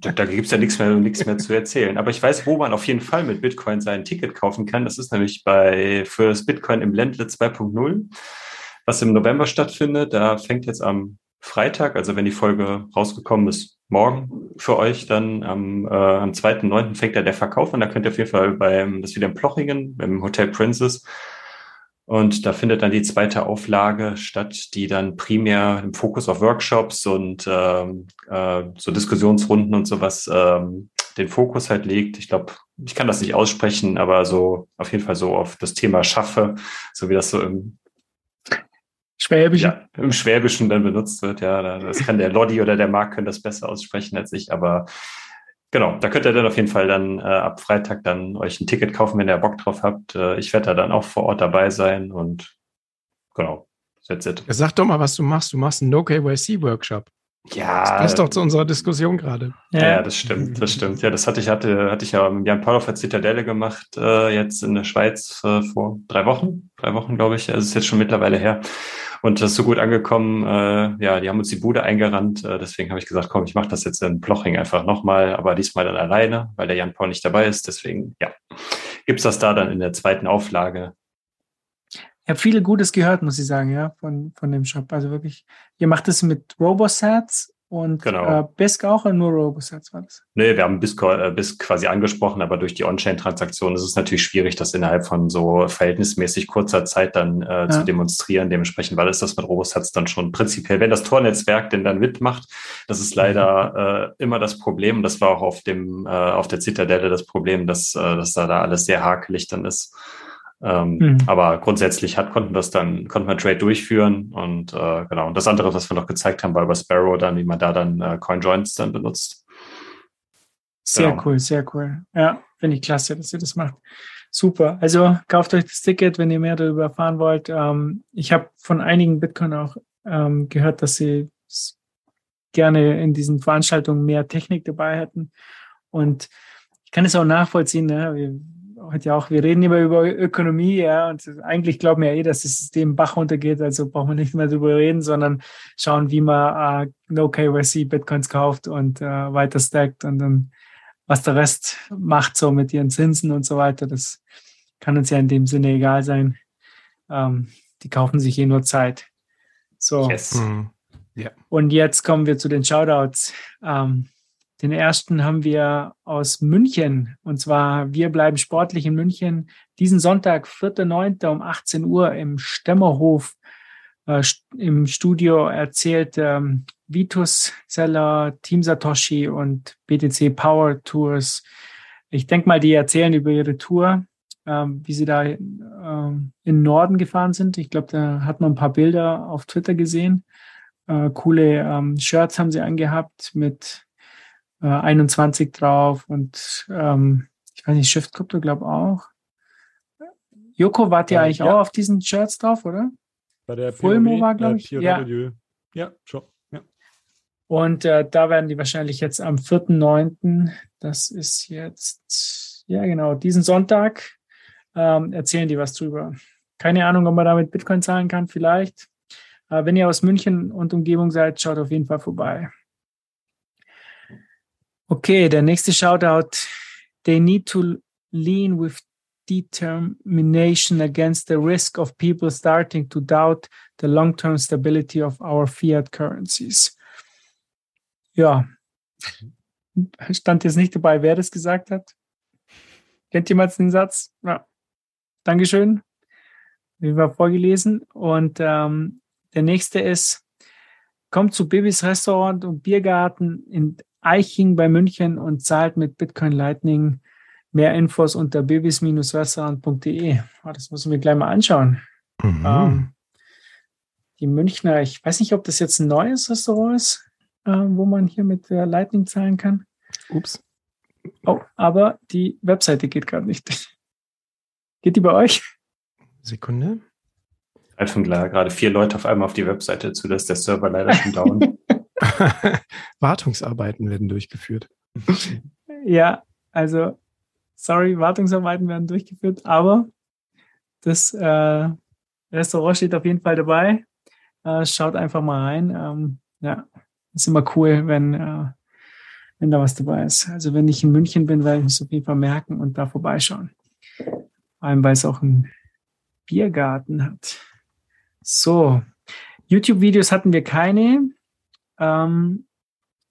da gibt es ja nichts mehr, nichts mehr zu erzählen. Aber ich weiß, wo man auf jeden Fall mit Bitcoin sein Ticket kaufen kann. Das ist nämlich bei, für das Bitcoin im Ländle 2.0, was im November stattfindet. Da fängt jetzt am Freitag, also wenn die Folge rausgekommen ist, morgen für euch, dann am, äh, am 2.9. fängt da der Verkauf an. Da könnt ihr auf jeden Fall beim, das wieder in Plochingen, im Hotel Princess, und da findet dann die zweite Auflage statt, die dann primär im Fokus auf Workshops und ähm, äh, so Diskussionsrunden und sowas ähm, den Fokus halt legt. Ich glaube, ich kann das nicht aussprechen, aber so auf jeden Fall so auf das Thema schaffe, so wie das so im Schwäbischen. Ja, im Schwäbischen dann benutzt wird. Ja, das kann der Lodi oder der Marc können das besser aussprechen als ich, aber genau, da könnt ihr dann auf jeden Fall dann äh, ab Freitag dann euch ein Ticket kaufen, wenn ihr Bock drauf habt. Äh, ich werde da dann auch vor Ort dabei sein und genau, that's it. Sag doch mal, was du machst. Du machst einen No-KYC-Workshop. Ja. Das passt doch zu unserer Diskussion gerade. Ja, ja, das stimmt, das stimmt. Ja, das hatte ich, hatte, hatte ich ja mit Jan Paul auf der Zitadelle gemacht, äh, jetzt in der Schweiz äh, vor drei Wochen, drei Wochen, glaube ich. Also es ist jetzt schon mittlerweile her. Und das ist so gut angekommen. Äh, ja, die haben uns die Bude eingerannt. Äh, deswegen habe ich gesagt, komm, ich mache das jetzt in Ploching einfach nochmal, aber diesmal dann alleine, weil der Jan Paul nicht dabei ist. Deswegen, ja, gibt's das da dann in der zweiten Auflage. Ich habe viele Gutes gehört, muss ich sagen, ja, von, von dem Shop. Also wirklich, ihr macht es mit Robosats und genau. äh, BISC auch oder nur Robosats war das? Nee, wir haben BISC, äh, BISC quasi angesprochen, aber durch die On-Chain-Transaktion ist es natürlich schwierig, das innerhalb von so verhältnismäßig kurzer Zeit dann äh, ja. zu demonstrieren. Dementsprechend, weil es das mit Robosats dann schon prinzipiell, wenn das Tor-Netzwerk denn dann mitmacht, das ist leider äh, immer das Problem. Das war auch auf dem, äh, auf der Zitadelle das Problem, dass, äh, dass da, da alles sehr hakelig dann ist. Ähm, mhm. Aber grundsätzlich hat, konnten wir das dann, konnten wir Trade durchführen und äh, genau. Und das andere, was wir noch gezeigt haben, war über Sparrow dann, wie man da dann äh, CoinJoins dann benutzt. Sehr genau. cool, sehr cool. Ja, finde ich klasse, dass ihr das macht. Super. Also kauft euch das Ticket, wenn ihr mehr darüber erfahren wollt. Ähm, ich habe von einigen Bitcoin auch ähm, gehört, dass sie gerne in diesen Veranstaltungen mehr Technik dabei hätten. Und ich kann es auch nachvollziehen. Ne? Heute ja auch, wir reden immer über Ökonomie, ja, und eigentlich glauben wir ja eh, dass das System Bach runtergeht, also brauchen wir nicht mehr darüber reden, sondern schauen, wie man äh, No KYC Bitcoins kauft und äh, weiter stackt und dann was der Rest macht, so mit ihren Zinsen und so weiter, das kann uns ja in dem Sinne egal sein. Ähm, die kaufen sich eh nur Zeit. So. Yes. Mhm. Yeah. Und jetzt kommen wir zu den Shoutouts. Ähm, den ersten haben wir aus München. Und zwar, wir bleiben sportlich in München. Diesen Sonntag, 4.9. um 18 Uhr im Stemmerhof äh, im Studio erzählt ähm, Vitus Zeller, Team Satoshi und BTC Power Tours. Ich denke mal, die erzählen über ihre Tour, ähm, wie sie da ähm, in Norden gefahren sind. Ich glaube, da hat man ein paar Bilder auf Twitter gesehen. Äh, coole ähm, Shirts haben sie angehabt mit äh, 21 drauf und ähm, ich weiß nicht, Shift Crypto glaube auch. Joko, wart ihr eigentlich ja. auch auf diesen Shirts drauf, oder? Bei der Fulmo war, glaube ich. Äh, ja. ja, schon. Ja. Und äh, da werden die wahrscheinlich jetzt am 4.9., das ist jetzt, ja genau, diesen Sonntag, ähm, erzählen die was drüber. Keine Ahnung, ob man damit Bitcoin zahlen kann, vielleicht. Äh, wenn ihr aus München und Umgebung seid, schaut auf jeden Fall vorbei. Okay, der nächste Shoutout. They need to lean with determination against the risk of people starting to doubt the long-term stability of our fiat currencies. Ja, stand jetzt nicht dabei, wer das gesagt hat. Kennt jemand den Satz? Ja. Dankeschön. Wie war vorgelesen. Und ähm, der nächste ist, kommt zu Bibis Restaurant und Biergarten in Eiching bei München und zahlt mit Bitcoin Lightning. Mehr Infos unter bibis-restaurant.de. Oh, das müssen wir gleich mal anschauen. Mhm. Ähm, die Münchner, ich weiß nicht, ob das jetzt ein neues Restaurant ist, äh, wo man hier mit der Lightning zahlen kann. Ups. Oh, aber die Webseite geht gerade nicht. Geht die bei euch? Sekunde. Greifen gerade vier Leute auf einmal auf die Webseite zu, dass der Server leider schon down. Wartungsarbeiten werden durchgeführt. Ja, also, sorry, Wartungsarbeiten werden durchgeführt, aber das äh, Restaurant steht auf jeden Fall dabei. Äh, schaut einfach mal rein. Ähm, ja, ist immer cool, wenn, äh, wenn da was dabei ist. Also, wenn ich in München bin, werde ich es auf jeden Fall merken und da vorbeischauen. Vor allem, weil es auch einen Biergarten hat. So, YouTube-Videos hatten wir keine. Ähm,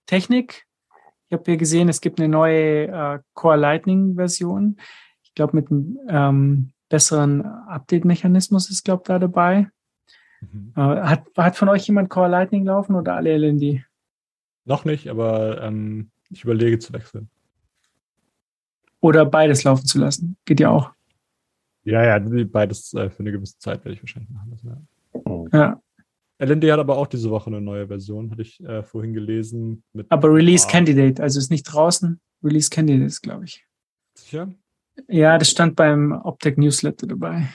Technik. Ich habe hier gesehen, es gibt eine neue äh, Core Lightning Version. Ich glaube, mit einem ähm, besseren Update-Mechanismus ist, glaube ich, da dabei. Mhm. Äh, hat, hat von euch jemand Core Lightning laufen oder alle LND? Noch nicht, aber ähm, ich überlege zu wechseln. Oder beides laufen zu lassen. Geht ja auch. Ja, ja, beides äh, für eine gewisse Zeit werde ich wahrscheinlich machen lassen. Ja. Oh. ja. LND hat aber auch diese Woche eine neue Version, hatte ich äh, vorhin gelesen. aber Release. Candidate, also ist nicht draußen. Release Candidate glaube ich. Sicher? Ja, das stand beim Optec Newsletter dabei.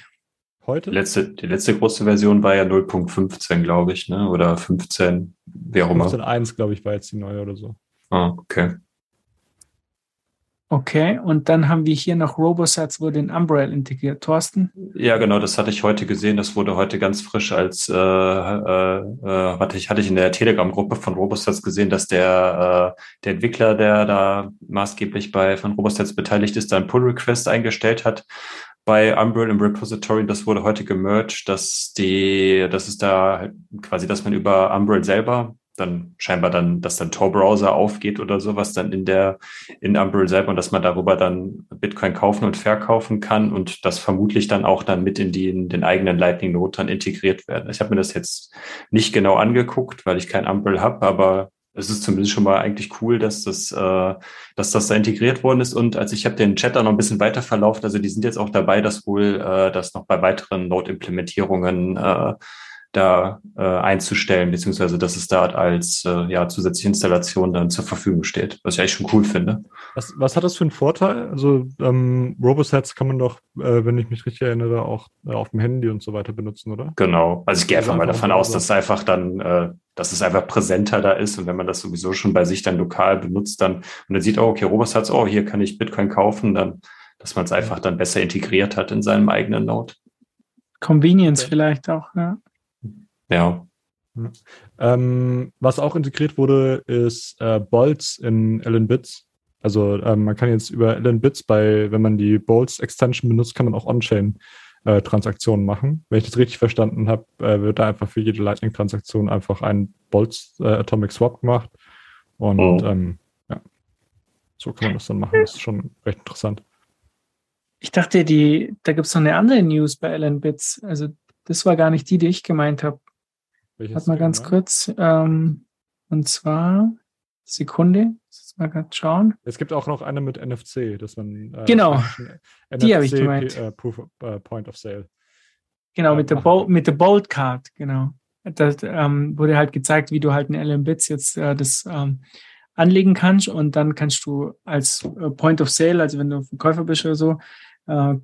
Heute? Die letzte, die letzte große Version war ja 0.15, glaube ich, ne? Oder 15, wer auch immer. 15.1, glaube ich, war jetzt die neue oder so. Ah, okay. Okay, und dann haben wir hier noch Robosats wurde in Umbrella integriert. Thorsten? Ja, genau, das hatte ich heute gesehen. Das wurde heute ganz frisch als, äh, äh, äh, hatte, ich, hatte ich in der Telegram-Gruppe von Robosats gesehen, dass der, äh, der Entwickler, der da maßgeblich bei von Robosats beteiligt ist, da ein Pull-Request eingestellt hat bei Umbrella im Repository. Das wurde heute gemerged, dass die, das ist da quasi, dass man über Umbrella selber dann scheinbar dann, dass dann Tor-Browser aufgeht oder sowas dann in der, in Umbrel selber und dass man darüber dann Bitcoin kaufen und verkaufen kann und das vermutlich dann auch dann mit in, die, in den eigenen Lightning Note dann integriert werden. Ich habe mir das jetzt nicht genau angeguckt, weil ich kein Umbrel habe, aber es ist zumindest schon mal eigentlich cool, dass das, äh, dass das da integriert worden ist. Und als ich habe den Chat da noch ein bisschen weiter verlaufen, also die sind jetzt auch dabei, dass wohl äh, das noch bei weiteren Node-Implementierungen äh, da äh, einzustellen, beziehungsweise dass es da als äh, ja, zusätzliche Installation dann zur Verfügung steht, was ich eigentlich schon cool finde. Was, was hat das für einen Vorteil? Also ähm, Robosets kann man doch, äh, wenn ich mich richtig erinnere, auch äh, auf dem Handy und so weiter benutzen, oder? Genau. Also ich gehe einfach mal davon aus, dass es einfach dann, äh, dass es einfach präsenter da ist und wenn man das sowieso schon bei sich dann lokal benutzt, dann und dann sieht, oh, okay, Robosets, oh, hier kann ich Bitcoin kaufen, dann, dass man es einfach dann besser integriert hat in seinem eigenen Node. Convenience okay. vielleicht auch, ja. Ja. Ähm, was auch integriert wurde, ist äh, Bolts in LN Bits. Also ähm, man kann jetzt über LN Bits bei, wenn man die Bolts Extension benutzt, kann man auch On-Chain äh, Transaktionen machen. Wenn ich das richtig verstanden habe, äh, wird da einfach für jede Lightning-Transaktion einfach ein Bolts äh, Atomic Swap gemacht. Und oh. ähm, ja, so kann man das dann machen. Das ist schon recht interessant. Ich dachte, die, da gibt es noch eine andere News bei LN Bits. Also das war gar nicht die, die ich gemeint habe. Warte mal ganz kurz. Ähm, und zwar, Sekunde, jetzt mal gerade schauen. Es gibt auch noch eine mit NFC, dass man. Äh, genau, die habe ich gemeint. Äh, Proof of, uh, Point of Sale. Genau, mit der, Bo mit der Bold Card, genau. Da ähm, wurde halt gezeigt, wie du halt in LM-Bits jetzt äh, das ähm, anlegen kannst und dann kannst du als äh, Point of Sale, also wenn du Verkäufer bist oder so, äh,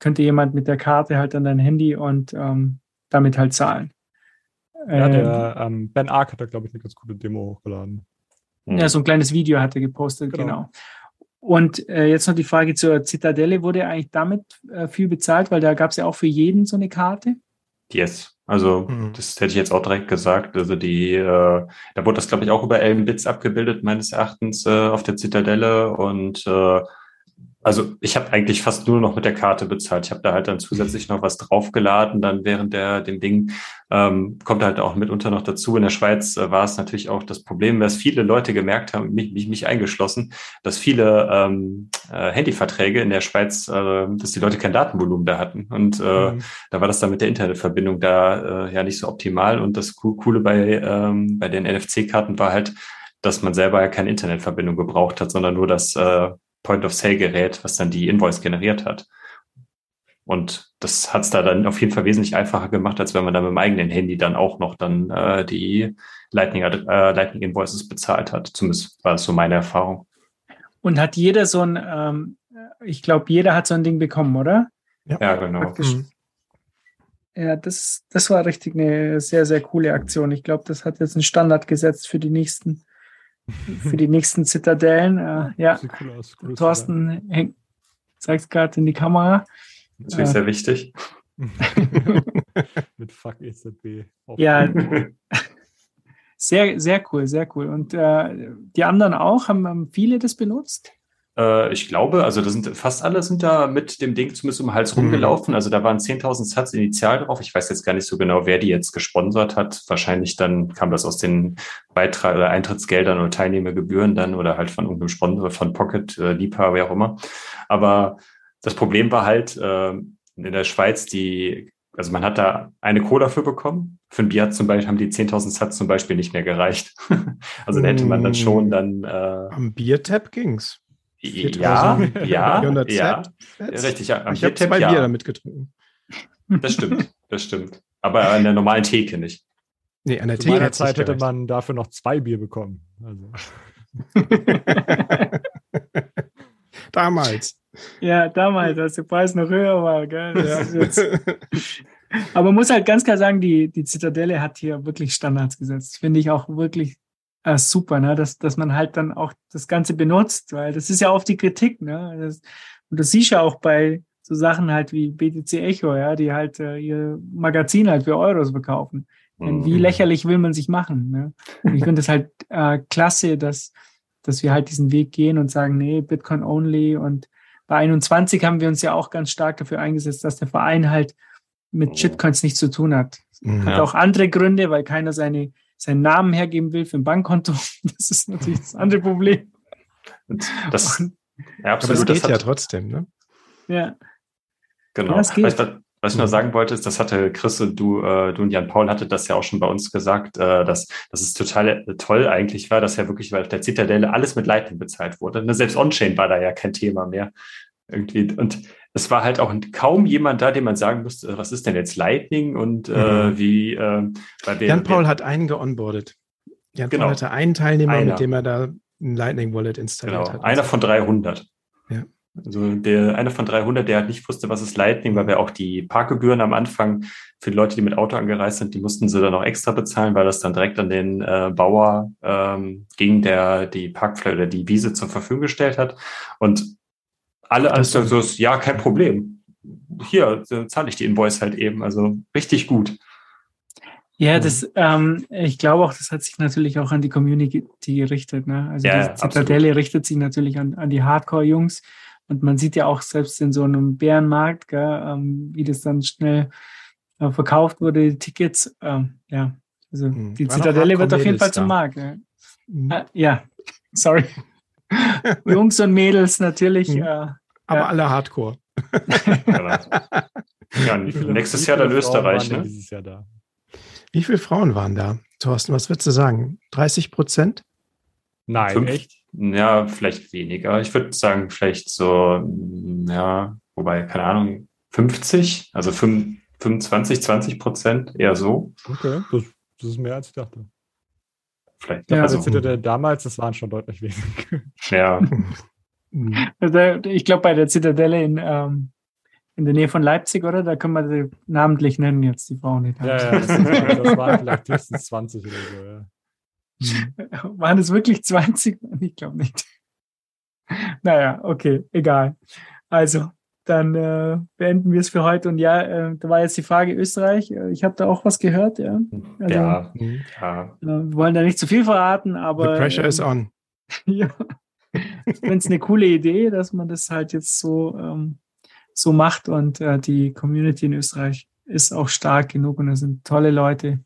könnte jemand mit der Karte halt an dein Handy und ähm, damit halt zahlen. Ja, der ähm, ähm, Ben Ark hat da, glaube ich, eine ganz gute Demo hochgeladen. Ja, so ein kleines Video hat er gepostet, genau. genau. Und äh, jetzt noch die Frage zur Zitadelle. Wurde eigentlich damit äh, viel bezahlt? Weil da gab es ja auch für jeden so eine Karte. Yes. Also mhm. das hätte ich jetzt auch direkt gesagt. Also die, äh, da wurde das, glaube ich, auch über Elbenbits abgebildet, meines Erachtens, äh, auf der Zitadelle. Und äh, also ich habe eigentlich fast nur noch mit der Karte bezahlt. Ich habe da halt dann zusätzlich noch was draufgeladen. Dann während der dem Ding ähm, kommt halt auch mitunter noch dazu. In der Schweiz äh, war es natürlich auch das Problem, dass viele Leute gemerkt haben, mich, mich, mich eingeschlossen, dass viele ähm, äh, Handyverträge in der Schweiz, äh, dass die Leute kein Datenvolumen da hatten. Und äh, mhm. da war das dann mit der Internetverbindung da äh, ja nicht so optimal. Und das Coole bei ähm, bei den NFC-Karten war halt, dass man selber ja keine Internetverbindung gebraucht hat, sondern nur das äh, Point-of-Sale-Gerät, was dann die Invoice generiert hat. Und das hat es da dann auf jeden Fall wesentlich einfacher gemacht, als wenn man dann mit dem eigenen Handy dann auch noch dann äh, die Lightning, äh, Lightning Invoices bezahlt hat. Zumindest war das so meine Erfahrung. Und hat jeder so ein, ähm, ich glaube, jeder hat so ein Ding bekommen, oder? Ja, ja genau. Mhm. Ja, das, das war richtig eine sehr, sehr coole Aktion. Ich glaube, das hat jetzt einen Standard gesetzt für die nächsten für die nächsten Zitadellen. Äh, ja, cool aus, cool Thorsten hängt, zeigt gerade in die Kamera. Natürlich äh, sehr wichtig. Mit Fuck EZB. Ja, sehr, sehr cool, sehr cool. Und äh, die anderen auch, haben, haben viele das benutzt? Äh, ich glaube, also das sind fast alle sind da mit dem Ding zumindest um den Hals mhm. rumgelaufen. Also da waren 10.000 Satz initial drauf. Ich weiß jetzt gar nicht so genau, wer die jetzt gesponsert hat. Wahrscheinlich dann kam das aus den Beitrag oder Eintrittsgeldern oder Teilnehmergebühren dann oder halt von irgendeinem Sponsor, von Pocket, äh, Lipa, wer auch immer. Aber das Problem war halt äh, in der Schweiz die also man hat da eine Cola für bekommen. Für ein Bier zum Beispiel haben die 10.000 Satz zum Beispiel nicht mehr gereicht. also da hätte man dann schon dann. Äh, Am Biertap ging's. Ja, ja, ja. Richtig, ja. Ich habe zwei Bier damit getrunken. Das stimmt, das stimmt. Aber an der normalen Theke nicht. Nee, an der Zu Theke meiner Zeit hätte man dafür noch zwei Bier bekommen. Also. damals. Ja, damals, als der Preis noch höher war. Gell? Aber man muss halt ganz klar sagen, die, die Zitadelle hat hier wirklich Standards gesetzt. Finde ich auch wirklich äh, super, ne? dass, dass man halt dann auch das Ganze benutzt, weil das ist ja oft die Kritik. Ne? Das, und das siehst du ja auch bei so Sachen halt wie BTC Echo, ja, die halt äh, ihr Magazin halt für Euros verkaufen. Denn wie mhm. lächerlich will man sich machen? Ne? Und ich finde es halt äh, klasse, dass, dass wir halt diesen Weg gehen und sagen, nee, Bitcoin only. Und bei 21 haben wir uns ja auch ganz stark dafür eingesetzt, dass der Verein halt mit oh. Shitcoins nichts zu tun hat. Mhm. Hat auch andere Gründe, weil keiner seine, seinen Namen hergeben will für ein Bankkonto. Das ist natürlich das andere Problem. Das, und, ja, absolut, aber das geht das ja trotzdem, ne? Ja. Genau. Ja, weißt, was ich nur mhm. sagen wollte, ist, das hatte Chris und du, äh, du und Jan Paul hatte das ja auch schon bei uns gesagt, äh, dass, dass es total äh, toll eigentlich war, dass ja wirklich, weil auf der Zitadelle alles mit Lightning bezahlt wurde. Ne? Selbst On-Chain war da ja kein Thema mehr. Irgendwie. Und es war halt auch kaum jemand da, dem man sagen musste, was ist denn jetzt Lightning und äh, mhm. wie, äh, wir, Jan Paul wir, hat einen geonboardet. Jan genau. Paul hatte einen Teilnehmer, einer. mit dem er da ein Lightning Wallet installiert genau. hat. Einer von 300. Ja. Also der einer von 300, der halt nicht wusste, was ist Lightning, weil wir auch die Parkgebühren am Anfang für die Leute, die mit Auto angereist sind, die mussten sie dann noch extra bezahlen, weil das dann direkt an den äh, Bauer ähm, ging, der die Parkfläche oder die Wiese zur Verfügung gestellt hat. Und alle alles so, ja, kein Problem. Hier zahle ich die Invoice halt eben. Also richtig gut. Ja, das, ähm, ich glaube auch, das hat sich natürlich auch an die Community gerichtet. Ne? Also ja, die Zitadelle absolut. richtet sich natürlich an, an die Hardcore-Jungs und man sieht ja auch selbst in so einem Bärenmarkt, gell, ähm, wie das dann schnell äh, verkauft wurde, die Tickets. Ähm, ja, also mhm. die Zitadelle wird auf jeden Fall zum Markt. Ja, mhm. äh, ja. sorry. Jungs und Mädels natürlich. Mhm. Äh, Aber ja. alle Hardcore. ja, nächstes Jahr dann Österreich. Ne? Jahr da? Wie viele Frauen waren da? Thorsten, was würdest du sagen? 30 Prozent? Nein, Fünf, echt? Ja, vielleicht weniger. Ich würde sagen, vielleicht so, ja, wobei, keine Ahnung, 50, also 25, 20 Prozent, eher so. Okay, das, das ist mehr als ich dachte. Vielleicht. Ja, also, der damals, das waren schon deutlich weniger. Ja. Also, ich glaube, bei der Zitadelle in, ähm, in der Nähe von Leipzig, oder? Da können wir sie namentlich nennen jetzt, die Frauen. Die ja, ja, das, das waren vielleicht höchstens 20 oder so, ja. Waren es wirklich 20? Ich glaube nicht. Naja, okay, egal. Also, dann äh, beenden wir es für heute. Und ja, äh, da war jetzt die Frage Österreich. Äh, ich habe da auch was gehört, ja. Also, ja, ja. Äh, wir wollen da nicht zu viel verraten, aber. The pressure is ähm, on. ja. Ich finde es eine coole Idee, dass man das halt jetzt so, ähm, so macht und äh, die Community in Österreich ist auch stark genug und da sind tolle Leute.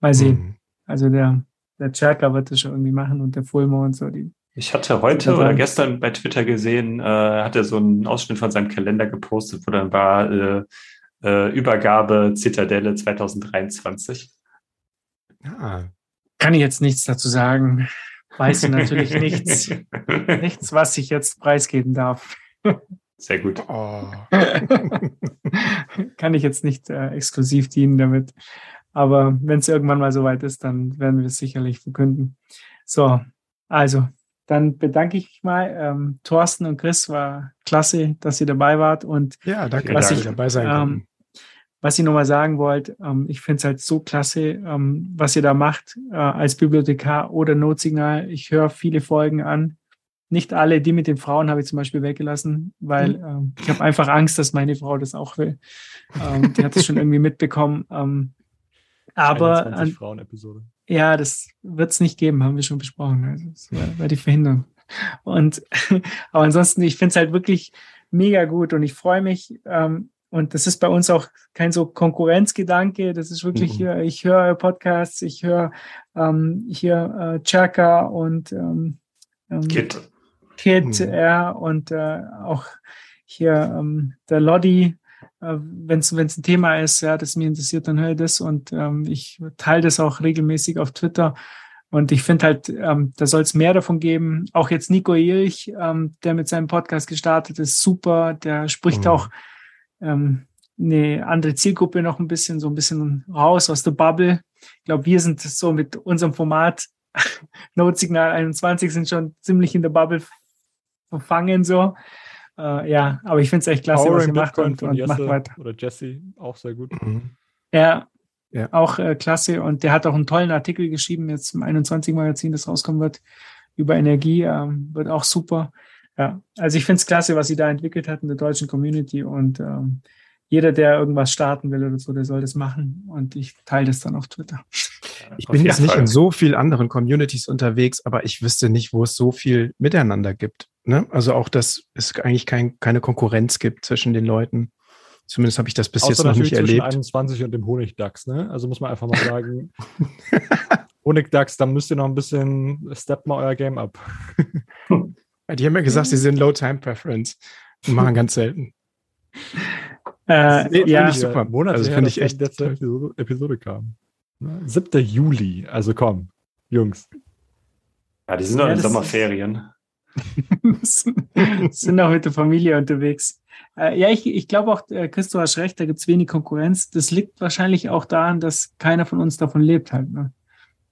Mal sehen. Mhm. Also der der Cherka wird das schon irgendwie machen und der Fulmer und so. Die ich hatte heute oder gestern bei Twitter gesehen, äh, hat er so einen Ausschnitt von seinem Kalender gepostet, wo dann war äh, äh, Übergabe Zitadelle 2023. Ja. Kann ich jetzt nichts dazu sagen. Weiß ich natürlich nichts. nichts, was ich jetzt preisgeben darf. Sehr gut. Oh. Kann ich jetzt nicht äh, exklusiv dienen damit. Aber wenn es irgendwann mal soweit ist, dann werden wir es sicherlich verkünden. So, also, dann bedanke ich mich mal. Ähm, Thorsten und Chris, war klasse, dass ihr dabei wart. Und ja, danke, was ich, dabei sein ähm, Was ich nochmal sagen wollte, ähm, ich finde es halt so klasse, ähm, was ihr da macht äh, als Bibliothekar oder Notsignal. Ich höre viele Folgen an. Nicht alle, die mit den Frauen habe ich zum Beispiel weggelassen, weil mhm. ähm, ich habe einfach Angst, dass meine Frau das auch will. Ähm, die hat es schon irgendwie mitbekommen. Ähm, aber an. Ja, das wird es nicht geben, haben wir schon besprochen. Also das wäre wär die Verhinderung. Und aber ansonsten, ich finde es halt wirklich mega gut und ich freue mich. Ähm, und das ist bei uns auch kein so Konkurrenzgedanke. Das ist wirklich mhm. hier, ich höre Podcasts, ich höre ähm, hier äh, Chaka und ähm, ähm, Kit. Kit, mhm. ja, und äh, auch hier ähm, der Lodi äh, wenn es ein Thema ist, ja, das mich interessiert, dann höre ich das und ähm, ich teile das auch regelmäßig auf Twitter. Und ich finde halt, ähm, da soll es mehr davon geben. Auch jetzt Nico Ilch, ähm, der mit seinem Podcast gestartet ist, super. Der spricht mhm. auch ähm, eine andere Zielgruppe noch ein bisschen, so ein bisschen raus aus der Bubble. Ich glaube, wir sind so mit unserem Format Notsignal 21 sind schon ziemlich in der Bubble verfangen so. Äh, ja, aber ich finde es echt klasse, Power was ihr macht und, und macht weiter. Oder Jesse, auch sehr gut. Mhm. Ja, ja, auch äh, klasse. Und der hat auch einen tollen Artikel geschrieben, jetzt im 21 Magazin, das rauskommen wird, über Energie, ähm, wird auch super. Ja, also ich finde es klasse, was sie da entwickelt hat in der deutschen Community und ähm, jeder, der irgendwas starten will oder so, der soll das machen und ich teile das dann auf Twitter. Ich bin jetzt nicht in so vielen anderen Communities unterwegs, aber ich wüsste nicht, wo es so viel miteinander gibt. Ne? Also auch, dass es eigentlich kein, keine Konkurrenz gibt zwischen den Leuten. Zumindest habe ich das bis Außer jetzt noch nicht erlebt. 21 und dem Honigdachs, ne? Also muss man einfach mal sagen, Honigdachs, da müsst ihr noch ein bisschen, step mal euer Game up. Die haben ja gesagt, sie sind Low Time Preference. Und machen ganz selten. Äh, ja, ich super. Monate also finde ich echt letzte Episode, Episode kam. 7. Ne? Juli, also komm, Jungs. Ja, die sind noch ja, in Sommerferien. sind auch mit der Familie unterwegs. Äh, ja, ich, ich glaube auch, äh, Christo hast recht, da gibt es wenig Konkurrenz. Das liegt wahrscheinlich auch daran, dass keiner von uns davon lebt halt. Ne?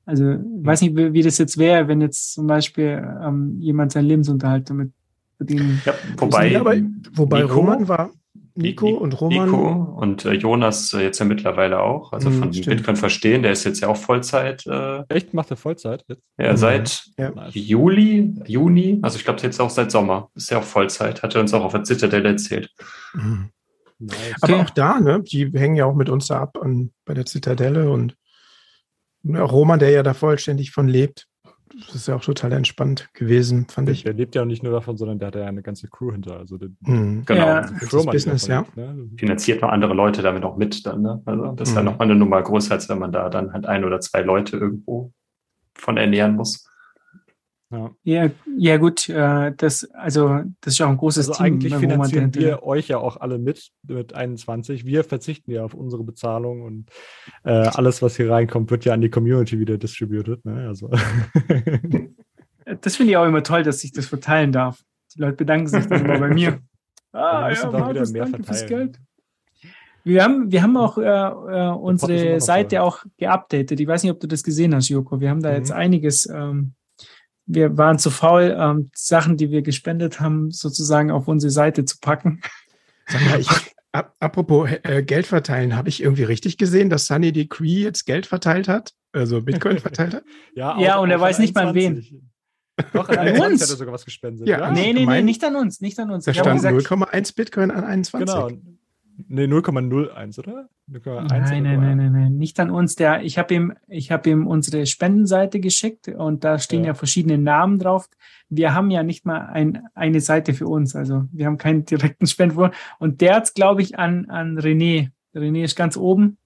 Also ich weiß nicht, wie, wie das jetzt wäre, wenn jetzt zum Beispiel ähm, jemand seinen Lebensunterhalt damit verdienen. Ja, wobei, ja, aber, wobei Roman war, Nico und Roman. Nico und äh, Jonas äh, jetzt ja mittlerweile auch, also mhm, von stimmt. Bitcoin verstehen, der ist jetzt ja auch Vollzeit. Äh, Echt? Macht er Vollzeit jetzt? Ja, mhm. seit ja. Juli, Juni, also ich glaube jetzt auch seit Sommer, ist ja auch Vollzeit, hat er uns auch auf der Zitadelle erzählt. Mhm. Nice. Aber auch da, ne, die hängen ja auch mit uns da ab an, bei der Zitadelle und Roman, der ja da vollständig von lebt, das ist ja auch total entspannt gewesen, fand ich. Der lebt ja auch nicht nur davon, sondern der hat ja eine ganze Crew hinter. Also den, mhm. Genau. Ja, das Business, ja. Lebt, ne? Finanziert noch andere Leute damit auch mit dann. Ne? Also das ist mhm. ja nochmal eine Nummer größer, als wenn man da dann halt ein oder zwei Leute irgendwo von ernähren muss. Ja, ja, ja gut, äh, das, also, das ist auch ein großes also Team. Eigentlich finanzieren wir euch ja auch alle mit, mit 21. Wir verzichten ja auf unsere Bezahlung und äh, alles, was hier reinkommt, wird ja an die Community wieder distributed. Ne? Also. das finde ich auch immer toll, dass ich das verteilen darf. Die Leute bedanken sich dann immer bei mir. Ah, ja, Markus, danke verteilen. fürs Geld. Wir haben, wir haben auch äh, äh unsere Seite auch geupdatet. Ich weiß nicht, ob du das gesehen hast, Joko. Wir haben da mhm. jetzt einiges ähm, wir waren zu faul, ähm, Sachen, die wir gespendet haben, sozusagen auf unsere Seite zu packen. Sag mal, ich, ab, apropos äh, Geld verteilen, habe ich irgendwie richtig gesehen, dass Sunny Decree jetzt Geld verteilt hat? Also Bitcoin verteilt hat? ja, ja und er weiß nicht mal wen. Doch, an uns hat er sogar was gespendet. Ja, ja. Nee, nee, nee, nicht an uns, nicht an uns. Da stand 0,1 Bitcoin an 21. Genau. Nee, 0,01, oder? 0, nein, nein, nein, nein, nein, nicht an uns. Der, ich habe ihm, ich habe ihm unsere Spendenseite geschickt und da stehen ja. ja. verschiedene Namen drauf. Wir haben ja nicht mal ein, eine Seite für uns, also wir haben keinen direkten Spenden. Und der hat glaube ich, an, an René. René ist ganz oben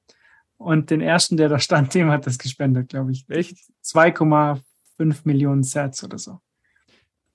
und den ersten, der da stand, dem hat das gespendet, glaube ich. Echt? 2,5 Millionen Sets oder so.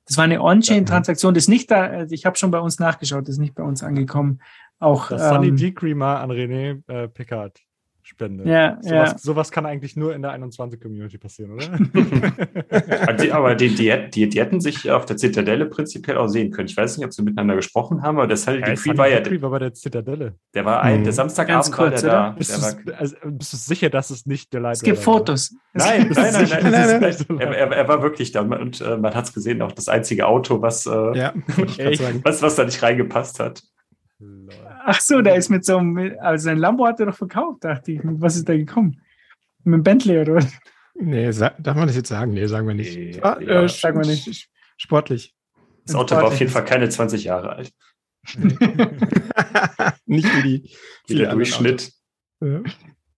Das war eine On-Chain-Transaktion, das ist nicht da, also ich habe schon bei uns nachgeschaut, das ist nicht bei uns angekommen. Auch, das Sunny ähm, Decree mal an René äh, Pickard spendet. Ja, sowas, ja. sowas kann eigentlich nur in der 21-Community passieren, oder? aber die, die, die, die, hätten sich auf der Zitadelle prinzipiell auch sehen können. Ich weiß nicht, ob sie miteinander gesprochen haben, aber der Sunny ja, Decree war ja. War bei der Zitadelle. Der war ein, der mhm. Samstagabend kurz, war der da. Bist, der war, also, bist du sicher, dass es nicht der Leiter Es gibt Fotos. Nein, nein, nein, nein, nein, nein, nein. Er, er, er, war wirklich da und äh, man hat es gesehen, auch das einzige Auto, was, äh, ja, was, was da nicht reingepasst hat. Ach so, der ist mit so einem, also sein Lambo hat er doch verkauft, dachte ich. Was ist da gekommen? Mit dem Bentley oder was? Nee, darf man das jetzt sagen? Nee, sagen wir nicht. Nee, ah, ja, äh, sagen wir nicht. Sportlich. Das Auto war auf jeden Fall keine 20 Jahre alt. nicht wie die. Wie der Durchschnitt. Ja.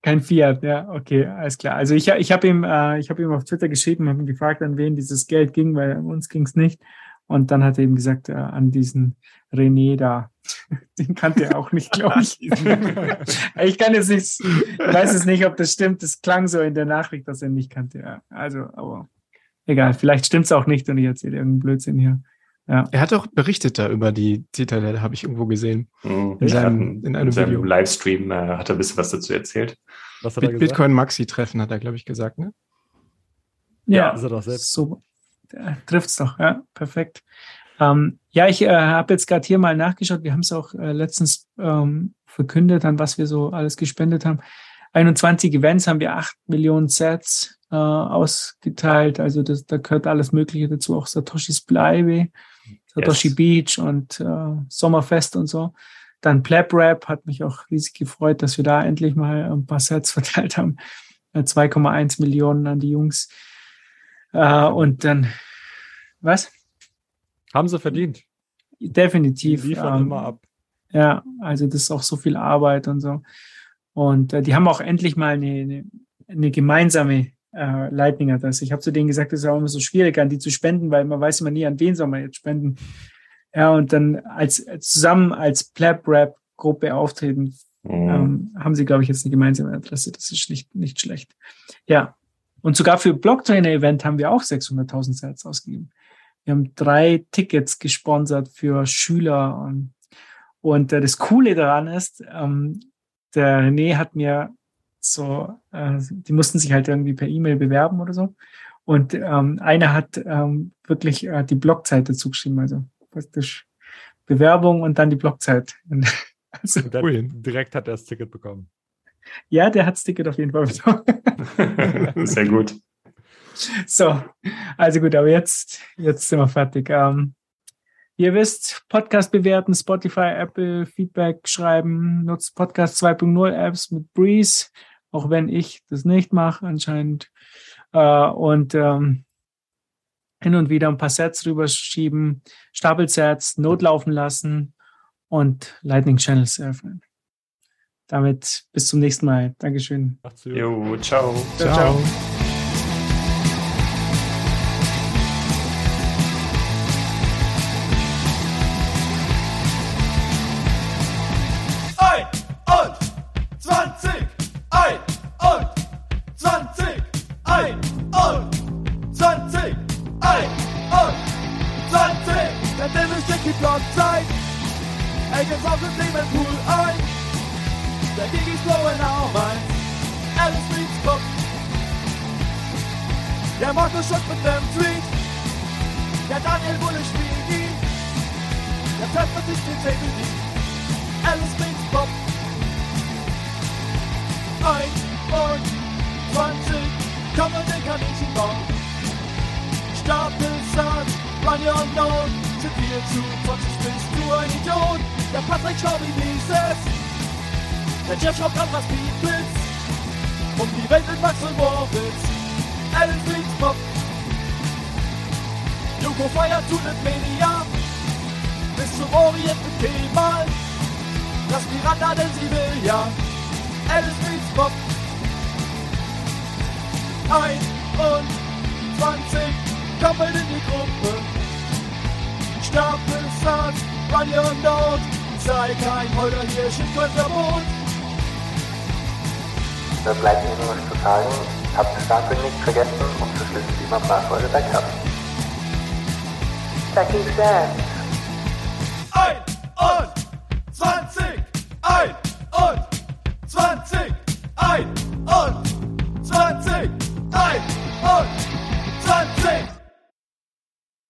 Kein Fiat, ja, okay, alles klar. Also ich, ich habe ihm, äh, hab ihm auf Twitter geschrieben, habe ihn gefragt, an wen dieses Geld ging, weil an uns ging es nicht. Und dann hat er eben gesagt, äh, an diesen René da. Den kannte er auch nicht, glaube ich. ich kann jetzt nicht, weiß es nicht, ob das stimmt. Das klang so in der Nachricht, dass er ihn nicht kannte. Ja. Also, aber egal, vielleicht stimmt es auch nicht und ich erzähle irgendeinen Blödsinn hier. Ja. Er hat auch berichtet da über die Zitadelle, habe ich irgendwo gesehen. Mhm. In, seinem, in einem in seinem Video. Livestream äh, hat er ein bisschen was dazu erzählt. Was hat Bit Bitcoin Maxi-Treffen hat er, glaube ich, gesagt, ne? Ja, ist er doch selbst. So, trifft's doch, ja, perfekt. Ähm, ja, ich äh, habe jetzt gerade hier mal nachgeschaut. Wir haben es auch äh, letztens ähm, verkündet, an was wir so alles gespendet haben. 21 Events haben wir 8 Millionen Sets äh, ausgeteilt. Also das, da gehört alles Mögliche dazu, auch Satoshis Bleibe, Satoshi yes. Beach und äh, Sommerfest und so. Dann Pleb Rap hat mich auch riesig gefreut, dass wir da endlich mal ein paar Sets verteilt haben. 2,1 äh, Millionen an die Jungs. Äh, und dann, was? Haben sie verdient. Definitiv. Die liefern ähm, immer ab. Ja, also das ist auch so viel Arbeit und so. Und äh, die haben auch endlich mal eine, eine, eine gemeinsame äh, Lightning-Adresse. Ich habe zu denen gesagt, es ist auch immer so schwierig, an die zu spenden, weil man weiß immer nie, an wen soll man jetzt spenden. Ja, und dann als zusammen als Plap-Rap-Gruppe auftreten, mhm. ähm, haben sie, glaube ich, jetzt eine gemeinsame Adresse. Das ist nicht, nicht schlecht. Ja. Und sogar für Blocktrainer-Event haben wir auch 600.000 Sets ausgegeben. Wir haben drei Tickets gesponsert für Schüler. Und, und äh, das Coole daran ist, ähm, der René hat mir so, äh, die mussten sich halt irgendwie per E-Mail bewerben oder so. Und ähm, einer hat ähm, wirklich äh, die Blockzeit dazu geschrieben, also praktisch Bewerbung und dann die Blockzeit. also, und direkt hat er das Ticket bekommen. Ja, der hat das Ticket auf jeden Fall bekommen. Sehr gut. So, also gut, aber jetzt, jetzt sind wir fertig. Ähm, Ihr wisst, Podcast bewerten, Spotify, Apple, Feedback schreiben, nutzt Podcast 2.0 Apps mit Breeze, auch wenn ich das nicht mache anscheinend. Äh, und ähm, hin und wieder ein paar Sets rüberschieben, Stapelsets, notlaufen lassen und Lightning Channels öffnen. Damit bis zum nächsten Mal. Dankeschön. Jo, ciao. ciao. ciao. ciao.